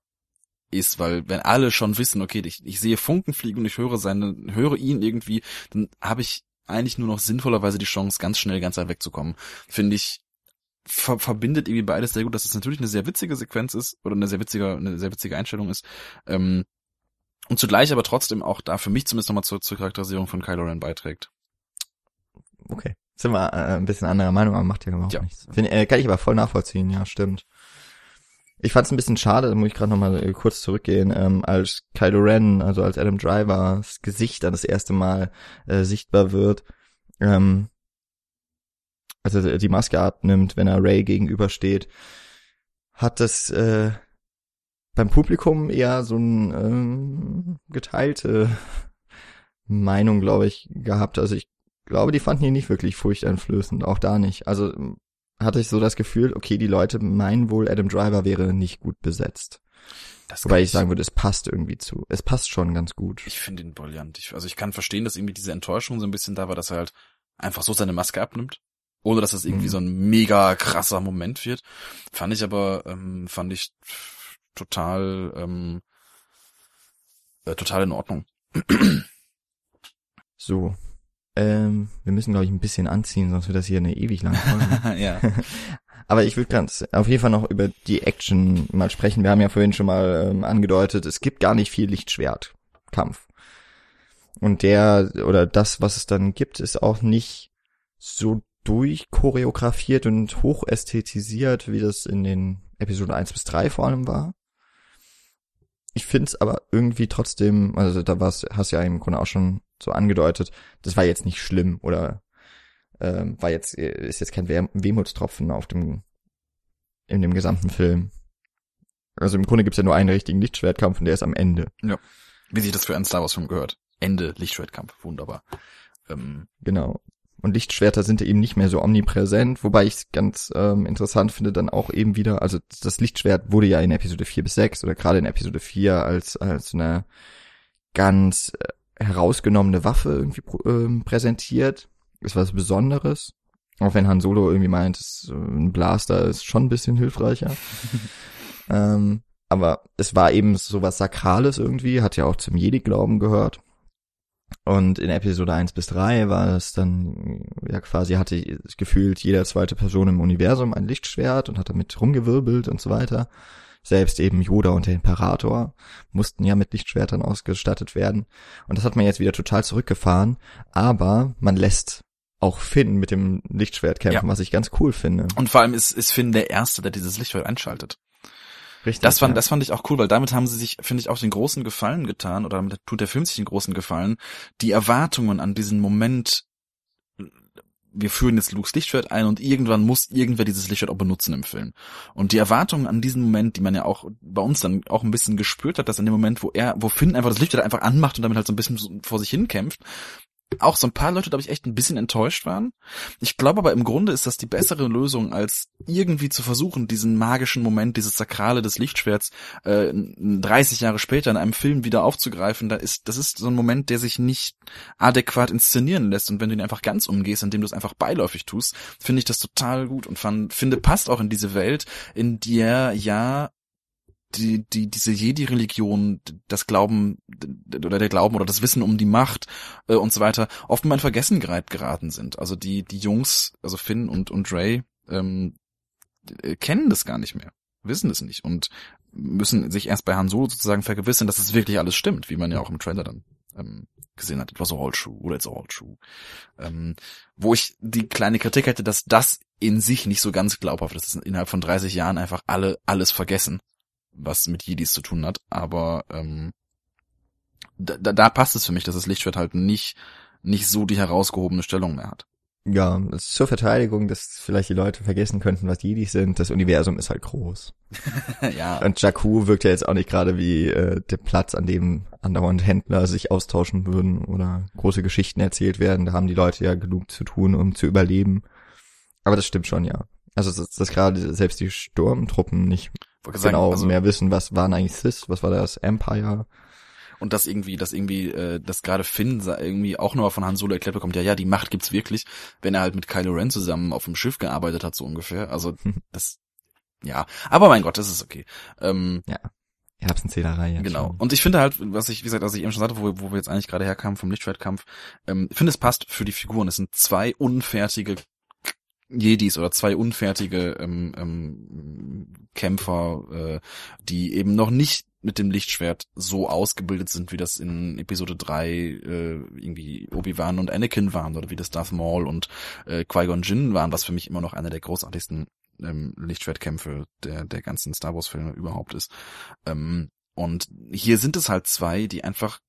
ist, weil wenn alle schon wissen, okay, ich, ich sehe Funken fliegen und ich höre seine, höre ihn irgendwie, dann habe ich eigentlich nur noch sinnvollerweise die Chance, ganz schnell ganz weit wegzukommen. Finde ich, ver verbindet irgendwie beides sehr gut, dass es natürlich eine sehr witzige Sequenz ist oder eine sehr witzige, eine sehr witzige Einstellung ist. Ähm, und zugleich aber trotzdem auch da für mich zumindest nochmal zur, zur Charakterisierung von Kylo Ren beiträgt. Okay sind wir äh, ein bisschen anderer Meinung, aber macht ja überhaupt ja. nichts. Find, äh, kann ich aber voll nachvollziehen, ja, stimmt. Ich fand es ein bisschen schade, da muss ich gerade nochmal äh, kurz zurückgehen, ähm, als Kylo Ren, also als Adam Driver, das Gesicht dann das erste Mal äh, sichtbar wird, ähm, also die Maske abnimmt, wenn er Ray gegenübersteht, hat das äh, beim Publikum eher so ein ähm, geteilte Meinung, glaube ich, gehabt. Also ich glaube, die fanden ihn nicht wirklich furchteinflößend, auch da nicht. Also hatte ich so das Gefühl, okay, die Leute meinen wohl, Adam Driver wäre nicht gut besetzt. Das Wobei ich sagen würde, es passt irgendwie zu. Es passt schon ganz gut. Ich finde ihn brillant. Ich, also ich kann verstehen, dass irgendwie diese Enttäuschung so ein bisschen da war, dass er halt einfach so seine Maske abnimmt. Ohne dass das irgendwie mhm. so ein mega krasser Moment wird. Fand ich aber, ähm, fand ich total, ähm, äh, total in Ordnung. So, ähm, wir müssen, glaube ich, ein bisschen anziehen, sonst wird das hier eine ewig lange Folge. ja. Aber ich würde ganz auf jeden Fall noch über die Action mal sprechen. Wir haben ja vorhin schon mal ähm, angedeutet, es gibt gar nicht viel Lichtschwertkampf. Und der oder das, was es dann gibt, ist auch nicht so durchchoreografiert und hochästhetisiert, wie das in den Episoden 1 bis 3 vor allem war. Ich find's aber irgendwie trotzdem, also da war's, hast ja im Grunde auch schon so angedeutet, das war jetzt nicht schlimm oder ähm, war jetzt, ist jetzt kein Weh Wehmutstropfen auf dem, in dem gesamten Film. Also im Grunde gibt's ja nur einen richtigen Lichtschwertkampf und der ist am Ende. Ja. Wie sich das für einen Star Wars Film gehört. Ende Lichtschwertkampf. Wunderbar. Ähm. Genau. Und Lichtschwerter sind eben nicht mehr so omnipräsent, wobei ich es ganz ähm, interessant finde dann auch eben wieder, also das Lichtschwert wurde ja in Episode 4 bis 6 oder gerade in Episode 4 als, als eine ganz äh, herausgenommene Waffe irgendwie ähm, präsentiert. Ist was Besonderes. Auch wenn Han Solo irgendwie meint, es, ein Blaster ist schon ein bisschen hilfreicher. ähm, aber es war eben so was Sakrales irgendwie, hat ja auch zum Jedi-Glauben gehört. Und in Episode 1 bis 3 war es dann, ja quasi hatte gefühlt jeder zweite Person im Universum ein Lichtschwert und hat damit rumgewirbelt und so weiter. Selbst eben Yoda und der Imperator mussten ja mit Lichtschwertern ausgestattet werden. Und das hat man jetzt wieder total zurückgefahren. Aber man lässt auch Finn mit dem Lichtschwert kämpfen, ja. was ich ganz cool finde. Und vor allem ist, ist Finn der Erste, der dieses Lichtschwert einschaltet. Richtig. Das fand, ja. das fand ich auch cool, weil damit haben sie sich, finde ich, auch den großen Gefallen getan, oder damit tut der Film sich den großen Gefallen, die Erwartungen an diesen Moment, wir führen jetzt Lukes Lichtschwert ein und irgendwann muss irgendwer dieses Lichtschwert auch benutzen im Film. Und die Erwartungen an diesen Moment, die man ja auch bei uns dann auch ein bisschen gespürt hat, dass in dem Moment, wo er, wo Finn einfach das Lichtschwert einfach anmacht und damit halt so ein bisschen vor sich hin kämpft, auch so ein paar Leute, glaube ich, echt ein bisschen enttäuscht waren. Ich glaube aber im Grunde ist das die bessere Lösung, als irgendwie zu versuchen, diesen magischen Moment, dieses Sakrale des Lichtschwerts äh, 30 Jahre später in einem Film wieder aufzugreifen. Da ist, das ist so ein Moment, der sich nicht adäquat inszenieren lässt. Und wenn du ihn einfach ganz umgehst, indem du es einfach beiläufig tust, finde ich das total gut und fand, finde, passt auch in diese Welt, in der ja die, die, diese Jedi-Religion, das Glauben oder der Glauben oder das Wissen um die Macht äh, und so weiter oft mal in Vergessenheit geraten sind. Also die, die Jungs, also Finn und, und Ray, ähm, äh, kennen das gar nicht mehr, wissen es nicht und müssen sich erst bei Han Solo sozusagen vergewissern, dass es wirklich alles stimmt, wie man ja auch im Trailer dann ähm, gesehen hat. It was all true oder it's all true. Ähm, wo ich die kleine Kritik hätte, dass das in sich nicht so ganz glaubhaft ist, dass innerhalb von 30 Jahren einfach alle alles vergessen was mit Jedis zu tun hat, aber ähm, da, da passt es für mich, dass das Lichtschwert halt nicht, nicht so die herausgehobene Stellung mehr hat. Ja, zur Verteidigung, dass vielleicht die Leute vergessen könnten, was Jedis sind. Das Universum ist halt groß. ja. Und Jakku wirkt ja jetzt auch nicht gerade wie äh, der Platz, an dem andauernd Händler sich austauschen würden oder große Geschichten erzählt werden. Da haben die Leute ja genug zu tun, um zu überleben. Aber das stimmt schon, ja. Also dass, dass gerade selbst die Sturmtruppen nicht genau also, mehr wissen, was waren eigentlich Sith, was war das Empire. Und dass irgendwie, dass irgendwie, äh, dass gerade Finn irgendwie auch nur von Han Solo erklärt bekommt, ja, ja, die Macht gibt's wirklich, wenn er halt mit Kylo Ren zusammen auf dem Schiff gearbeitet hat, so ungefähr. Also das, ja, aber mein Gott, das ist okay. Ähm, ja. Erbsenzählerei. Ja genau. Schon. Und ich finde halt, was ich, wie gesagt, was ich eben schon sagte, wo, wo wir jetzt eigentlich gerade herkamen vom Lichtschwertkampf, ähm, finde es passt für die Figuren. Es sind zwei unfertige Jedis oder zwei unfertige ähm, ähm, Kämpfer, äh, die eben noch nicht mit dem Lichtschwert so ausgebildet sind, wie das in Episode 3 äh, irgendwie Obi-Wan und Anakin waren oder wie das Darth Maul und äh, Qui-Gon Jinn waren, was für mich immer noch einer der großartigsten ähm, Lichtschwertkämpfe der, der ganzen Star Wars-Filme überhaupt ist. Ähm, und hier sind es halt zwei, die einfach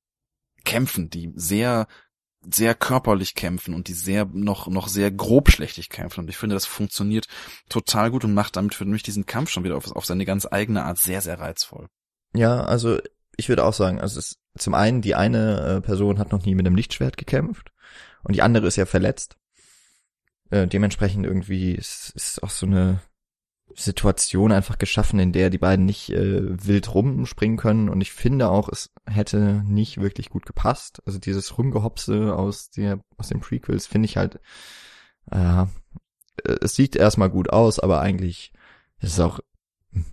kämpfen, die sehr sehr körperlich kämpfen und die sehr noch noch sehr grobschlächtig kämpfen und ich finde das funktioniert total gut und macht damit für mich diesen Kampf schon wieder auf, auf seine ganz eigene Art sehr sehr reizvoll. Ja, also ich würde auch sagen, also es, zum einen die eine äh, Person hat noch nie mit einem Lichtschwert gekämpft und die andere ist ja verletzt. Äh, dementsprechend irgendwie ist, ist auch so eine Situation einfach geschaffen, in der die beiden nicht äh, wild rumspringen können. Und ich finde auch, es hätte nicht wirklich gut gepasst. Also dieses Rumgehopse aus der aus den Prequels finde ich halt, äh, es sieht erstmal gut aus, aber eigentlich ist es auch,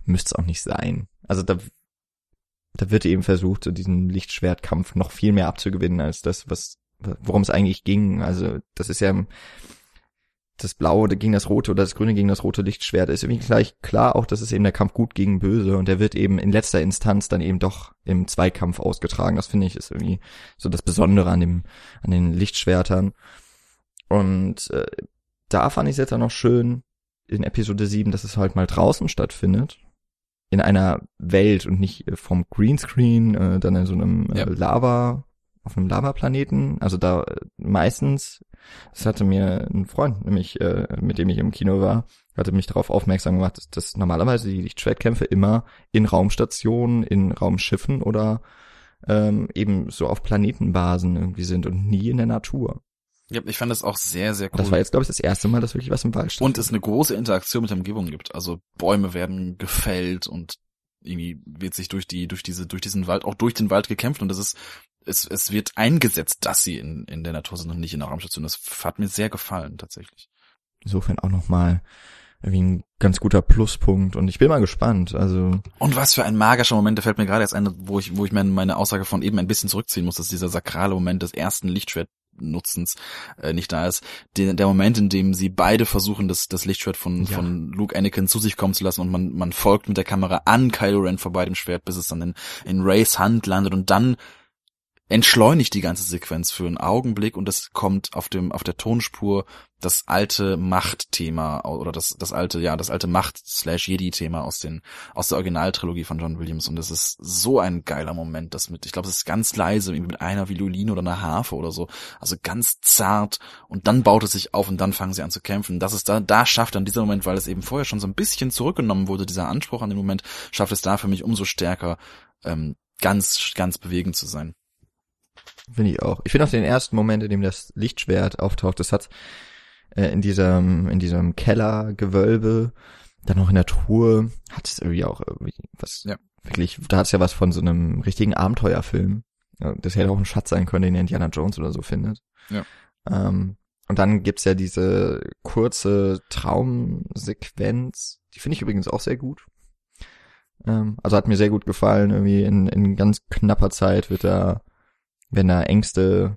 müsste es auch nicht sein. Also da, da wird eben versucht, so diesen Lichtschwertkampf noch viel mehr abzugewinnen als das, was, worum es eigentlich ging. Also das ist ja das blaue gegen das rote oder das grüne gegen das rote Lichtschwert ist irgendwie gleich klar auch, dass es eben der Kampf gut gegen böse und der wird eben in letzter Instanz dann eben doch im Zweikampf ausgetragen. Das finde ich ist irgendwie so das Besondere an dem, an den Lichtschwertern. Und äh, da fand ich es jetzt auch noch schön in Episode 7, dass es halt mal draußen stattfindet. In einer Welt und nicht vom Greenscreen, äh, dann in so einem äh, Lava, auf einem Lavaplaneten. Also da äh, meistens das hatte mir ein Freund, nämlich äh, mit dem ich im Kino war, hatte mich darauf aufmerksam gemacht, dass, dass normalerweise die Lichtschwertkämpfe immer in Raumstationen, in Raumschiffen oder ähm, eben so auf Planetenbasen irgendwie sind und nie in der Natur. Ja, ich fand das auch sehr, sehr cool. Das war jetzt, glaube ich, das erste Mal, dass wirklich was im Wald stand. Und es eine große Interaktion mit der Umgebung gibt. Also Bäume werden gefällt und irgendwie wird sich durch die, durch diese, durch diesen Wald, auch durch den Wald gekämpft und das ist es, es wird eingesetzt, dass sie in, in der Natur sind und nicht in der Raumstation. Das hat mir sehr gefallen, tatsächlich. Insofern auch nochmal irgendwie ein ganz guter Pluspunkt und ich bin mal gespannt. Also und was für ein magischer Moment, da fällt mir gerade erst ein, wo ich wo ich meine Aussage von eben ein bisschen zurückziehen muss, dass dieser sakrale Moment des ersten Lichtschwert Nutzens äh, nicht da ist. Der, der Moment, in dem sie beide versuchen, das, das Lichtschwert von, ja. von Luke Anakin zu sich kommen zu lassen und man, man folgt mit der Kamera an Kylo Ren vorbei dem Schwert, bis es dann in, in Rays Hand landet und dann entschleunigt die ganze Sequenz für einen Augenblick und es kommt auf dem auf der Tonspur das alte Machtthema oder das das alte ja das alte Macht slash Jedi Thema aus den aus der Originaltrilogie von John Williams und es ist so ein geiler Moment das mit ich glaube es ist ganz leise mit einer Violine oder einer Harfe oder so also ganz zart und dann baut es sich auf und dann fangen sie an zu kämpfen. Das ist da da schafft dann dieser Moment weil es eben vorher schon so ein bisschen zurückgenommen wurde dieser Anspruch an den Moment schafft es da für mich umso stärker ähm, ganz ganz bewegend zu sein Finde ich auch. Ich finde auch den ersten Moment, in dem das Lichtschwert auftaucht, das hat äh, in diesem, in diesem Kellergewölbe, dann noch in der Truhe, hat es irgendwie auch irgendwie was, ja. wirklich, da hat es ja was von so einem richtigen Abenteuerfilm. Das hätte auch ein Schatz sein können, den Indiana Jones oder so findet. Ja. Ähm, und dann gibt's ja diese kurze Traumsequenz, die finde ich übrigens auch sehr gut. Ähm, also hat mir sehr gut gefallen, irgendwie in, in ganz knapper Zeit wird da wenn da Ängste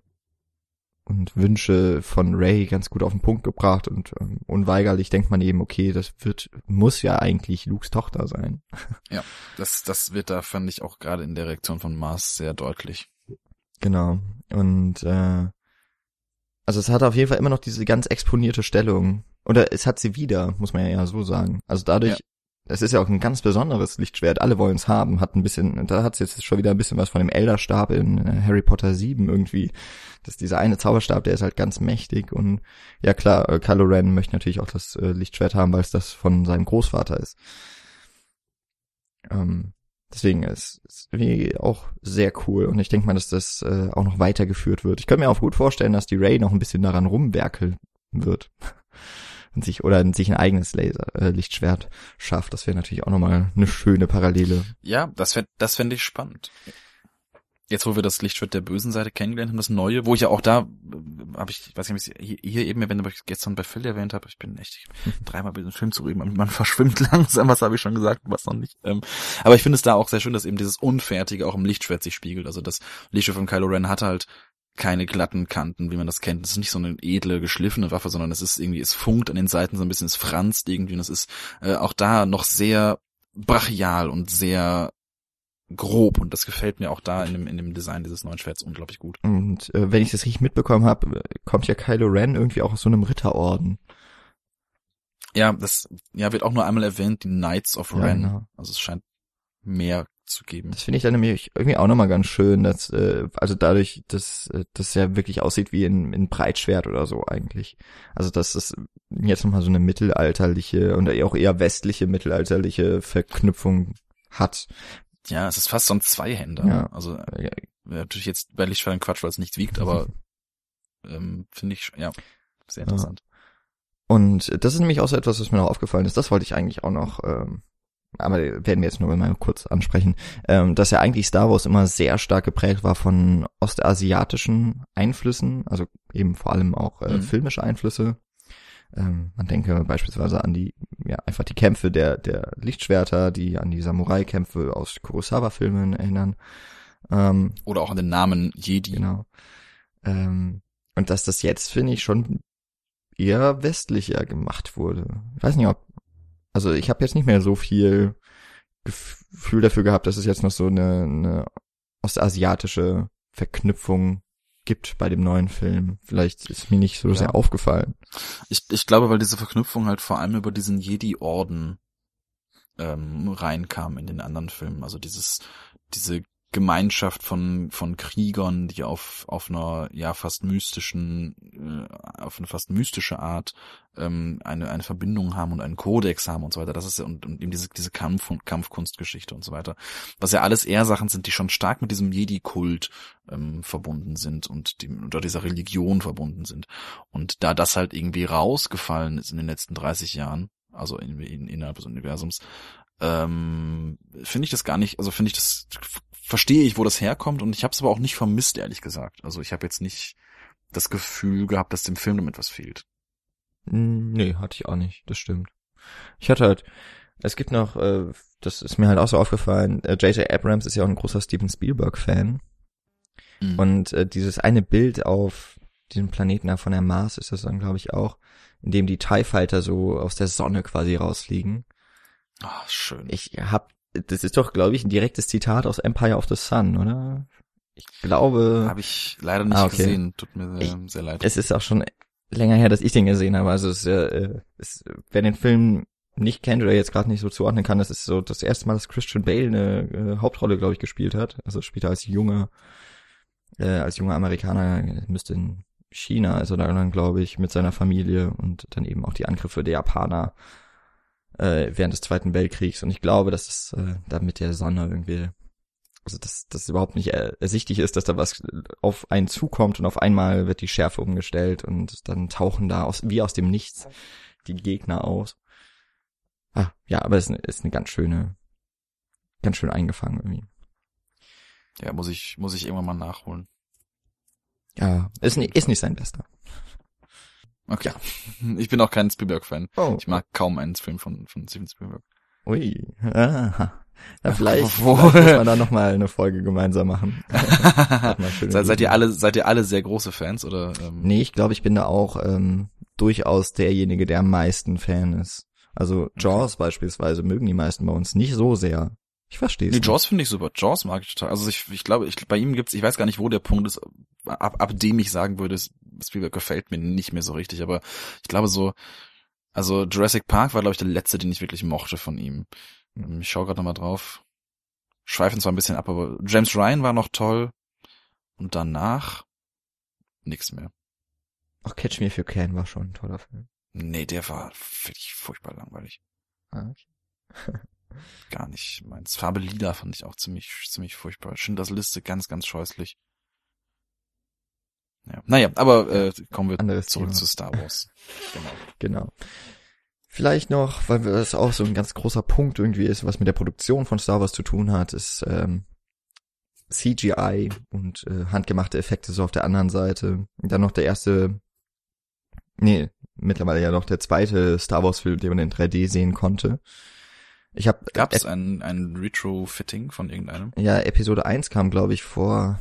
und Wünsche von Ray ganz gut auf den Punkt gebracht und ähm, unweigerlich denkt man eben, okay, das wird, muss ja eigentlich Lukes Tochter sein. Ja, das, das wird da, fand ich auch gerade in der Reaktion von Mars sehr deutlich. Genau. Und äh, also es hat auf jeden Fall immer noch diese ganz exponierte Stellung. Oder es hat sie wieder, muss man ja so sagen. Also dadurch ja es ist ja auch ein ganz besonderes Lichtschwert. Alle wollen es haben. Hat ein bisschen, da hat es jetzt schon wieder ein bisschen was von dem Elderstab in äh, Harry Potter 7 irgendwie. Das ist dieser eine Zauberstab, der ist halt ganz mächtig und ja klar, äh, Kylo Ren möchte natürlich auch das äh, Lichtschwert haben, weil es das von seinem Großvater ist. Ähm, deswegen ist es irgendwie auch sehr cool und ich denke mal, dass das äh, auch noch weitergeführt wird. Ich könnte mir auch gut vorstellen, dass die Ray noch ein bisschen daran rumwerkeln wird und sich oder sich ein eigenes Laser äh, Lichtschwert schafft. Das wäre natürlich auch nochmal eine schöne Parallele. Ja, das fände das fänd ich spannend. Jetzt, wo wir das Lichtschwert der bösen Seite kennengelernt haben, das neue, wo ich ja auch da, äh, habe ich, weiß nicht, hier, hier eben erwähnt, aber ich gestern bei Phil erwähnt habe, ich bin echt dreimal bei diesem Film zu reden, man, man verschwimmt langsam, was habe ich schon gesagt, was noch nicht. Ähm, aber ich finde es da auch sehr schön, dass eben dieses Unfertige auch im Lichtschwert sich spiegelt. Also das Lichtschwert von Kylo Ren hat halt keine glatten Kanten, wie man das kennt. Es ist nicht so eine edle, geschliffene Waffe, sondern es ist irgendwie, es funkt an den Seiten so ein bisschen, es franzt irgendwie und es ist äh, auch da noch sehr brachial und sehr grob und das gefällt mir auch da in dem, in dem Design dieses neuen Schwerts unglaublich gut. Und äh, wenn ich das richtig mitbekommen habe, kommt ja Kylo Ren irgendwie auch aus so einem Ritterorden. Ja, das ja wird auch nur einmal erwähnt, die Knights of Ren. Ja, genau. Also es scheint mehr zu geben. Das finde ich dann nämlich irgendwie auch nochmal ganz schön, dass, äh, also dadurch, dass äh, das ja wirklich aussieht wie in, in Breitschwert oder so eigentlich. Also dass es jetzt nochmal so eine mittelalterliche und auch eher westliche mittelalterliche Verknüpfung hat. Ja, es ist fast so ein Zweihänder. Ja. Also ja. natürlich jetzt bei Lichtschwert Quatsch, weil es nichts wiegt, aber ähm, finde ich, ja, sehr interessant. Ja. Und das ist nämlich auch so etwas, was mir noch aufgefallen ist. Das wollte ich eigentlich auch noch ähm, aber werden wir jetzt nur mal kurz ansprechen, ähm, dass ja eigentlich Star Wars immer sehr stark geprägt war von ostasiatischen Einflüssen, also eben vor allem auch äh, mhm. filmische Einflüsse. Ähm, man denke beispielsweise an die, ja, einfach die Kämpfe der, der Lichtschwerter, die an die Samurai-Kämpfe aus Kurosawa-Filmen erinnern. Ähm, Oder auch an den Namen Jedi. Genau. Ähm, und dass das jetzt, finde ich, schon eher westlicher gemacht wurde. Ich weiß nicht, ob also ich habe jetzt nicht mehr so viel Gefühl dafür gehabt, dass es jetzt noch so eine, eine ostasiatische Verknüpfung gibt bei dem neuen Film. Vielleicht ist mir nicht so ja. sehr aufgefallen. Ich, ich glaube, weil diese Verknüpfung halt vor allem über diesen Jedi-Orden ähm, reinkam in den anderen Filmen. Also dieses, diese Gemeinschaft von von Kriegern, die auf auf einer ja fast mystischen äh, auf eine fast mystische Art ähm, eine eine Verbindung haben und einen Kodex haben und so weiter. Das ist und, und eben diese diese Kampf und Kampfkunstgeschichte und so weiter. Was ja alles eher Sachen sind, die schon stark mit diesem Jedi Kult ähm, verbunden sind und die unter dieser Religion verbunden sind. Und da das halt irgendwie rausgefallen ist in den letzten 30 Jahren, also in, in, innerhalb des Universums, ähm, finde ich das gar nicht, also finde ich das verstehe ich, wo das herkommt und ich habe es aber auch nicht vermisst, ehrlich gesagt. Also ich habe jetzt nicht das Gefühl gehabt, dass dem Film damit was fehlt. Hm, nee, hatte ich auch nicht, das stimmt. Ich hatte halt, es gibt noch, äh, das ist mir halt auch so aufgefallen, J.J. Äh, Abrams ist ja auch ein großer Steven Spielberg-Fan. Mhm. Und äh, dieses eine Bild auf diesem Planeten da von der Mars ist das dann, glaube ich, auch, in dem die TIE Fighter so aus der Sonne quasi rausfliegen. Ah, schön. Ich hab, das ist doch, glaube ich, ein direktes Zitat aus Empire of the Sun, oder? Ich glaube. Habe ich leider nicht ah, okay. gesehen. Tut mir sehr, ich, sehr leid. Es ist auch schon länger her, dass ich den gesehen habe. Also es, äh, es, wer den Film nicht kennt oder jetzt gerade nicht so zuordnen kann, das ist so das erste Mal, dass Christian Bale eine äh, Hauptrolle, glaube ich, gespielt hat. Also später als junger, äh, als junger Amerikaner müsste in China, also dann, glaube ich, mit seiner Familie und dann eben auch die Angriffe der Japaner äh, während des Zweiten Weltkriegs. Und ich glaube, dass es äh, da mit der Sonne irgendwie, also dass das überhaupt nicht ersichtlich ist, dass da was auf einen zukommt und auf einmal wird die Schärfe umgestellt und dann tauchen da aus, wie aus dem Nichts die Gegner aus. Ah, ja, aber es ist eine ganz schöne, ganz schön eingefangen irgendwie. Ja, muss ich, muss ich irgendwann mal nachholen. Ja, ist, nicht, ist nicht sein bester. Okay. Ja. Ich bin auch kein Spielberg-Fan. Oh. Ich mag kaum einen Film von, von Steven Spielberg. Ui. Ja, vielleicht, vielleicht muss man da nochmal eine Folge gemeinsam machen. seid, seid ihr alle, seid ihr alle sehr große Fans oder? Ähm? Nee, ich glaube, ich bin da auch ähm, durchaus derjenige, der am meisten Fan ist. Also Jaws okay. beispielsweise mögen die meisten bei uns nicht so sehr. Ich verstehe es. Nee, Jaws finde ich super. Jaws mag ich total. Also ich, ich glaube, ich, bei ihm gibt's, ich weiß gar nicht, wo der Punkt ist, ab, ab dem ich sagen würde, Spielberg gefällt mir nicht mehr so richtig, aber ich glaube so, also Jurassic Park war, glaube ich, der letzte, den ich wirklich mochte von ihm. Hm. Ich schaue gerade nochmal drauf. Schweifen zwar ein bisschen ab, aber James Ryan war noch toll. Und danach nix mehr. Ach, Catch Me If You Can war schon ein toller Film. Nee, der war wirklich furchtbar langweilig. Ah, okay. Gar nicht meins. Farbe Lila fand ich auch ziemlich, ziemlich furchtbar. Schindlers Liste ganz, ganz scheußlich. Ja. Naja, aber äh, kommen wir Anderes zurück Thema. zu Star Wars. genau. genau. Vielleicht noch, weil das auch so ein ganz großer Punkt irgendwie ist, was mit der Produktion von Star Wars zu tun hat, ist ähm, CGI und äh, handgemachte Effekte so auf der anderen Seite. Und dann noch der erste, nee, mittlerweile ja noch der zweite Star Wars Film, den man in 3D sehen konnte. Ich habe Gab es ein, ein Retrofitting von irgendeinem? Ja, Episode 1 kam, glaube ich, vor,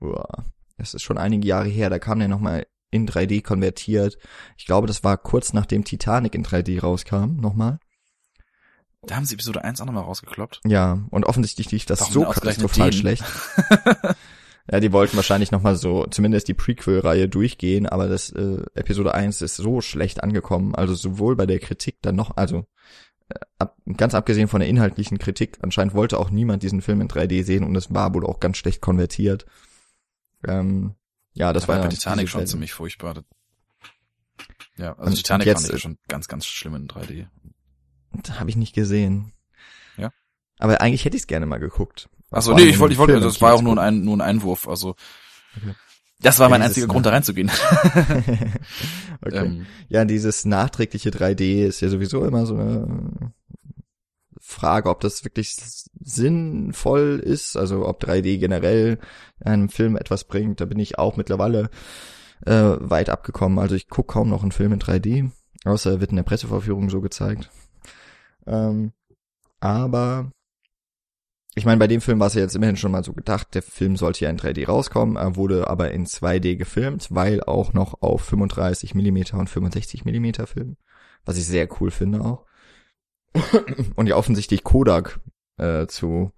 uah, das ist schon einige Jahre her, da kam der nochmal in 3D konvertiert. Ich glaube, das war kurz nachdem Titanic in 3D rauskam, nochmal. Da haben sie Episode 1 auch nochmal rausgekloppt. Ja, und offensichtlich lief das Warum so katastrophal schlecht. ja, die wollten wahrscheinlich nochmal so, zumindest die Prequel-Reihe durchgehen, aber das äh, Episode 1 ist so schlecht angekommen. Also sowohl bei der Kritik dann noch, also ab, ganz abgesehen von der inhaltlichen Kritik, anscheinend wollte auch niemand diesen Film in 3D sehen und es war wohl auch ganz schlecht konvertiert. Ähm, ja, das, das war ja bei Titanic schon ziemlich furchtbar. Ja, also und Titanic jetzt, fand ich schon ganz, ganz schlimm in 3D. Habe ich nicht gesehen. Ja. Aber eigentlich hätte ich es gerne mal geguckt. Achso, nee, ich wollte, ich wollte, das war auch nur ein, nur ein Einwurf, also. Okay. Das war mein ja, einziger Grund, da reinzugehen. okay. Ähm, ja, dieses nachträgliche 3D ist ja sowieso immer so eine Frage, ob das wirklich sinnvoll ist, also ob 3D generell einem Film etwas bringt. Da bin ich auch mittlerweile äh, weit abgekommen. Also ich gucke kaum noch einen Film in 3D, außer er wird in der Pressevorführung so gezeigt. Ähm, aber ich meine, bei dem Film war es ja jetzt immerhin schon mal so gedacht, der Film sollte ja in 3D rauskommen, er wurde aber in 2D gefilmt, weil auch noch auf 35 mm und 65 mm Film, was ich sehr cool finde auch. Und ja offensichtlich Kodak äh, zu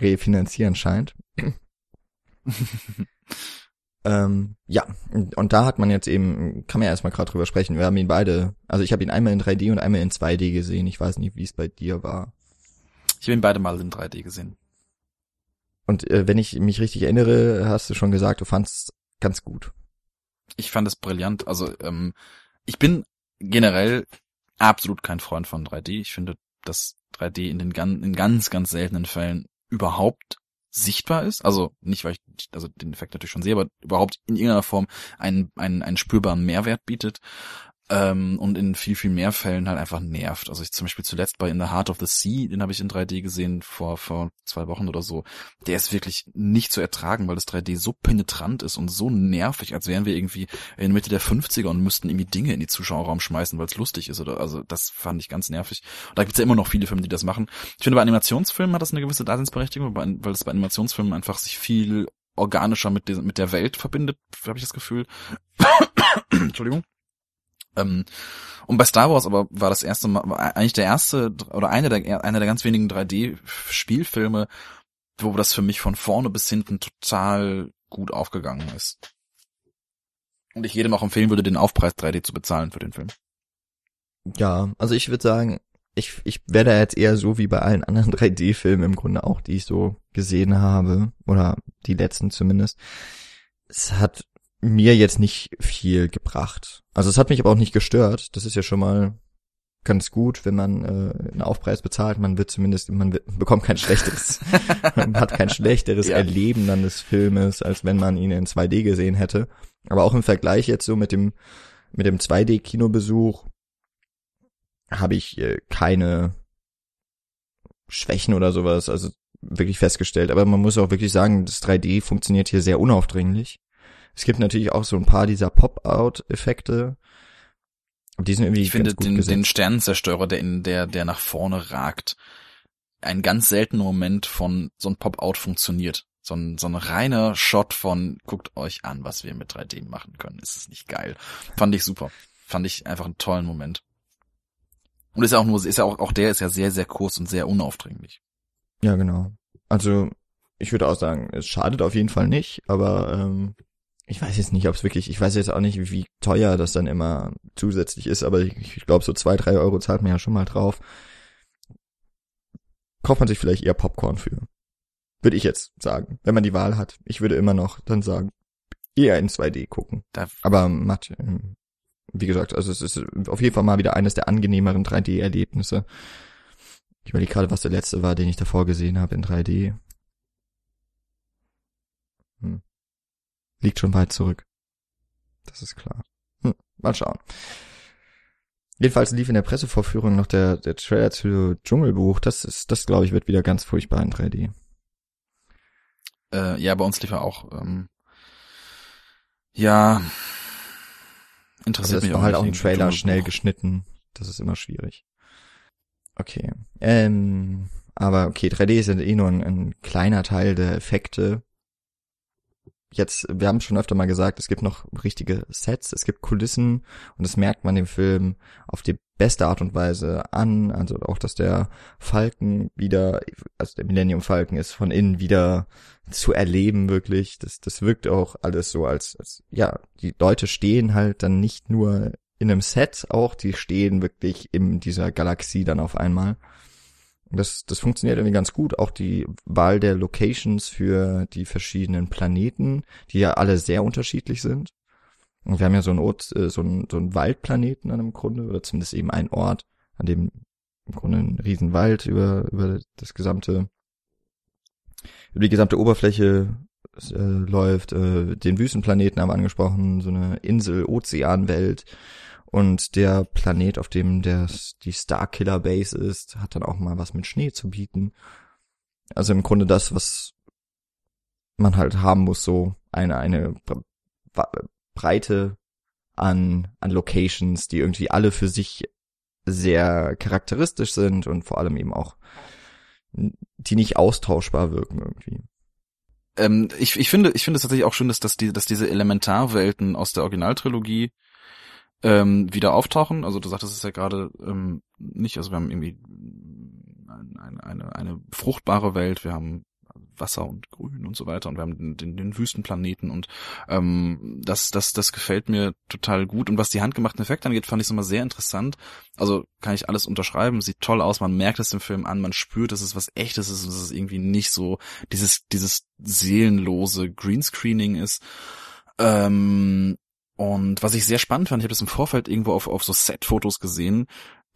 refinanzieren scheint. ähm, ja, und da hat man jetzt eben, kann man ja erstmal gerade drüber sprechen, wir haben ihn beide, also ich habe ihn einmal in 3D und einmal in 2D gesehen, ich weiß nicht, wie es bei dir war. Ich habe ihn beide mal in 3D gesehen. Und äh, wenn ich mich richtig erinnere, hast du schon gesagt, du fandst ganz gut. Ich fand es brillant. Also ähm, ich bin generell absolut kein Freund von 3D. Ich finde, dass 3D in den gan in ganz, ganz seltenen Fällen überhaupt sichtbar ist. Also nicht, weil ich also den Effekt natürlich schon sehe, aber überhaupt in irgendeiner Form einen, einen, einen spürbaren Mehrwert bietet. Ähm, und in viel, viel mehr Fällen halt einfach nervt. Also ich zum Beispiel zuletzt bei In the Heart of the Sea, den habe ich in 3D gesehen vor, vor zwei Wochen oder so. Der ist wirklich nicht zu ertragen, weil das 3D so penetrant ist und so nervig, als wären wir irgendwie in der Mitte der 50er und müssten irgendwie Dinge in die Zuschauerraum schmeißen, weil es lustig ist oder also das fand ich ganz nervig. Und da gibt's ja immer noch viele Filme, die das machen. Ich finde bei Animationsfilmen hat das eine gewisse Daseinsberechtigung, weil es bei Animationsfilmen einfach sich viel organischer mit, mit der Welt verbindet, habe ich das Gefühl. Entschuldigung. Ähm, und bei Star Wars aber war das erste Mal, war eigentlich der erste oder einer der, einer der ganz wenigen 3D-Spielfilme, wo das für mich von vorne bis hinten total gut aufgegangen ist. Und ich jedem auch empfehlen würde, den Aufpreis 3D zu bezahlen für den Film. Ja, also ich würde sagen, ich, ich werde jetzt eher so wie bei allen anderen 3D-Filmen im Grunde auch, die ich so gesehen habe, oder die letzten zumindest. Es hat mir jetzt nicht viel gebracht. Also es hat mich aber auch nicht gestört. Das ist ja schon mal ganz gut, wenn man äh, einen Aufpreis bezahlt. Man wird zumindest, man wird, bekommt kein schlechteres, man hat kein schlechteres ja. Erleben dann des Filmes, als wenn man ihn in 2D gesehen hätte. Aber auch im Vergleich jetzt so mit dem mit dem 2D-Kinobesuch habe ich äh, keine Schwächen oder sowas, also wirklich festgestellt. Aber man muss auch wirklich sagen, das 3D funktioniert hier sehr unaufdringlich. Es gibt natürlich auch so ein paar dieser Pop-out-Effekte. Die sind irgendwie ich finde den, den Sternenzerstörer, der in der, der nach vorne ragt, ein ganz seltener Moment von so ein Pop-out funktioniert. So ein, so ein reiner Shot von, guckt euch an, was wir mit 3D machen können. Ist es nicht geil? Fand ich super. Fand ich einfach einen tollen Moment. Und ist ja auch nur, ist ja auch, auch der ist ja sehr, sehr kurz und sehr unaufdringlich. Ja, genau. Also, ich würde auch sagen, es schadet auf jeden Fall nicht, aber ähm, ich weiß jetzt nicht, ob es wirklich, ich weiß jetzt auch nicht, wie teuer das dann immer zusätzlich ist, aber ich, ich glaube, so zwei, drei Euro zahlt man ja schon mal drauf. Kauft man sich vielleicht eher Popcorn für. Würde ich jetzt sagen, wenn man die Wahl hat. Ich würde immer noch dann sagen, eher in 2D gucken. Da aber Matt, ähm, wie gesagt, also es ist auf jeden Fall mal wieder eines der angenehmeren 3D-Erlebnisse. Ich überlege gerade, was der letzte war, den ich davor gesehen habe in 3D. Hm liegt schon weit zurück. Das ist klar. Hm, mal schauen. Jedenfalls lief in der Pressevorführung noch der, der Trailer zu Dschungelbuch. Das ist, das glaube ich, wird wieder ganz furchtbar in 3D. Äh, ja, bei uns lief er auch. Ähm, ja, interessiert also mich auch. halt auch ein Trailer schnell geschnitten. Das ist immer schwierig. Okay. Ähm, aber okay, 3D ist ja eh nur ein, ein kleiner Teil der Effekte jetzt, wir haben schon öfter mal gesagt, es gibt noch richtige Sets, es gibt Kulissen und das merkt man dem Film auf die beste Art und Weise an. Also auch, dass der Falken wieder, also der Millennium Falken ist von innen wieder zu erleben wirklich. Das, das wirkt auch alles so als, als, ja, die Leute stehen halt dann nicht nur in einem Set auch, die stehen wirklich in dieser Galaxie dann auf einmal. Das, das funktioniert irgendwie ganz gut. Auch die Wahl der Locations für die verschiedenen Planeten, die ja alle sehr unterschiedlich sind. Und wir haben ja so einen Ort, äh, so einen, so einen Waldplaneten an einem Grunde, oder zumindest eben einen Ort, an dem im Grunde ein Riesenwald über, über das gesamte, über die gesamte Oberfläche äh, läuft. Äh, den Wüstenplaneten haben wir angesprochen, so eine Insel, Ozeanwelt und der Planet, auf dem der, die Starkiller Base ist, hat dann auch mal was mit Schnee zu bieten. Also im Grunde das, was man halt haben muss, so eine, eine Breite an, an Locations, die irgendwie alle für sich sehr charakteristisch sind und vor allem eben auch, die nicht austauschbar wirken irgendwie. Ähm, ich, ich finde, ich finde es tatsächlich auch schön, dass, dass, die, dass diese Elementarwelten aus der Originaltrilogie ähm, wieder auftauchen. Also du sagtest es ja gerade ähm, nicht, also wir haben irgendwie eine, eine, eine fruchtbare Welt, wir haben Wasser und Grün und so weiter und wir haben den, den Wüstenplaneten und ähm, das, das, das gefällt mir total gut. Und was die handgemachten Effekte angeht, fand ich es immer sehr interessant. Also kann ich alles unterschreiben, sieht toll aus, man merkt es im Film an, man spürt, dass es was echtes ist und dass es irgendwie nicht so dieses, dieses seelenlose Greenscreening ist. Ähm, und was ich sehr spannend fand, ich habe das im Vorfeld irgendwo auf, auf so Set-Fotos gesehen,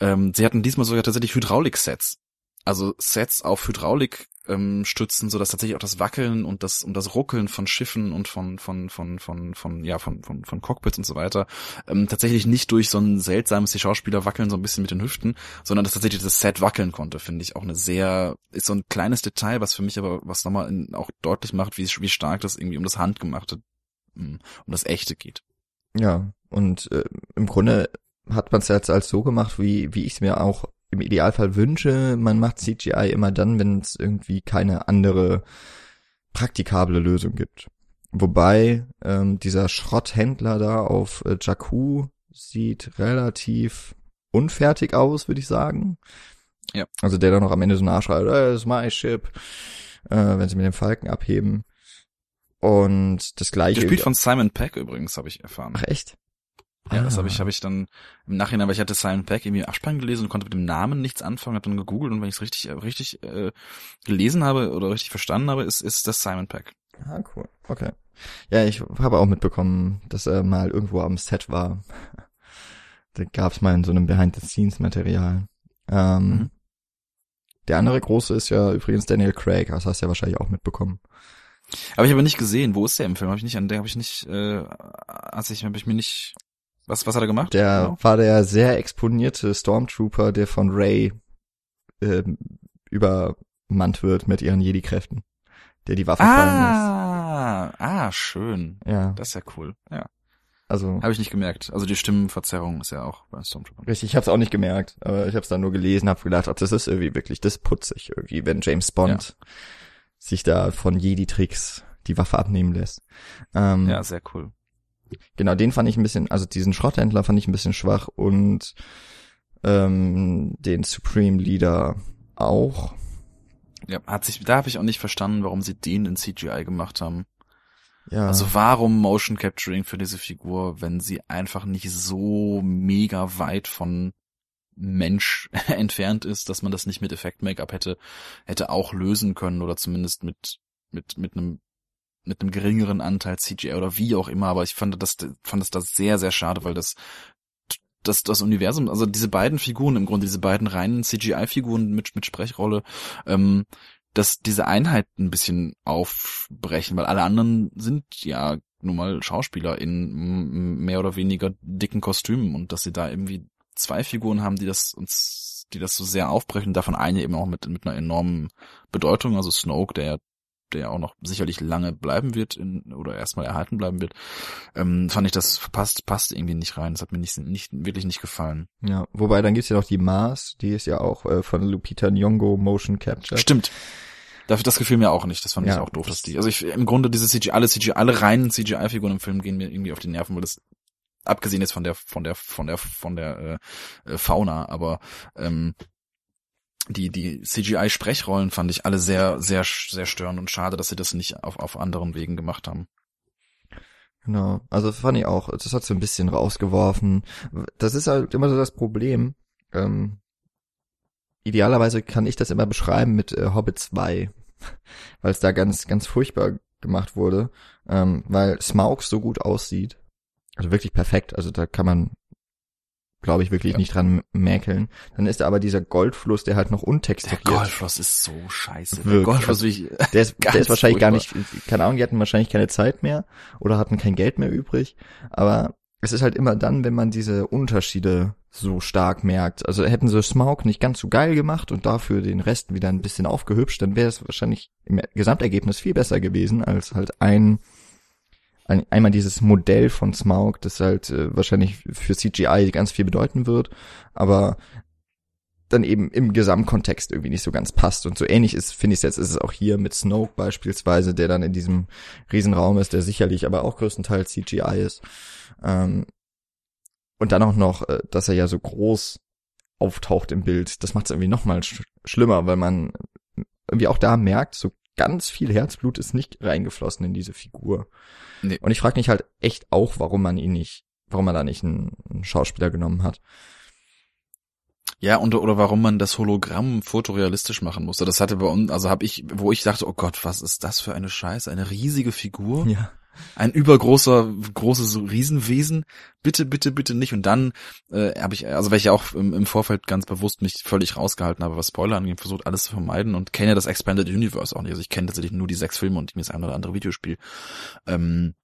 ähm, sie hatten diesmal sogar tatsächlich Hydraulik-Sets. Also Sets auf Hydraulik ähm, stützen, so dass tatsächlich auch das Wackeln und das und das Ruckeln von Schiffen und von von von von von ja von von, von Cockpits und so weiter ähm, tatsächlich nicht durch so ein seltsames die Schauspieler wackeln so ein bisschen mit den Hüften, sondern dass tatsächlich das Set wackeln konnte, finde ich auch eine sehr ist so ein kleines Detail, was für mich aber was nochmal auch deutlich macht, wie wie stark das irgendwie um das Handgemachte um das Echte geht. Ja, und äh, im Grunde hat man es jetzt als so gemacht, wie, wie ich es mir auch im Idealfall wünsche. Man macht CGI immer dann, wenn es irgendwie keine andere praktikable Lösung gibt. Wobei ähm, dieser Schrotthändler da auf äh, Jakku sieht relativ unfertig aus, würde ich sagen. Ja. Also der dann noch am Ende so nachschreit, äh, das ist my ship, äh, wenn sie mit dem Falken abheben. Und das gleiche. Gespielt von Simon Peck übrigens, habe ich erfahren. Ach echt? Ja, ah. das habe ich, habe ich dann im Nachhinein, weil ich hatte Simon Peck irgendwie Abspann gelesen und konnte mit dem Namen nichts anfangen, habe dann gegoogelt und wenn ich es richtig, richtig äh, gelesen habe oder richtig verstanden habe, ist, ist das Simon Peck. Ah, cool. Okay. Ja, ich habe auch mitbekommen, dass er mal irgendwo am Set war. da gab's mal in so einem Behind-the-Scenes-Material. Ähm, Mhm. Der andere große ist ja übrigens Daniel Craig, das hast du ja wahrscheinlich auch mitbekommen. Habe ich aber nicht gesehen. Wo ist der im Film? Habe ich nicht an der habe ich nicht äh, also ich habe ich mir nicht was was hat er gemacht? Der Genau. war der sehr exponierte Stormtrooper, der von Ray ähm, übermannt wird mit ihren Jedi-Kräften. Der die Waffe fallen Ah, ah, schön. lässt. Ja, Das ist ja cool. Ja, also habe ich nicht gemerkt. Also die Stimmenverzerrung ist ja auch bei Stormtrooper. Richtig, ich habe es auch nicht gemerkt, aber ich habe es dann nur gelesen, habe gedacht, ach, das ist irgendwie wirklich, das putzig irgendwie, wenn James Bond sich da von Jedi-Tricks die Waffe abnehmen lässt. Ähm, Ja, sehr cool. Genau, den fand ich ein bisschen, also diesen Schrotthändler fand ich ein bisschen schwach und ähm, den Supreme Leader auch. Ja, hat sich da habe ich auch nicht verstanden, warum sie den in CGI gemacht haben. Ja, Also warum Motion Capturing für diese Figur, wenn sie einfach nicht so mega weit von Mensch entfernt ist, dass man das nicht mit Effekt-Make-up hätte, hätte auch lösen können oder zumindest mit, mit, mit einem, mit einem geringeren Anteil CGI oder wie auch immer, aber ich fand das, fand das da sehr, sehr schade, weil das, das, das Universum, also diese beiden Figuren im Grunde, diese beiden reinen CGI-Figuren mit, mit Sprechrolle, ähm, dass diese Einheit ein bisschen aufbrechen, weil alle anderen sind ja nun mal Schauspieler in mehr oder weniger dicken Kostümen und dass sie da irgendwie zwei Figuren haben, die das uns, die das so sehr aufbrechen, davon eine eben auch mit, mit einer enormen Bedeutung, also Snoke, der der auch noch sicherlich lange bleiben wird in, oder erstmal erhalten bleiben wird, ähm, fand ich das passt passt irgendwie nicht rein. Das hat mir nicht nicht wirklich nicht gefallen. ja, wobei dann gibt's ja noch die Mars, die ist ja auch äh, von Lupita Nyong'o Motion Capture. Stimmt. Dafür, das gefiel mir auch nicht. Das fand ich Ja, auch doof, dass das- die. Also ich im Grunde diese CGI, alle CGI, alle reinen CGI-Figuren im Film gehen mir irgendwie auf die Nerven, weil das abgesehen ist von der von der von der von der äh, äh, Fauna, aber ähm, die die CGI-Sprechrollen fand ich alle sehr sehr sehr störend und schade, dass sie das nicht auf auf anderen Wegen gemacht haben. Genau, also fand ich auch, das hat so ein bisschen rausgeworfen. Das ist halt immer so das Problem. Ähm, idealerweise kann ich das immer beschreiben mit äh, Hobbit 2, weil es da ganz, ganz furchtbar gemacht wurde, ähm, weil Smaug so gut aussieht. Also wirklich perfekt, also da kann man, glaube ich, wirklich Ja. nicht dran mäkeln. Dann ist da aber dieser Goldfluss, der halt noch Der untexturiert. Goldfloss ist so scheiße. Der Wirklich. Goldfloss will ich, Der ist, der ist wahrscheinlich gar nicht, keine Ahnung, die hatten wahrscheinlich keine Zeit mehr oder hatten kein Geld mehr übrig. Aber es ist halt immer dann, wenn man diese Unterschiede so stark merkt. Also hätten sie Smaug nicht ganz so geil gemacht und dafür den Rest wieder ein bisschen aufgehübscht, dann wäre es wahrscheinlich im Gesamtergebnis viel besser gewesen, als halt ein, ein einmal dieses Modell von Smaug, das halt äh, wahrscheinlich für CGI ganz viel bedeuten wird, aber dann eben im Gesamtkontext irgendwie nicht so ganz passt. Und so ähnlich ist, finde ich jetzt, ist es auch hier mit Snoke beispielsweise, der dann in diesem Riesenraum ist, der sicherlich aber auch größtenteils CGI ist. Ähm, und dann auch noch, äh, dass er ja so groß auftaucht im Bild. Das macht es irgendwie noch mal sch schlimmer, weil man irgendwie auch da merkt, so ganz viel Herzblut ist nicht reingeflossen in diese Figur. Nee. Und ich frage mich halt echt auch, warum man ihn nicht, warum man da nicht einen, einen Schauspieler genommen hat. Ja, und oder warum man das Hologramm fotorealistisch machen musste. Das hatte bei uns, also habe ich, wo ich dachte, oh Gott, was ist das für eine Scheiße, eine riesige Figur. Ja. Ein übergroßer, großes Riesenwesen. Bitte, bitte, bitte nicht. Und dann äh, habe ich, also weil ich ja auch im, im, Vorfeld ganz bewusst mich völlig rausgehalten habe, was Spoiler angeht, versucht alles zu vermeiden und kenne das Expanded Universe auch nicht. Also ich kenne tatsächlich nur die sechs Filme und mir das ein oder andere Videospiel. Ähm,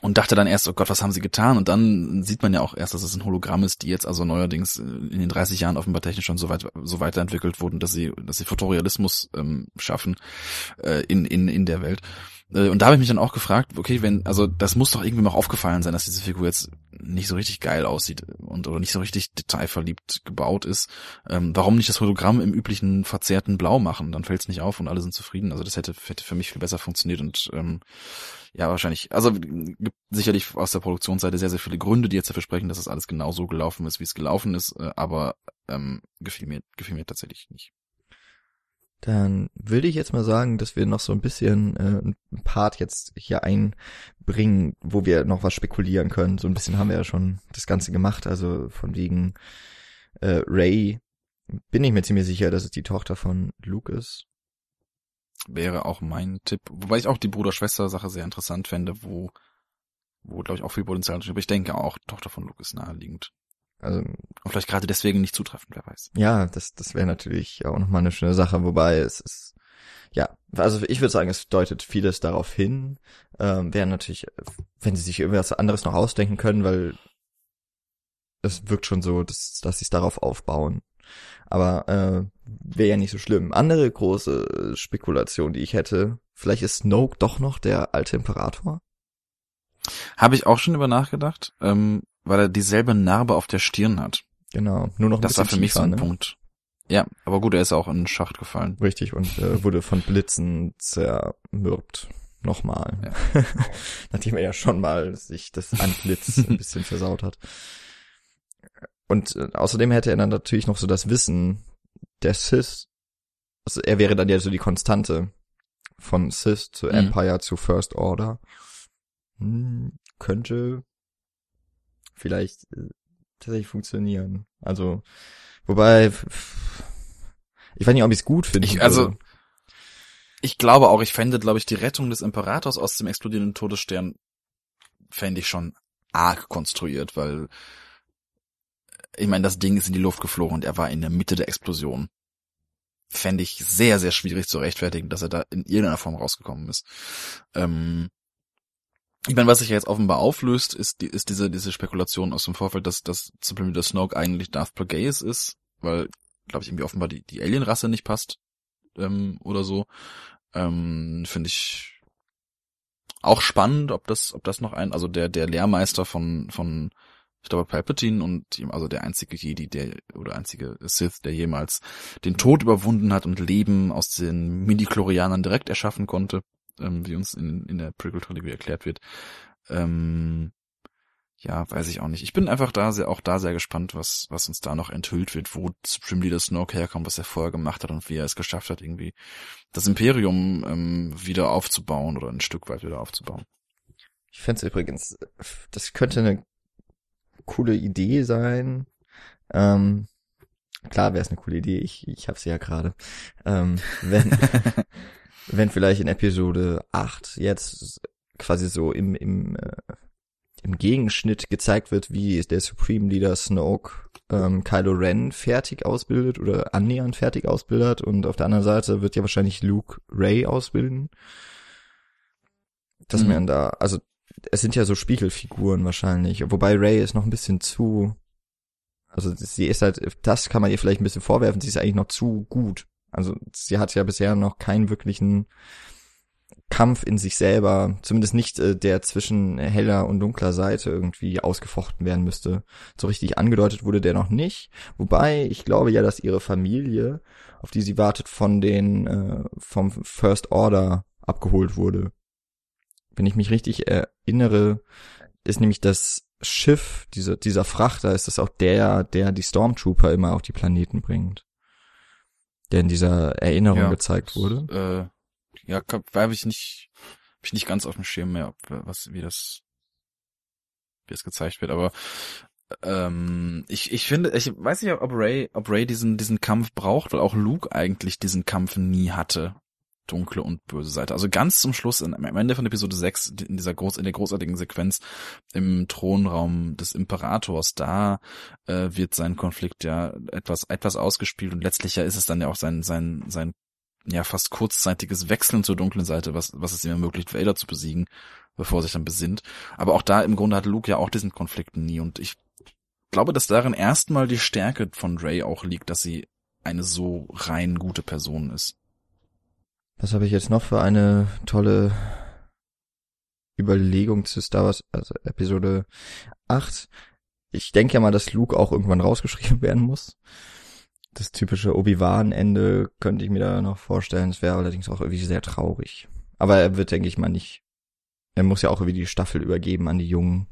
und dachte dann erst, oh Gott, was haben sie getan? Und dann sieht man ja auch erst, dass es ein Hologramm ist, die jetzt also neuerdings in den 30 Jahren offenbar technisch schon so weit so weiterentwickelt wurden, dass sie dass sie Fotorealismus ähm, schaffen äh, in in in der Welt. Äh, und da habe ich mich dann auch gefragt, okay, wenn, also das muss doch irgendwie noch aufgefallen sein, dass diese Figur jetzt nicht so richtig geil aussieht und oder nicht so richtig detailverliebt gebaut ist. Ähm, warum nicht das Hologramm im üblichen verzerrten Blau machen? Dann fällt es nicht auf und alle sind zufrieden. Also das hätte, hätte für mich viel besser funktioniert und ähm, ja, wahrscheinlich. Also gibt sicherlich aus der Produktionsseite sehr, sehr viele Gründe, die jetzt dafür sprechen, dass das alles genau so gelaufen ist, wie es gelaufen ist, äh, aber ähm, gefiel mir, gefiel mir tatsächlich nicht. Dann würde ich jetzt mal sagen, dass wir noch so ein bisschen äh, ein Part jetzt hier einbringen, wo wir noch was spekulieren können. So ein bisschen haben wir ja schon das Ganze gemacht. Also von wegen äh, Ray bin ich mir ziemlich sicher, dass es die Tochter von Luke ist. Wäre auch mein Tipp. Wobei ich auch die Bruder-Schwester-Sache sehr interessant fände, wo, wo glaube ich auch viel Potenzial ist. Aber ich denke auch, Tochter von Luke ist naheliegend. Also, Und vielleicht gerade deswegen nicht zutreffend, wer weiß. Ja, das, das wäre natürlich auch nochmal eine schöne Sache, wobei es ist, ja, also ich würde sagen, es deutet vieles darauf hin. Ähm, wäre natürlich, wenn sie sich irgendwas anderes noch ausdenken können, weil es wirkt schon so, dass, dass sie es darauf aufbauen. Aber äh, wäre ja nicht so schlimm. Andere große Spekulation, die ich hätte, vielleicht ist Snoke doch noch der alte Imperator? Habe ich auch schon über nachgedacht. Ähm, weil er dieselbe Narbe auf der Stirn hat. Genau, nur noch ein Das war für tiefer, mich so ein ne? Punkt. Ja, aber gut, er ist auch in den Schacht gefallen. Richtig, und äh, wurde von Blitzen zermürbt. Nochmal. Ja. Nachdem er ja schon mal sich das Antlitz ein bisschen versaut hat. Und äh, außerdem hätte er dann natürlich noch so das Wissen der Sith. Also er wäre dann ja so die Konstante von Sith zu Mhm. Empire zu First Order. Hm, könnte vielleicht äh, tatsächlich funktionieren. Also, wobei, ich weiß nicht, ob ich es gut finde. Ich- also, Ich glaube auch, ich fände, glaube ich, die Rettung des Imperators aus dem explodierenden Todesstern fände ich schon arg konstruiert, weil ich meine, das Ding ist in die Luft geflogen und er war in der Mitte der Explosion. Fände ich sehr, sehr schwierig zu rechtfertigen, dass er da in irgendeiner Form rausgekommen ist. Ähm, ich meine, was sich ja jetzt offenbar auflöst, ist, die, ist diese, diese Spekulation aus dem Vorfeld, dass, dass Leader Snoke eigentlich Darth Plagueis ist, weil, glaube ich, irgendwie offenbar die, die Alien-Rasse nicht passt ähm, oder so. Ähm, Finde ich auch spannend, ob das, ob das noch ein, also der, der Lehrmeister von, von, ich glaube, Palpatine und also der einzige Jedi, der, oder einzige Sith, der jemals den Tod überwunden hat und Leben aus den Midi-Chlorianern direkt erschaffen konnte, ähm, wie uns in, in der Prequel-Trilogie erklärt wird. Ähm, ja, weiß ich auch nicht. Ich bin einfach da sehr, auch da sehr gespannt, was, was uns da noch enthüllt wird, wo Supreme Leader Snoke herkommt, was er vorher gemacht hat und wie er es geschafft hat, irgendwie das Imperium ähm, wieder aufzubauen oder ein Stück weit wieder aufzubauen. Ich fände übrigens, das könnte eine coole Idee sein. Ähm, klar wäre es eine coole Idee, ich, ich habe sie ja gerade. Ähm, wenn, wenn vielleicht in Episode 8 jetzt quasi so im, im, äh, im Gegenschnitt gezeigt wird, wie der Supreme Leader Snoke ähm, Kylo Ren fertig ausbildet oder annähernd fertig ausbildet und auf der anderen Seite wird ja wahrscheinlich Luke Ray ausbilden. Dass Mhm. man da, also es sind ja so Spiegelfiguren wahrscheinlich, wobei Ray ist noch ein bisschen zu, also sie ist halt, das kann man ihr vielleicht ein bisschen vorwerfen, sie ist eigentlich noch zu gut. Also sie hat ja bisher noch keinen wirklichen Kampf in sich selber, zumindest nicht äh, der zwischen heller und dunkler Seite irgendwie ausgefochten werden müsste. So richtig angedeutet wurde der noch nicht. Wobei ich glaube ja, dass ihre Familie, auf die sie wartet, von den äh, vom First Order abgeholt wurde. Wenn ich mich richtig erinnere, ist nämlich das Schiff, diese, dieser Frachter, ist das auch der, der die Stormtrooper immer auf die Planeten bringt. Der in dieser Erinnerung Ja, gezeigt wurde. Äh, ja, habe ich nicht, hab ich nicht ganz auf dem Schirm mehr, ob, was, wie das, wie das gezeigt wird, aber ähm, ich, ich finde, ich weiß nicht, ob Ray, ob Ray diesen, diesen Kampf braucht, weil auch Luke eigentlich diesen Kampf nie hatte. Dunkle und böse Seite. Also ganz zum Schluss, am Ende von Episode 6, in dieser groß, in der großartigen Sequenz im Thronraum des Imperators, da äh, wird sein Konflikt ja etwas, etwas ausgespielt und letztlich ja ist es dann ja auch sein, sein, sein ja fast kurzzeitiges Wechseln zur dunklen Seite, was, was es ihm ermöglicht, Vader zu besiegen, bevor er sich dann besinnt. Aber auch da im Grunde hat Luke ja auch diesen Konflikt nie und ich glaube, dass darin erstmal die Stärke von Ray auch liegt, dass sie eine so rein gute Person ist. Was habe ich jetzt noch für eine tolle Überlegung zu Star Wars, also Episode 8? Ich denke ja mal, dass Luke auch irgendwann rausgeschrieben werden muss. Das typische Obi-Wan-Ende könnte ich mir da noch vorstellen. Es wäre allerdings auch irgendwie sehr traurig. Aber er wird, denke ich mal, nicht. Er muss ja auch irgendwie die Staffel übergeben an die Jungen.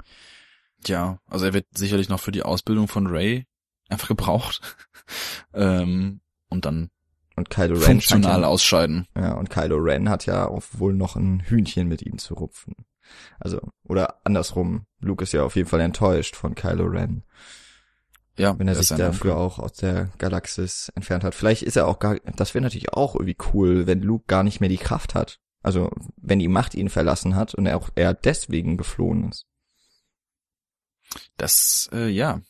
Ja, also er wird sicherlich noch für die Ausbildung von Ray einfach gebraucht. ähm, und dann und Kylo Ren funktional ja, ausscheiden. Ja, und Kylo Ren hat ja auch wohl noch ein Hühnchen mit ihm zu rupfen. Also, oder andersrum, Luke ist ja auf jeden Fall enttäuscht von Kylo Ren. Ja, wenn er sich dafür Onkel. auch aus der Galaxis entfernt hat. Vielleicht ist er auch gar, das wäre natürlich auch irgendwie cool, wenn Luke gar nicht mehr die Kraft hat. Also, wenn die Macht ihn verlassen hat und er auch eher deswegen geflohen ist. Das, äh, ja,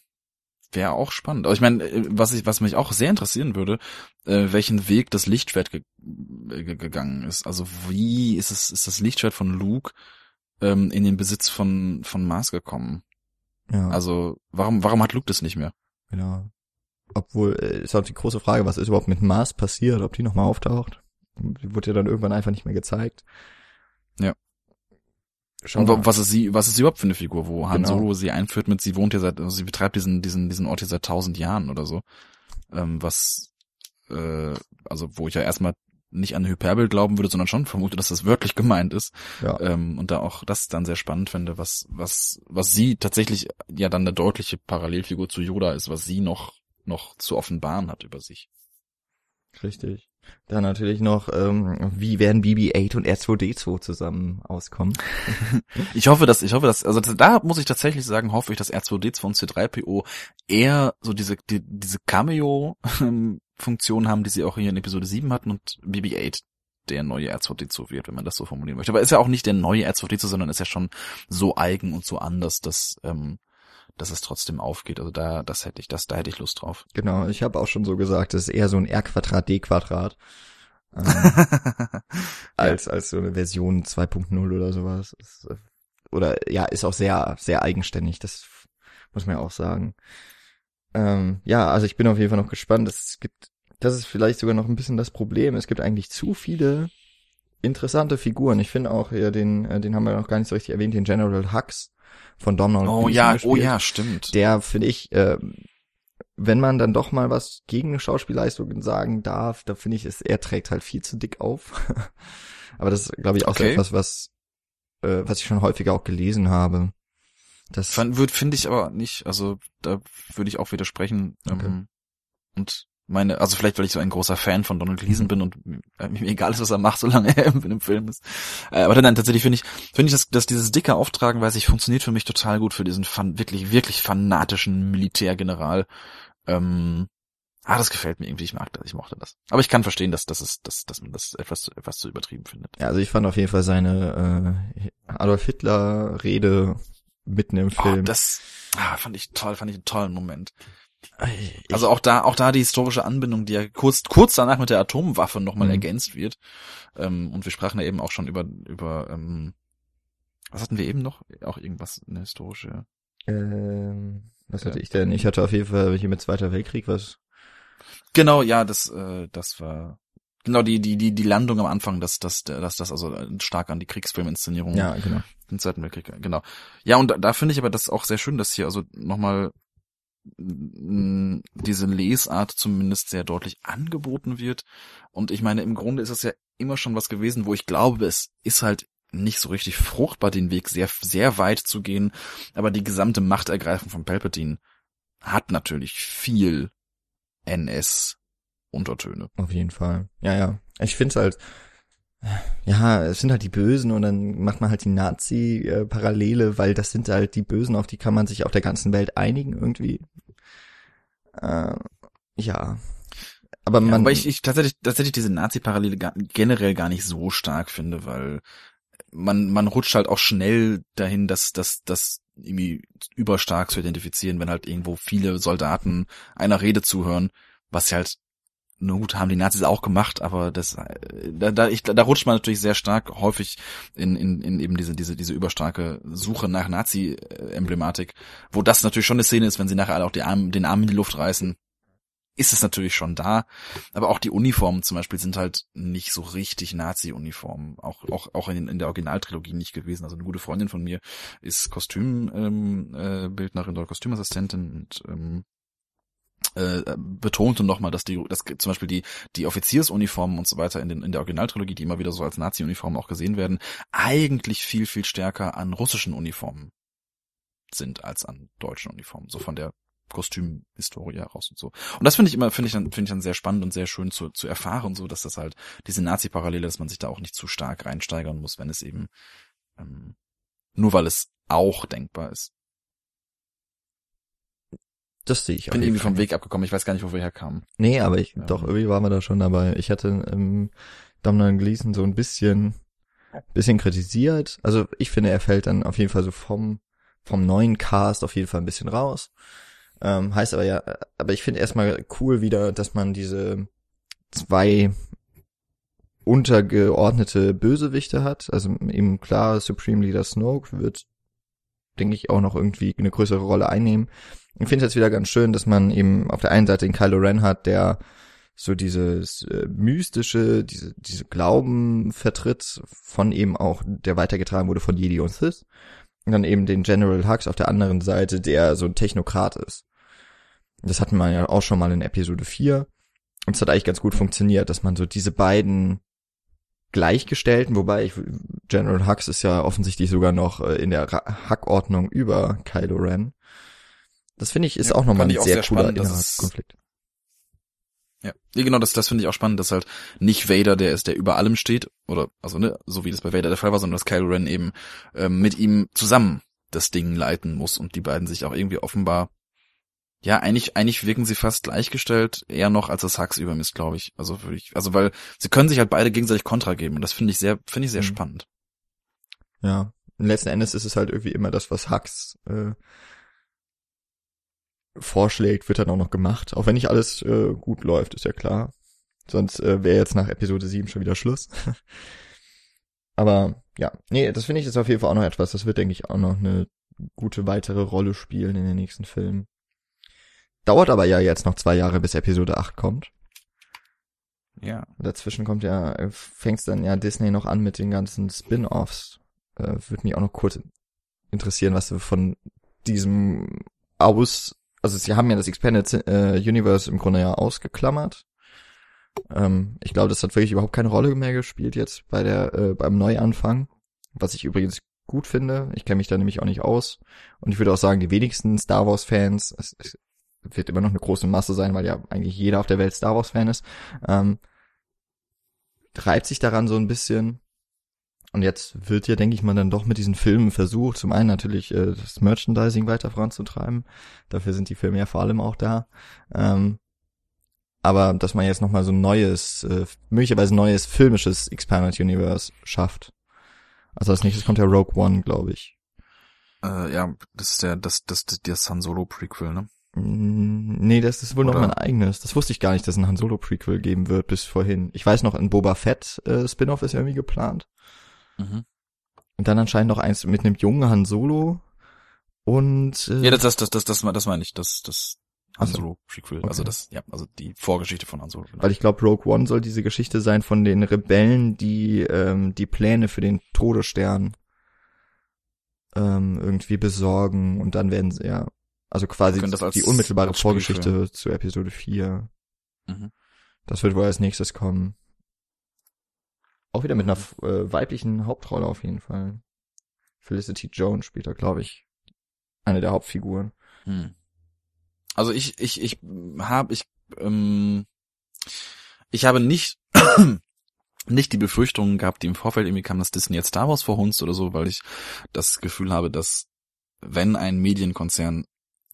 wäre auch spannend. Aber ich meine, äh, was ich, was mich auch sehr interessieren würde, äh, welchen Weg das Lichtschwert ge ge gegangen ist. Also wie ist es, ist das Lichtschwert von Luke ähm, in den Besitz von von Mars gekommen? Ja. Also warum, warum hat Luke das nicht mehr? Genau. Obwohl, äh, ist auch die große Frage, was ist überhaupt mit Mars passiert, ob die nochmal auftaucht? Die wurde ja dann irgendwann einfach nicht mehr gezeigt. Ja. Schau und was ist sie, was ist sie überhaupt für eine Figur, wo Han genau. Solo sie einführt mit, sie wohnt ja seit, also sie betreibt diesen, diesen, diesen Ort hier seit tausend Jahren oder so. Ähm, was, äh, also wo ich ja erstmal nicht an Hyperbel glauben würde, sondern schon vermute, dass das wörtlich gemeint ist. Ja. Ähm, und da auch das dann sehr spannend finde, was, was, was sie tatsächlich ja dann eine deutliche Parallelfigur zu Yoda ist, was sie noch, noch zu offenbaren hat über sich. Richtig. Dann natürlich noch, ähm, wie werden BB-8 und R2D2 zusammen auskommen? ich hoffe, dass, ich hoffe, dass, also da muss ich tatsächlich sagen, hoffe ich, dass R2D2 und C3PO eher so diese, die, diese Cameo-Funktion haben, die sie auch hier in Episode 7 hatten und BB-8 der neue R2D2 wird, wenn man das so formulieren möchte. Aber ist ja auch nicht der neue R2D2, sondern ist ja schon so eigen und so anders, dass, ähm, dass es trotzdem aufgeht. Also da, das hätte ich, das, da hätte ich Lust drauf. Genau, ich habe auch schon so gesagt, es ist eher so ein R-Quadrat, D-Quadrat. Ähm, als, als so eine Version 2.0 oder sowas. Ist, oder ja, ist auch sehr, sehr eigenständig, das muss man ja auch sagen. Ähm, ja, also ich bin auf jeden Fall noch gespannt. Es gibt, das ist vielleicht sogar noch ein bisschen das Problem. Es gibt eigentlich zu viele interessante Figuren. Ich finde auch ja den, äh, den haben wir noch gar nicht so richtig erwähnt, den General Hux von Donald. Oh ja, gespielt. oh ja, stimmt. Der finde ich, äh, wenn man dann doch mal was gegen Schauspielleistungen sagen darf, da finde ich, es, er trägt halt viel zu dick auf. Aber das ist, glaube ich, auch okay. so etwas, was, äh, was ich schon häufiger auch gelesen habe. Das finde ich aber nicht, also da würde ich auch widersprechen. Okay. Ähm, und meine, also vielleicht, weil ich so ein großer Fan von Donald Gleason mhm. bin und äh, mir egal ist, was er macht, solange er in einem Film ist. Äh, aber dann, dann tatsächlich finde ich, finde ich, dass, dass dieses dicke Auftragen, weiß ich, funktioniert für mich total gut für diesen fan, wirklich, wirklich fanatischen Militärgeneral. Ähm, ah, das gefällt mir irgendwie, ich mag das, ich mochte das. Aber ich kann verstehen, dass, dass, es, dass, dass man das etwas, etwas zu übertrieben findet. Ja, also ich fand auf jeden Fall seine äh, Adolf Hitler Rede mitten im oh, Film. Oh, das ah, fand ich toll, fand ich einen tollen Moment. Ich, also auch da, auch da die historische Anbindung, die ja kurz, kurz danach mit der Atomwaffe nochmal mhm. ergänzt wird. Ähm, und wir sprachen ja eben auch schon über, über, ähm, was hatten wir eben noch? Auch irgendwas, eine historische. Ähm, was hatte ja. ich denn? Ich hatte auf jeden Fall hier mit Zweiter Weltkrieg was. Genau, ja, das, äh, das war, genau, die, die, die, die Landung am Anfang, dass, dass, dass das also stark an die Kriegsfilminszenierung. Ja, genau. Den Zweiten Weltkrieg, genau. Ja, und da, da finde ich aber das auch sehr schön, dass hier also nochmal diese Lesart zumindest sehr deutlich angeboten wird. Und ich meine, im Grunde ist es ja immer schon was gewesen, wo ich glaube, es ist halt nicht so richtig fruchtbar, den Weg sehr, sehr weit zu gehen. Aber die gesamte Machtergreifung von Palpatine hat natürlich viel NS-Untertöne. Auf jeden Fall. Ja, ja. Ich finde es halt, ja, es sind halt die Bösen und dann macht man halt die Nazi-Parallele, weil das sind halt die Bösen, auf die kann man sich auf der ganzen Welt einigen irgendwie. Äh, ja. aber man. Ja, aber ich, ich tatsächlich, tatsächlich diese Nazi-Parallele generell gar nicht so stark finde, weil man, man rutscht halt auch schnell dahin, dass, dass, dass irgendwie überstark zu identifizieren, wenn halt irgendwo viele Soldaten einer Rede zuhören, was halt nur gut, haben die Nazis auch gemacht, aber das, äh, da, da, ich, da rutscht man natürlich sehr stark häufig in, in, in eben diese, diese, diese überstarke Suche nach Nazi-Emblematik, wo das natürlich schon eine Szene ist, wenn sie nachher alle auch die Arme, den Arm in die Luft reißen, ist es natürlich schon da. Aber auch die Uniformen zum Beispiel sind halt nicht so richtig Nazi-Uniformen. Auch, auch, auch in, in der Originaltrilogie nicht gewesen. Also eine gute Freundin von mir ist Kostümbildnerin ähm, äh, oder Kostümassistentin und ähm, äh, betonte nochmal, dass die, dass zum Beispiel die, die Offiziersuniformen und so weiter in, den, in der Originaltrilogie, die immer wieder so als Nazi-Uniformen auch gesehen werden, eigentlich viel, viel stärker an russischen Uniformen sind als an deutschen Uniformen. So von der Kostümhistorie heraus und so. Und das finde ich immer, finde ich dann, finde ich dann sehr spannend und sehr schön zu, zu erfahren, so dass das halt diese Nazi-Parallele, dass man sich da auch nicht zu stark reinsteigern muss, wenn es eben ähm, nur weil es auch denkbar ist. Das sehe ich. Ich bin irgendwie vom Weg abgekommen. Ich weiß gar nicht, wo wir herkamen. Nee, aber ich, ja. doch, irgendwie waren wir da schon dabei. Ich hatte ähm, Domhnall Gleeson so ein bisschen, bisschen kritisiert. Also ich finde, er fällt dann auf jeden Fall so vom, vom neuen Cast auf jeden Fall ein bisschen raus. Ähm, heißt aber ja, aber ich finde erstmal cool wieder, dass man diese zwei untergeordnete Bösewichte hat. Also eben klar, Supreme Leader Snoke wird, denke ich, auch noch irgendwie eine größere Rolle einnehmen. Ich finde es jetzt wieder ganz schön, dass man eben auf der einen Seite den Kylo Ren hat, der so dieses äh, mystische, diese, diese Glauben vertritt, von eben auch, der weitergetragen wurde von Jedi und Sith. Und dann eben den General Hux auf der anderen Seite, der so ein Technokrat ist. Das hatten wir ja auch schon mal in Episode 4. Und es hat eigentlich ganz gut funktioniert, dass man so diese beiden gleichgestellten, wobei ich, General Hux ist ja offensichtlich sogar noch äh, in der Hackordnung über Kylo Ren. Das finde ich ist ja, auch nochmal ein sehr, sehr cooler Konflikt. Ja, ja genau, das, das finde ich auch spannend, dass halt nicht Vader der ist, der über allem steht, oder also ne, so wie das bei Vader der Fall war, sondern dass Kylo Ren eben ähm, mit ihm zusammen das Ding leiten muss und die beiden sich auch irgendwie offenbar ja, eigentlich, eigentlich wirken sie fast gleichgestellt, eher noch als das Hux über ist, glaube ich. Also würde ich, also weil sie können sich halt beide gegenseitig Kontra geben und das finde ich sehr, finde ich sehr mhm. spannend. Ja, und letzten Endes ist es halt irgendwie immer das, was Hux äh, vorschlägt, wird dann auch noch gemacht. Auch wenn nicht alles äh, gut läuft, ist ja klar. Sonst äh, wäre jetzt nach Episode 7 schon wieder Schluss. Aber ja, nee, das finde ich ist auf jeden Fall auch noch etwas. Das wird, denke ich, auch noch eine gute weitere Rolle spielen in den nächsten Filmen. Dauert aber ja jetzt noch zwei Jahre, bis Episode 8 kommt. Ja. Dazwischen kommt ja, fängt's dann ja Disney noch an mit den ganzen Spin-offs. Äh, Würde mich auch noch kurz interessieren, was du von diesem aus also sie haben ja das Expanded äh, Universe im Grunde ja ausgeklammert. Ähm, ich glaube, das hat wirklich überhaupt keine Rolle mehr gespielt jetzt bei der äh, beim Neuanfang, was ich übrigens gut finde. Ich kenne mich da nämlich auch nicht aus und ich würde auch sagen, die wenigsten Star Wars Fans, es, es wird immer noch eine große Masse sein, weil ja eigentlich jeder auf der Welt Star Wars Fan ist, ähm, reibt sich daran so ein bisschen und jetzt wird ja, denke ich mal, dann doch mit diesen Filmen versucht, zum einen natürlich äh, das Merchandising weiter voranzutreiben. Dafür sind die Filme ja vor allem auch da. Ähm, aber dass man jetzt nochmal so ein neues, äh, möglicherweise neues filmisches Expanded Universe schafft. Also als nächstes kommt ja Rogue One, glaube ich. Äh, ja, das ist der, das, das, das, das Han Solo Prequel, ne? Mm, nee, das ist wohl Oder? noch mein eigenes. Das wusste ich gar nicht, dass es ein Han Solo Prequel geben wird bis vorhin. Ich weiß noch, ein Boba Fett äh, Spin-off ist irgendwie geplant. Mhm. Und dann anscheinend noch eins mit einem jungen Han Solo und äh, Ja, das das das das das, das meine ich, das das Han Solo Prequel, okay. also das ja, also die Vorgeschichte von Han Solo. Genau. Weil ich glaube Rogue One soll diese Geschichte sein von den Rebellen, die ähm, die Pläne für den Todesstern ähm, irgendwie besorgen und dann werden sie ja also quasi die unmittelbare Vorgeschichte zu Episode 4. Mhm. Das wird wohl als nächstes kommen. Auch wieder mit einer äh, weiblichen Hauptrolle auf jeden Fall. Felicity Jones spielt da, glaube ich, eine der Hauptfiguren. Hm. Also ich, ich, ich habe, ich, ähm, ich habe nicht, nicht die Befürchtungen gehabt, die im Vorfeld irgendwie kam, dass Disney jetzt Star Wars verhunzt oder so, weil ich das Gefühl habe, dass wenn ein Medienkonzern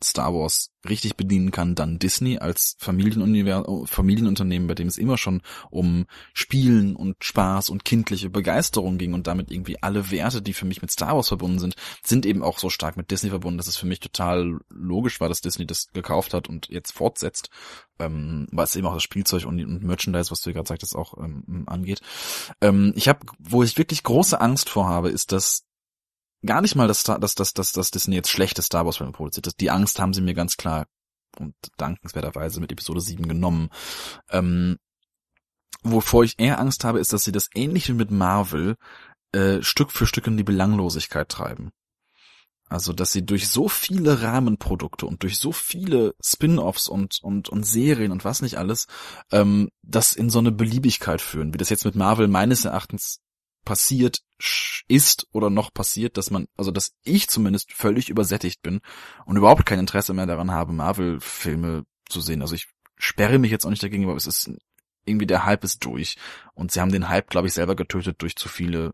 Star Wars richtig bedienen kann, dann Disney als Familienunivers Familienunternehmen, bei dem es immer schon um Spielen und Spaß und kindliche Begeisterung ging und damit irgendwie alle Werte, die für mich mit Star Wars verbunden sind, sind eben auch so stark mit Disney verbunden, dass es für mich total logisch war, dass Disney das gekauft hat und jetzt fortsetzt, ähm, was eben auch das Spielzeug und, und Merchandise, was du gerade sagtest, auch ähm, angeht. Ähm, ich habe, wo ich wirklich große Angst vor habe, ist, dass gar nicht mal, dass, dass, dass, dass, dass Disney jetzt schlechte Star Wars Filme produziert. Die Angst haben sie mir ganz klar und dankenswerterweise mit Episode 7 genommen. Ähm, wovor ich eher Angst habe, ist, dass sie das ähnliche mit Marvel äh, Stück für Stück in die Belanglosigkeit treiben. Also, dass sie durch so viele Rahmenprodukte und durch so viele Spin-offs und, und, und Serien und was nicht alles, ähm, das in so eine Beliebigkeit führen, wie das jetzt mit Marvel meines Erachtens passiert ist oder noch passiert, dass man, also dass ich zumindest völlig übersättigt bin und überhaupt kein Interesse mehr daran habe, Marvel-Filme zu sehen. Also ich sperre mich jetzt auch nicht dagegen, aber es ist irgendwie der Hype ist durch und sie haben den Hype, glaube ich, selber getötet durch zu viele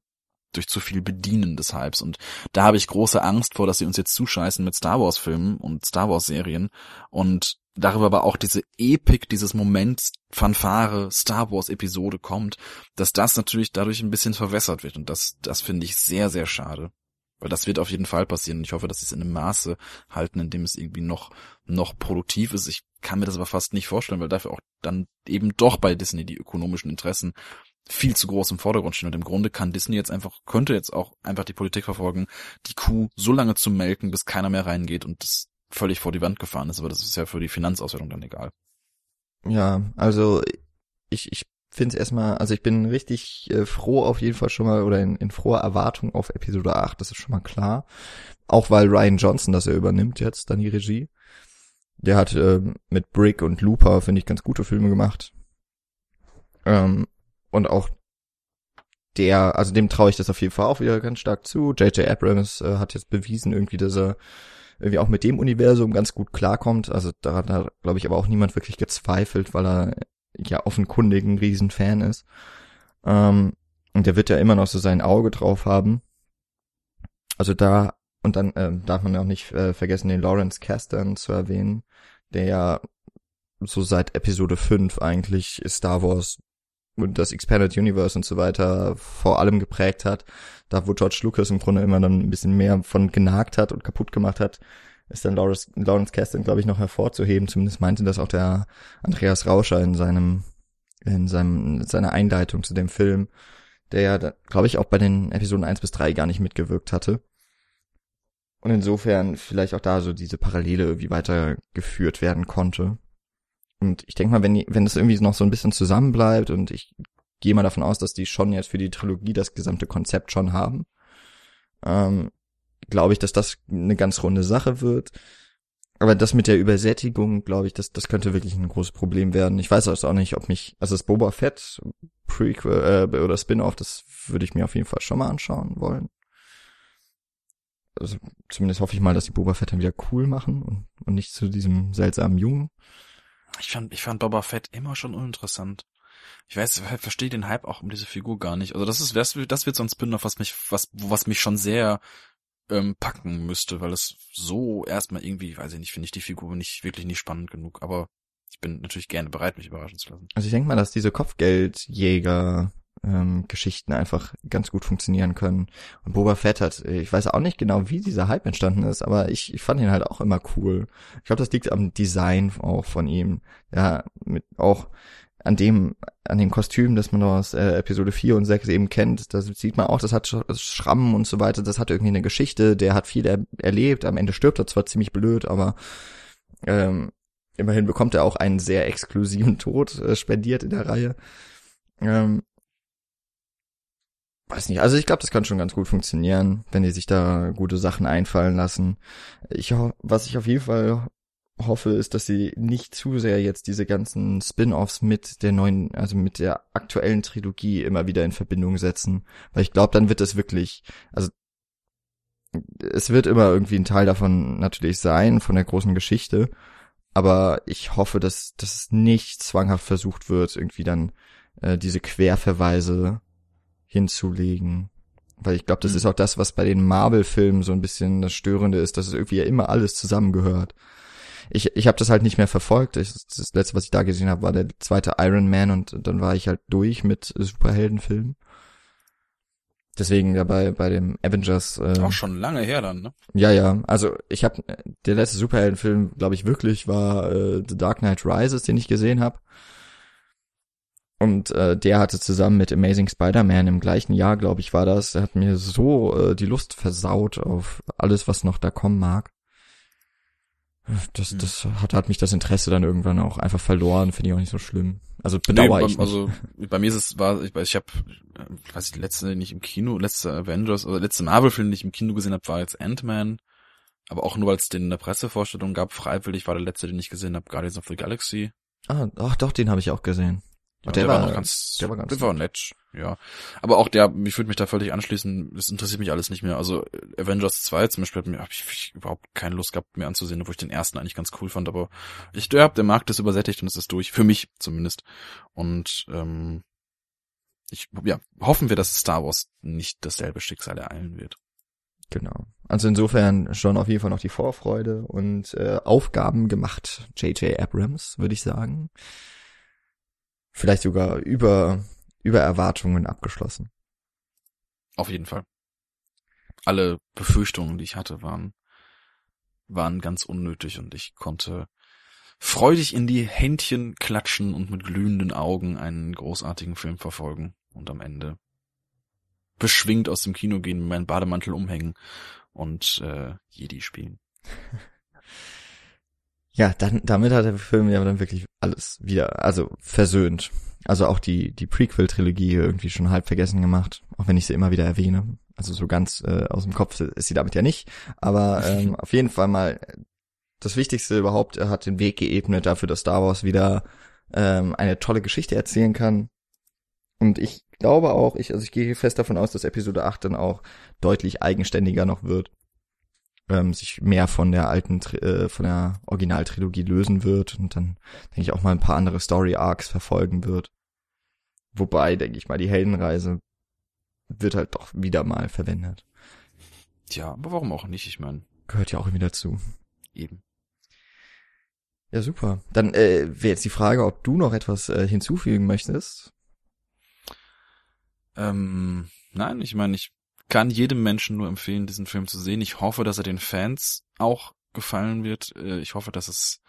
durch zu viel Bedienen des Hypes. Und da habe ich große Angst vor, dass sie uns jetzt zuscheißen mit Star Wars Filmen und Star Wars Serien und darüber aber auch diese Epik, dieses Moment Fanfare Star Wars Episode kommt, dass das natürlich dadurch ein bisschen verwässert wird. Und das, das finde ich sehr, sehr schade. Weil das wird auf jeden Fall passieren. Ich hoffe, dass sie es in einem Maße halten, in dem es irgendwie noch, noch produktiv ist. Ich kann mir das aber fast nicht vorstellen, weil dafür auch dann eben doch bei Disney die ökonomischen Interessen viel zu groß im Vordergrund stehen. Und im Grunde kann Disney jetzt einfach, könnte jetzt auch einfach die Politik verfolgen, die Kuh so lange zu melken, bis keiner mehr reingeht und das völlig vor die Wand gefahren ist. Aber das ist ja für die Finanzauswertung dann egal. Ja, also ich, ich finde es erstmal, also ich bin richtig äh, froh auf jeden Fall schon mal oder in, in froher Erwartung auf Episode 8, das ist schon mal klar. Auch weil Ryan Johnson das er übernimmt jetzt, dann die Regie. Der hat äh, mit Brick und Looper, finde ich, ganz gute Filme gemacht. Ähm, und auch der, also dem traue ich das auf jeden Fall auch wieder ganz stark zu. J.J. Abrams äh, hat jetzt bewiesen irgendwie, dass er irgendwie auch mit dem Universum ganz gut klarkommt. Also daran hat, glaube ich, aber auch niemand wirklich gezweifelt, weil er ja offenkundig ein Riesenfan ist. Ähm, und der wird ja immer noch so sein Auge drauf haben. Also da, und dann ähm, darf man auch nicht äh, vergessen, den Lawrence Kasdan zu erwähnen, der ja so seit Episode 5 eigentlich Star Wars das Expanded Universe und so weiter vor allem geprägt hat, da wo George Lucas im Grunde immer dann ein bisschen mehr von genagt hat und kaputt gemacht hat, ist dann Lawrence, Lawrence Kasdan, glaube ich, noch hervorzuheben. Zumindest meinte das auch der Andreas Rauscher in seinem, in seinem, in seiner Einleitung zu dem Film, der ja, glaube ich, auch bei den Episoden 1 bis 3 gar nicht mitgewirkt hatte. Und insofern vielleicht auch da so diese Parallele irgendwie weitergeführt werden konnte. Und ich denke mal, wenn, wenn das irgendwie noch so ein bisschen zusammenbleibt und ich gehe mal davon aus, dass die schon jetzt für die Trilogie das gesamte Konzept schon haben, ähm, glaube ich, dass das eine ganz runde Sache wird. Aber das mit der Übersättigung, glaube ich, das, das könnte wirklich ein großes Problem werden. Ich weiß also auch nicht, ob mich, also das Boba Fett Prequel äh, oder Spin-off, das würde ich mir auf jeden Fall schon mal anschauen wollen. Also zumindest hoffe ich mal, dass die Boba Fett dann wieder cool machen und, und nicht zu diesem seltsamen Jungen. Ich fand, ich fand Boba Fett immer schon uninteressant. Ich weiß, ich verstehe den Hype auch um diese Figur gar nicht. Also das ist, das, das wird so ein Spin-off, was mich, was, was mich schon sehr ähm, packen müsste, weil es so erstmal irgendwie, weiß ich nicht, finde ich die Figur nicht wirklich nicht spannend genug. Aber ich bin natürlich gerne bereit, mich überraschen zu lassen. Also ich denke mal, dass diese Kopfgeldjäger ähm, Geschichten einfach ganz gut funktionieren können. Und Boba Fett hat, ich weiß auch nicht genau, wie dieser Hype entstanden ist, aber ich, ich fand ihn halt auch immer cool. Ich glaube, das liegt am Design auch von ihm. Ja, mit auch an dem, an dem Kostüm, das man aus äh, Episode 4 und 6 eben kennt, da sieht man auch, das hat Schrammen und so weiter, das hat irgendwie eine Geschichte, der hat viel er erlebt, am Ende stirbt er zwar ziemlich blöd, aber ähm, immerhin bekommt er auch einen sehr exklusiven Tod äh, spendiert in der Reihe. Ähm, weiß nicht, also ich glaube, das kann schon ganz gut funktionieren, wenn die sich da gute Sachen einfallen lassen. Ich was ich auf jeden Fall hoffe, ist, dass sie nicht zu sehr jetzt diese ganzen Spin-offs mit der neuen, also mit der aktuellen Trilogie immer wieder in Verbindung setzen, weil ich glaube, dann wird es wirklich, also es wird immer irgendwie ein Teil davon natürlich sein, von der großen Geschichte, aber ich hoffe, dass, dass es nicht zwanghaft versucht wird, irgendwie dann äh, diese Querverweise hinzulegen. Weil ich glaube, das Mhm. ist auch das, was bei den Marvel-Filmen so ein bisschen das Störende ist, dass es irgendwie ja immer alles zusammengehört. Ich, ich habe das halt nicht mehr verfolgt. Ich, das letzte, was ich da gesehen habe, war der zweite Iron Man und dann war ich halt durch mit Superheldenfilmen. Deswegen ja bei, bei dem Avengers. Äh, Auch schon lange her dann, ne? ja, ja. Also ich habe der letzte Superheldenfilm, glaube ich, wirklich war äh, The Dark Knight Rises, den ich gesehen habe. Und äh, der hatte zusammen mit Amazing Spider-Man im gleichen Jahr, glaube ich, war das. Der hat mir so äh, die Lust versaut auf alles, was noch da kommen mag. Das, Hm. das hat, hat mich das Interesse dann irgendwann auch einfach verloren, finde ich auch nicht so schlimm. Also bedauere Nee, ich bei- nicht. Also bei mir ist es war ich weiß ich habe weiß ich letzte nicht im Kino letzte Avengers oder letzte Marvel Film den ich im Kino gesehen habe war jetzt Ant-Man aber auch nur weil es den in der Pressevorstellung gab freiwillig war der letzte den ich gesehen habe Guardians of the Galaxy ah, ach doch, den habe ich auch gesehen. Ja, der der, war- war, noch ganz, der war ganz der war nett, ja. Aber auch der, ich würde mich da völlig anschließen, das interessiert mich alles nicht mehr. Also äh, Avengers 2 zum Beispiel habe ich, ich überhaupt keine Lust gehabt, mir anzusehen, obwohl ich den ersten eigentlich ganz cool fand, aber ich, ja, der Markt ist übersättigt und es ist durch, für mich zumindest. Und ähm, ich, ja, hoffen wir, dass Star Wars nicht dasselbe Schicksal ereilen wird. Genau. Also insofern schon auf jeden Fall noch die Vorfreude und äh, Aufgaben gemacht, J.J. Abrams, würde ich sagen. Vielleicht sogar über, über Erwartungen abgeschlossen. Auf jeden Fall. Alle Befürchtungen, die ich hatte, waren, waren ganz unnötig und ich konnte freudig in die Händchen klatschen und mit glühenden Augen einen großartigen Film verfolgen und am Ende beschwingt aus dem Kino gehen, meinen Bademantel umhängen und äh, Jedi spielen. Ja, dann, damit hat der Film ja dann wirklich alles wieder, also versöhnt. Also auch die, die Prequel-Trilogie irgendwie schon halb vergessen gemacht, auch wenn ich sie immer wieder erwähne. Also so ganz äh, aus dem Kopf ist sie damit ja nicht. Aber ähm, auf jeden Fall mal das Wichtigste überhaupt, er hat den Weg geebnet dafür, dass Star Wars wieder ähm, eine tolle Geschichte erzählen kann. Und ich glaube auch, ich, also ich gehe fest davon aus, dass Episode 8 dann auch deutlich eigenständiger noch wird ähm, sich mehr von der alten, äh, von der Originaltrilogie lösen wird und dann denke ich auch mal ein paar andere Story Arcs verfolgen wird. Wobei, denke ich mal, die Heldenreise wird halt doch wieder mal verwendet. Tja, aber warum auch nicht? Ich meine, Gehört ja auch irgendwie dazu. eben. Ja, super. Dann äh, wäre jetzt die Frage, ob du noch etwas äh, hinzufügen möchtest. Ähm, nein, ich meine, ich kann jedem Menschen nur empfehlen, diesen Film zu sehen. Ich hoffe, dass er den Fans auch gefallen wird. Äh, Ich hoffe, dass es,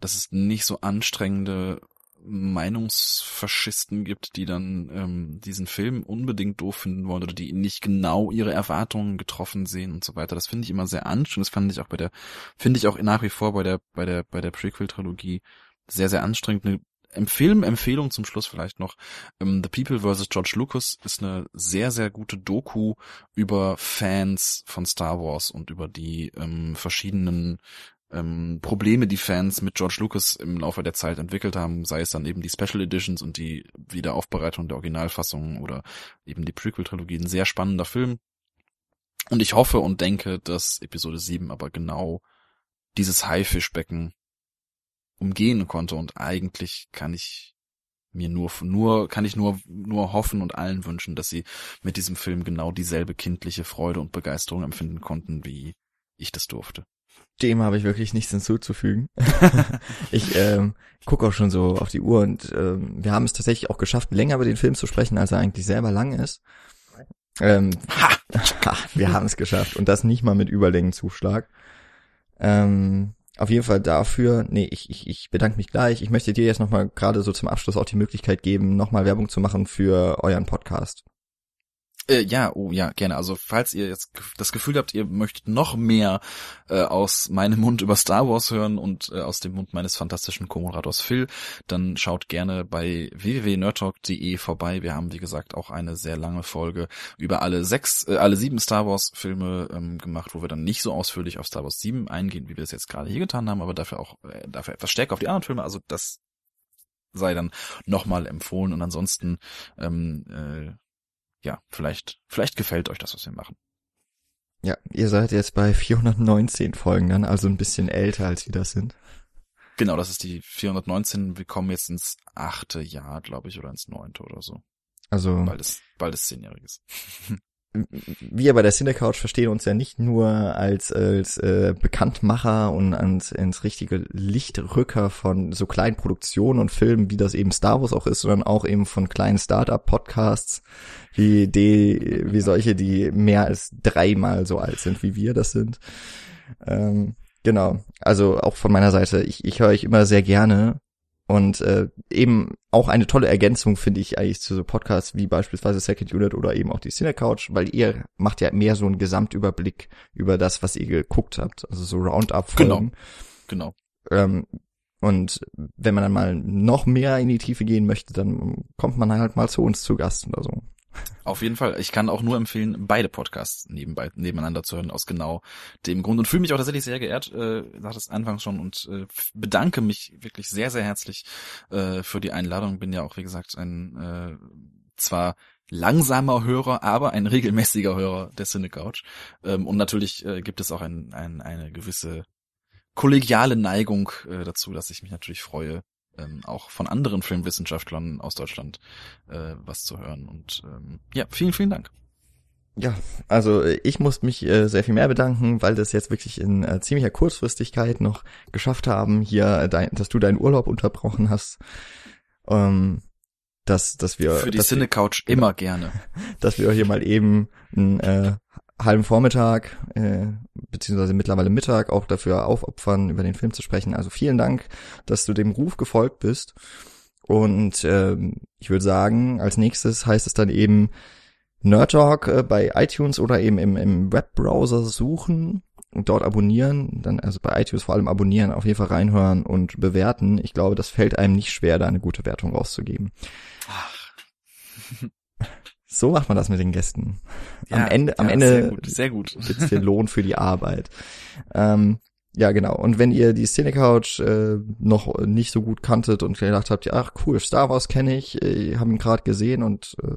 dass es nicht so anstrengende Meinungsfaschisten gibt, die dann ähm, diesen Film unbedingt doof finden wollen oder die nicht genau ihre Erwartungen getroffen sehen und so weiter. Das finde ich immer sehr anstrengend. Das fand ich auch bei der, finde ich auch nach wie vor bei der, bei der, bei der Prequel-Trilogie sehr, sehr anstrengend. Eine Empfehlung, Empfehlung zum Schluss vielleicht noch. Ähm, The People vs. George Lucas ist eine sehr, sehr gute Doku über Fans von Star Wars und über die ähm, verschiedenen ähm, Probleme, die Fans mit George Lucas im Laufe der Zeit entwickelt haben, sei es dann eben die Special Editions und die Wiederaufbereitung der Originalfassung oder eben die Prequel-Trilogie. Ein sehr spannender Film. Und ich hoffe und denke, dass Episode 7 aber genau dieses Haifischbecken umgehen konnte und eigentlich kann ich mir nur nur kann ich nur nur hoffen und allen wünschen, dass sie mit diesem Film genau dieselbe kindliche Freude und Begeisterung empfinden konnten, wie ich das durfte. Dem habe ich wirklich nichts hinzuzufügen. ich ähm, gucke auch schon so auf die Uhr und ähm, wir haben es tatsächlich auch geschafft, länger über den Film zu sprechen, als er eigentlich selber lang ist. Ähm, Ha! wir haben es geschafft und das nicht mal mit Überlängenzuschlag. Ähm, auf jeden Fall dafür, nee, ich, ich, ich bedanke mich gleich. Ich möchte dir jetzt nochmal gerade so zum Abschluss auch die Möglichkeit geben, nochmal Werbung zu machen für euren Podcast. Äh, ja, oh ja, gerne. Also falls ihr jetzt das Gefühl habt, ihr möchtet noch mehr äh, aus meinem Mund über Star Wars hören und äh, aus dem Mund meines fantastischen Co-Moderators Phil, dann schaut gerne bei www.nerdtalk.de vorbei. Wir haben, wie gesagt, auch eine sehr lange Folge über alle sechs, äh, alle sieben Star Wars Filme ähm, gemacht, wo wir dann nicht so ausführlich auf Star Wars 7 eingehen, wie wir das jetzt gerade hier getan haben, aber dafür auch äh, dafür etwas stärker auf die anderen Filme. Also das sei dann nochmal empfohlen und ansonsten ähm, äh, ja, vielleicht, vielleicht gefällt euch das, was wir machen. Ja, ihr seid jetzt bei 419 Folgen dann, also ein bisschen älter als wir das sind. Genau, das ist die 419. Wir kommen jetzt ins achte Jahr, glaube ich, oder ins neunte oder so. Also Bald ist, bald ist zehnjähriges. wir bei der Cinecouch verstehen uns ja nicht nur als als äh, Bekanntmacher und ans ins richtige Lichtrücker von so kleinen Produktionen und Filmen, wie das eben Star Wars auch ist, sondern auch eben von kleinen Startup-Podcasts wie die wie solche, die mehr als dreimal so alt sind, wie wir das sind. Ähm, genau. Also auch von meiner Seite, ich, ich höre euch immer sehr gerne und äh, eben auch eine tolle Ergänzung finde ich eigentlich zu so Podcasts wie beispielsweise Second Unit oder eben auch die Cine Couch, weil ihr macht ja mehr so einen Gesamtüberblick über das, was ihr geguckt habt, also so Roundup-Folgen. Genau. Genau. Ähm, und wenn man dann mal noch mehr in die Tiefe gehen möchte, dann kommt man halt mal zu uns zu Gast oder so. Auf jeden Fall. Ich kann auch nur empfehlen, beide Podcasts nebenbei, nebeneinander zu hören, aus genau dem Grund. Und fühle mich auch tatsächlich sehr geehrt, äh, sagte es anfangs schon, und äh, bedanke mich wirklich sehr, sehr herzlich äh, für die Einladung. Bin ja auch, wie gesagt, ein äh, zwar langsamer Hörer, aber ein regelmäßiger Hörer der Cinecouch. Ähm, und natürlich äh, gibt es auch ein, ein, eine gewisse kollegiale Neigung äh, dazu, dass ich mich natürlich freue, ähm, auch von anderen Filmwissenschaftlern aus Deutschland äh, was zu hören. Und ähm, ja, vielen, vielen Dank. Ja, also äh, ich muss mich äh, sehr viel mehr bedanken, weil das jetzt wirklich in äh, ziemlicher Kurzfristigkeit noch geschafft haben, hier, äh, dein, dass du deinen Urlaub unterbrochen hast. Ähm, dass, dass wir für die wir, immer gerne, dass wir hier mal eben ein äh, halben Vormittag, äh, beziehungsweise mittlerweile Mittag auch dafür aufopfern, über den Film zu sprechen. Also vielen Dank, dass du dem Ruf gefolgt bist. Und ähm, ich würde sagen, als nächstes heißt es dann eben Nerd Talk äh, bei iTunes oder eben im, im Webbrowser suchen und dort abonnieren. Dann also bei iTunes vor allem abonnieren, auf jeden Fall reinhören und bewerten. Ich glaube, das fällt einem nicht schwer, da eine gute Wertung rauszugeben. Ach. So macht man das mit den Gästen. Am ja, Ende, am ja, Ende sehr gut, sehr gut. gibt's den Lohn für die Arbeit. Ähm, ja, genau. Und wenn ihr die Cine Couch äh, noch nicht so gut kanntet und gedacht habt, ja, ach cool, Star Wars kenne ich, ich habe ihn gerade gesehen und äh,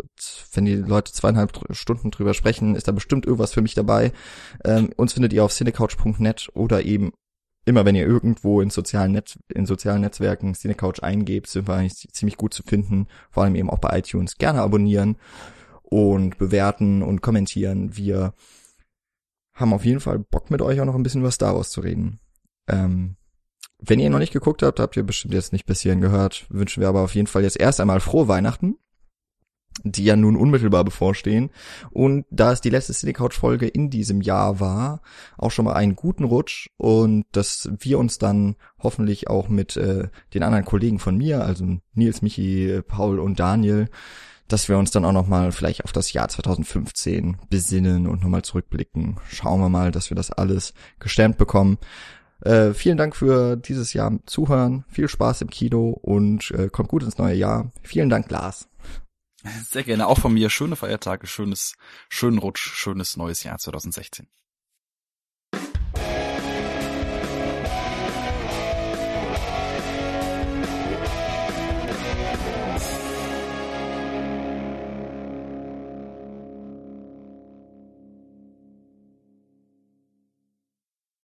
wenn die Leute zweieinhalb Stunden drüber sprechen, ist da bestimmt irgendwas für mich dabei. Ähm, uns findet ihr auf cinecouch.net oder eben immer wenn ihr irgendwo in sozialen Netz, in sozialen Netzwerken Cinecouch eingebt, sind wir eigentlich ziemlich gut zu finden, vor allem eben auch bei iTunes. Gerne abonnieren und bewerten und kommentieren. Wir haben auf jeden Fall Bock mit euch auch noch ein bisschen über Star Wars zu reden. Ähm, wenn ihr noch nicht geguckt habt, habt ihr bestimmt jetzt nicht bis hierhin gehört, wünschen wir aber auf jeden Fall jetzt erst einmal frohe Weihnachten, die ja nun unmittelbar bevorstehen. Und da es die letzte Cine Couch Folge in diesem Jahr war, auch schon mal einen guten Rutsch und dass wir uns dann hoffentlich auch mit äh, den anderen Kollegen von mir, also Nils, Michi, Paul und Daniel, dass wir uns dann auch nochmal vielleicht auf das Jahr 2015 besinnen und nochmal zurückblicken. Schauen wir mal, dass wir das alles gestemmt bekommen. Äh, vielen Dank für dieses Jahr Zuhören. Viel Spaß im Kino und äh, kommt gut ins neue Jahr. Vielen Dank, Lars. Sehr gerne. Auch von mir. Schöne Feiertage, schönes, schönen Rutsch, schönes neues Jahr 2016.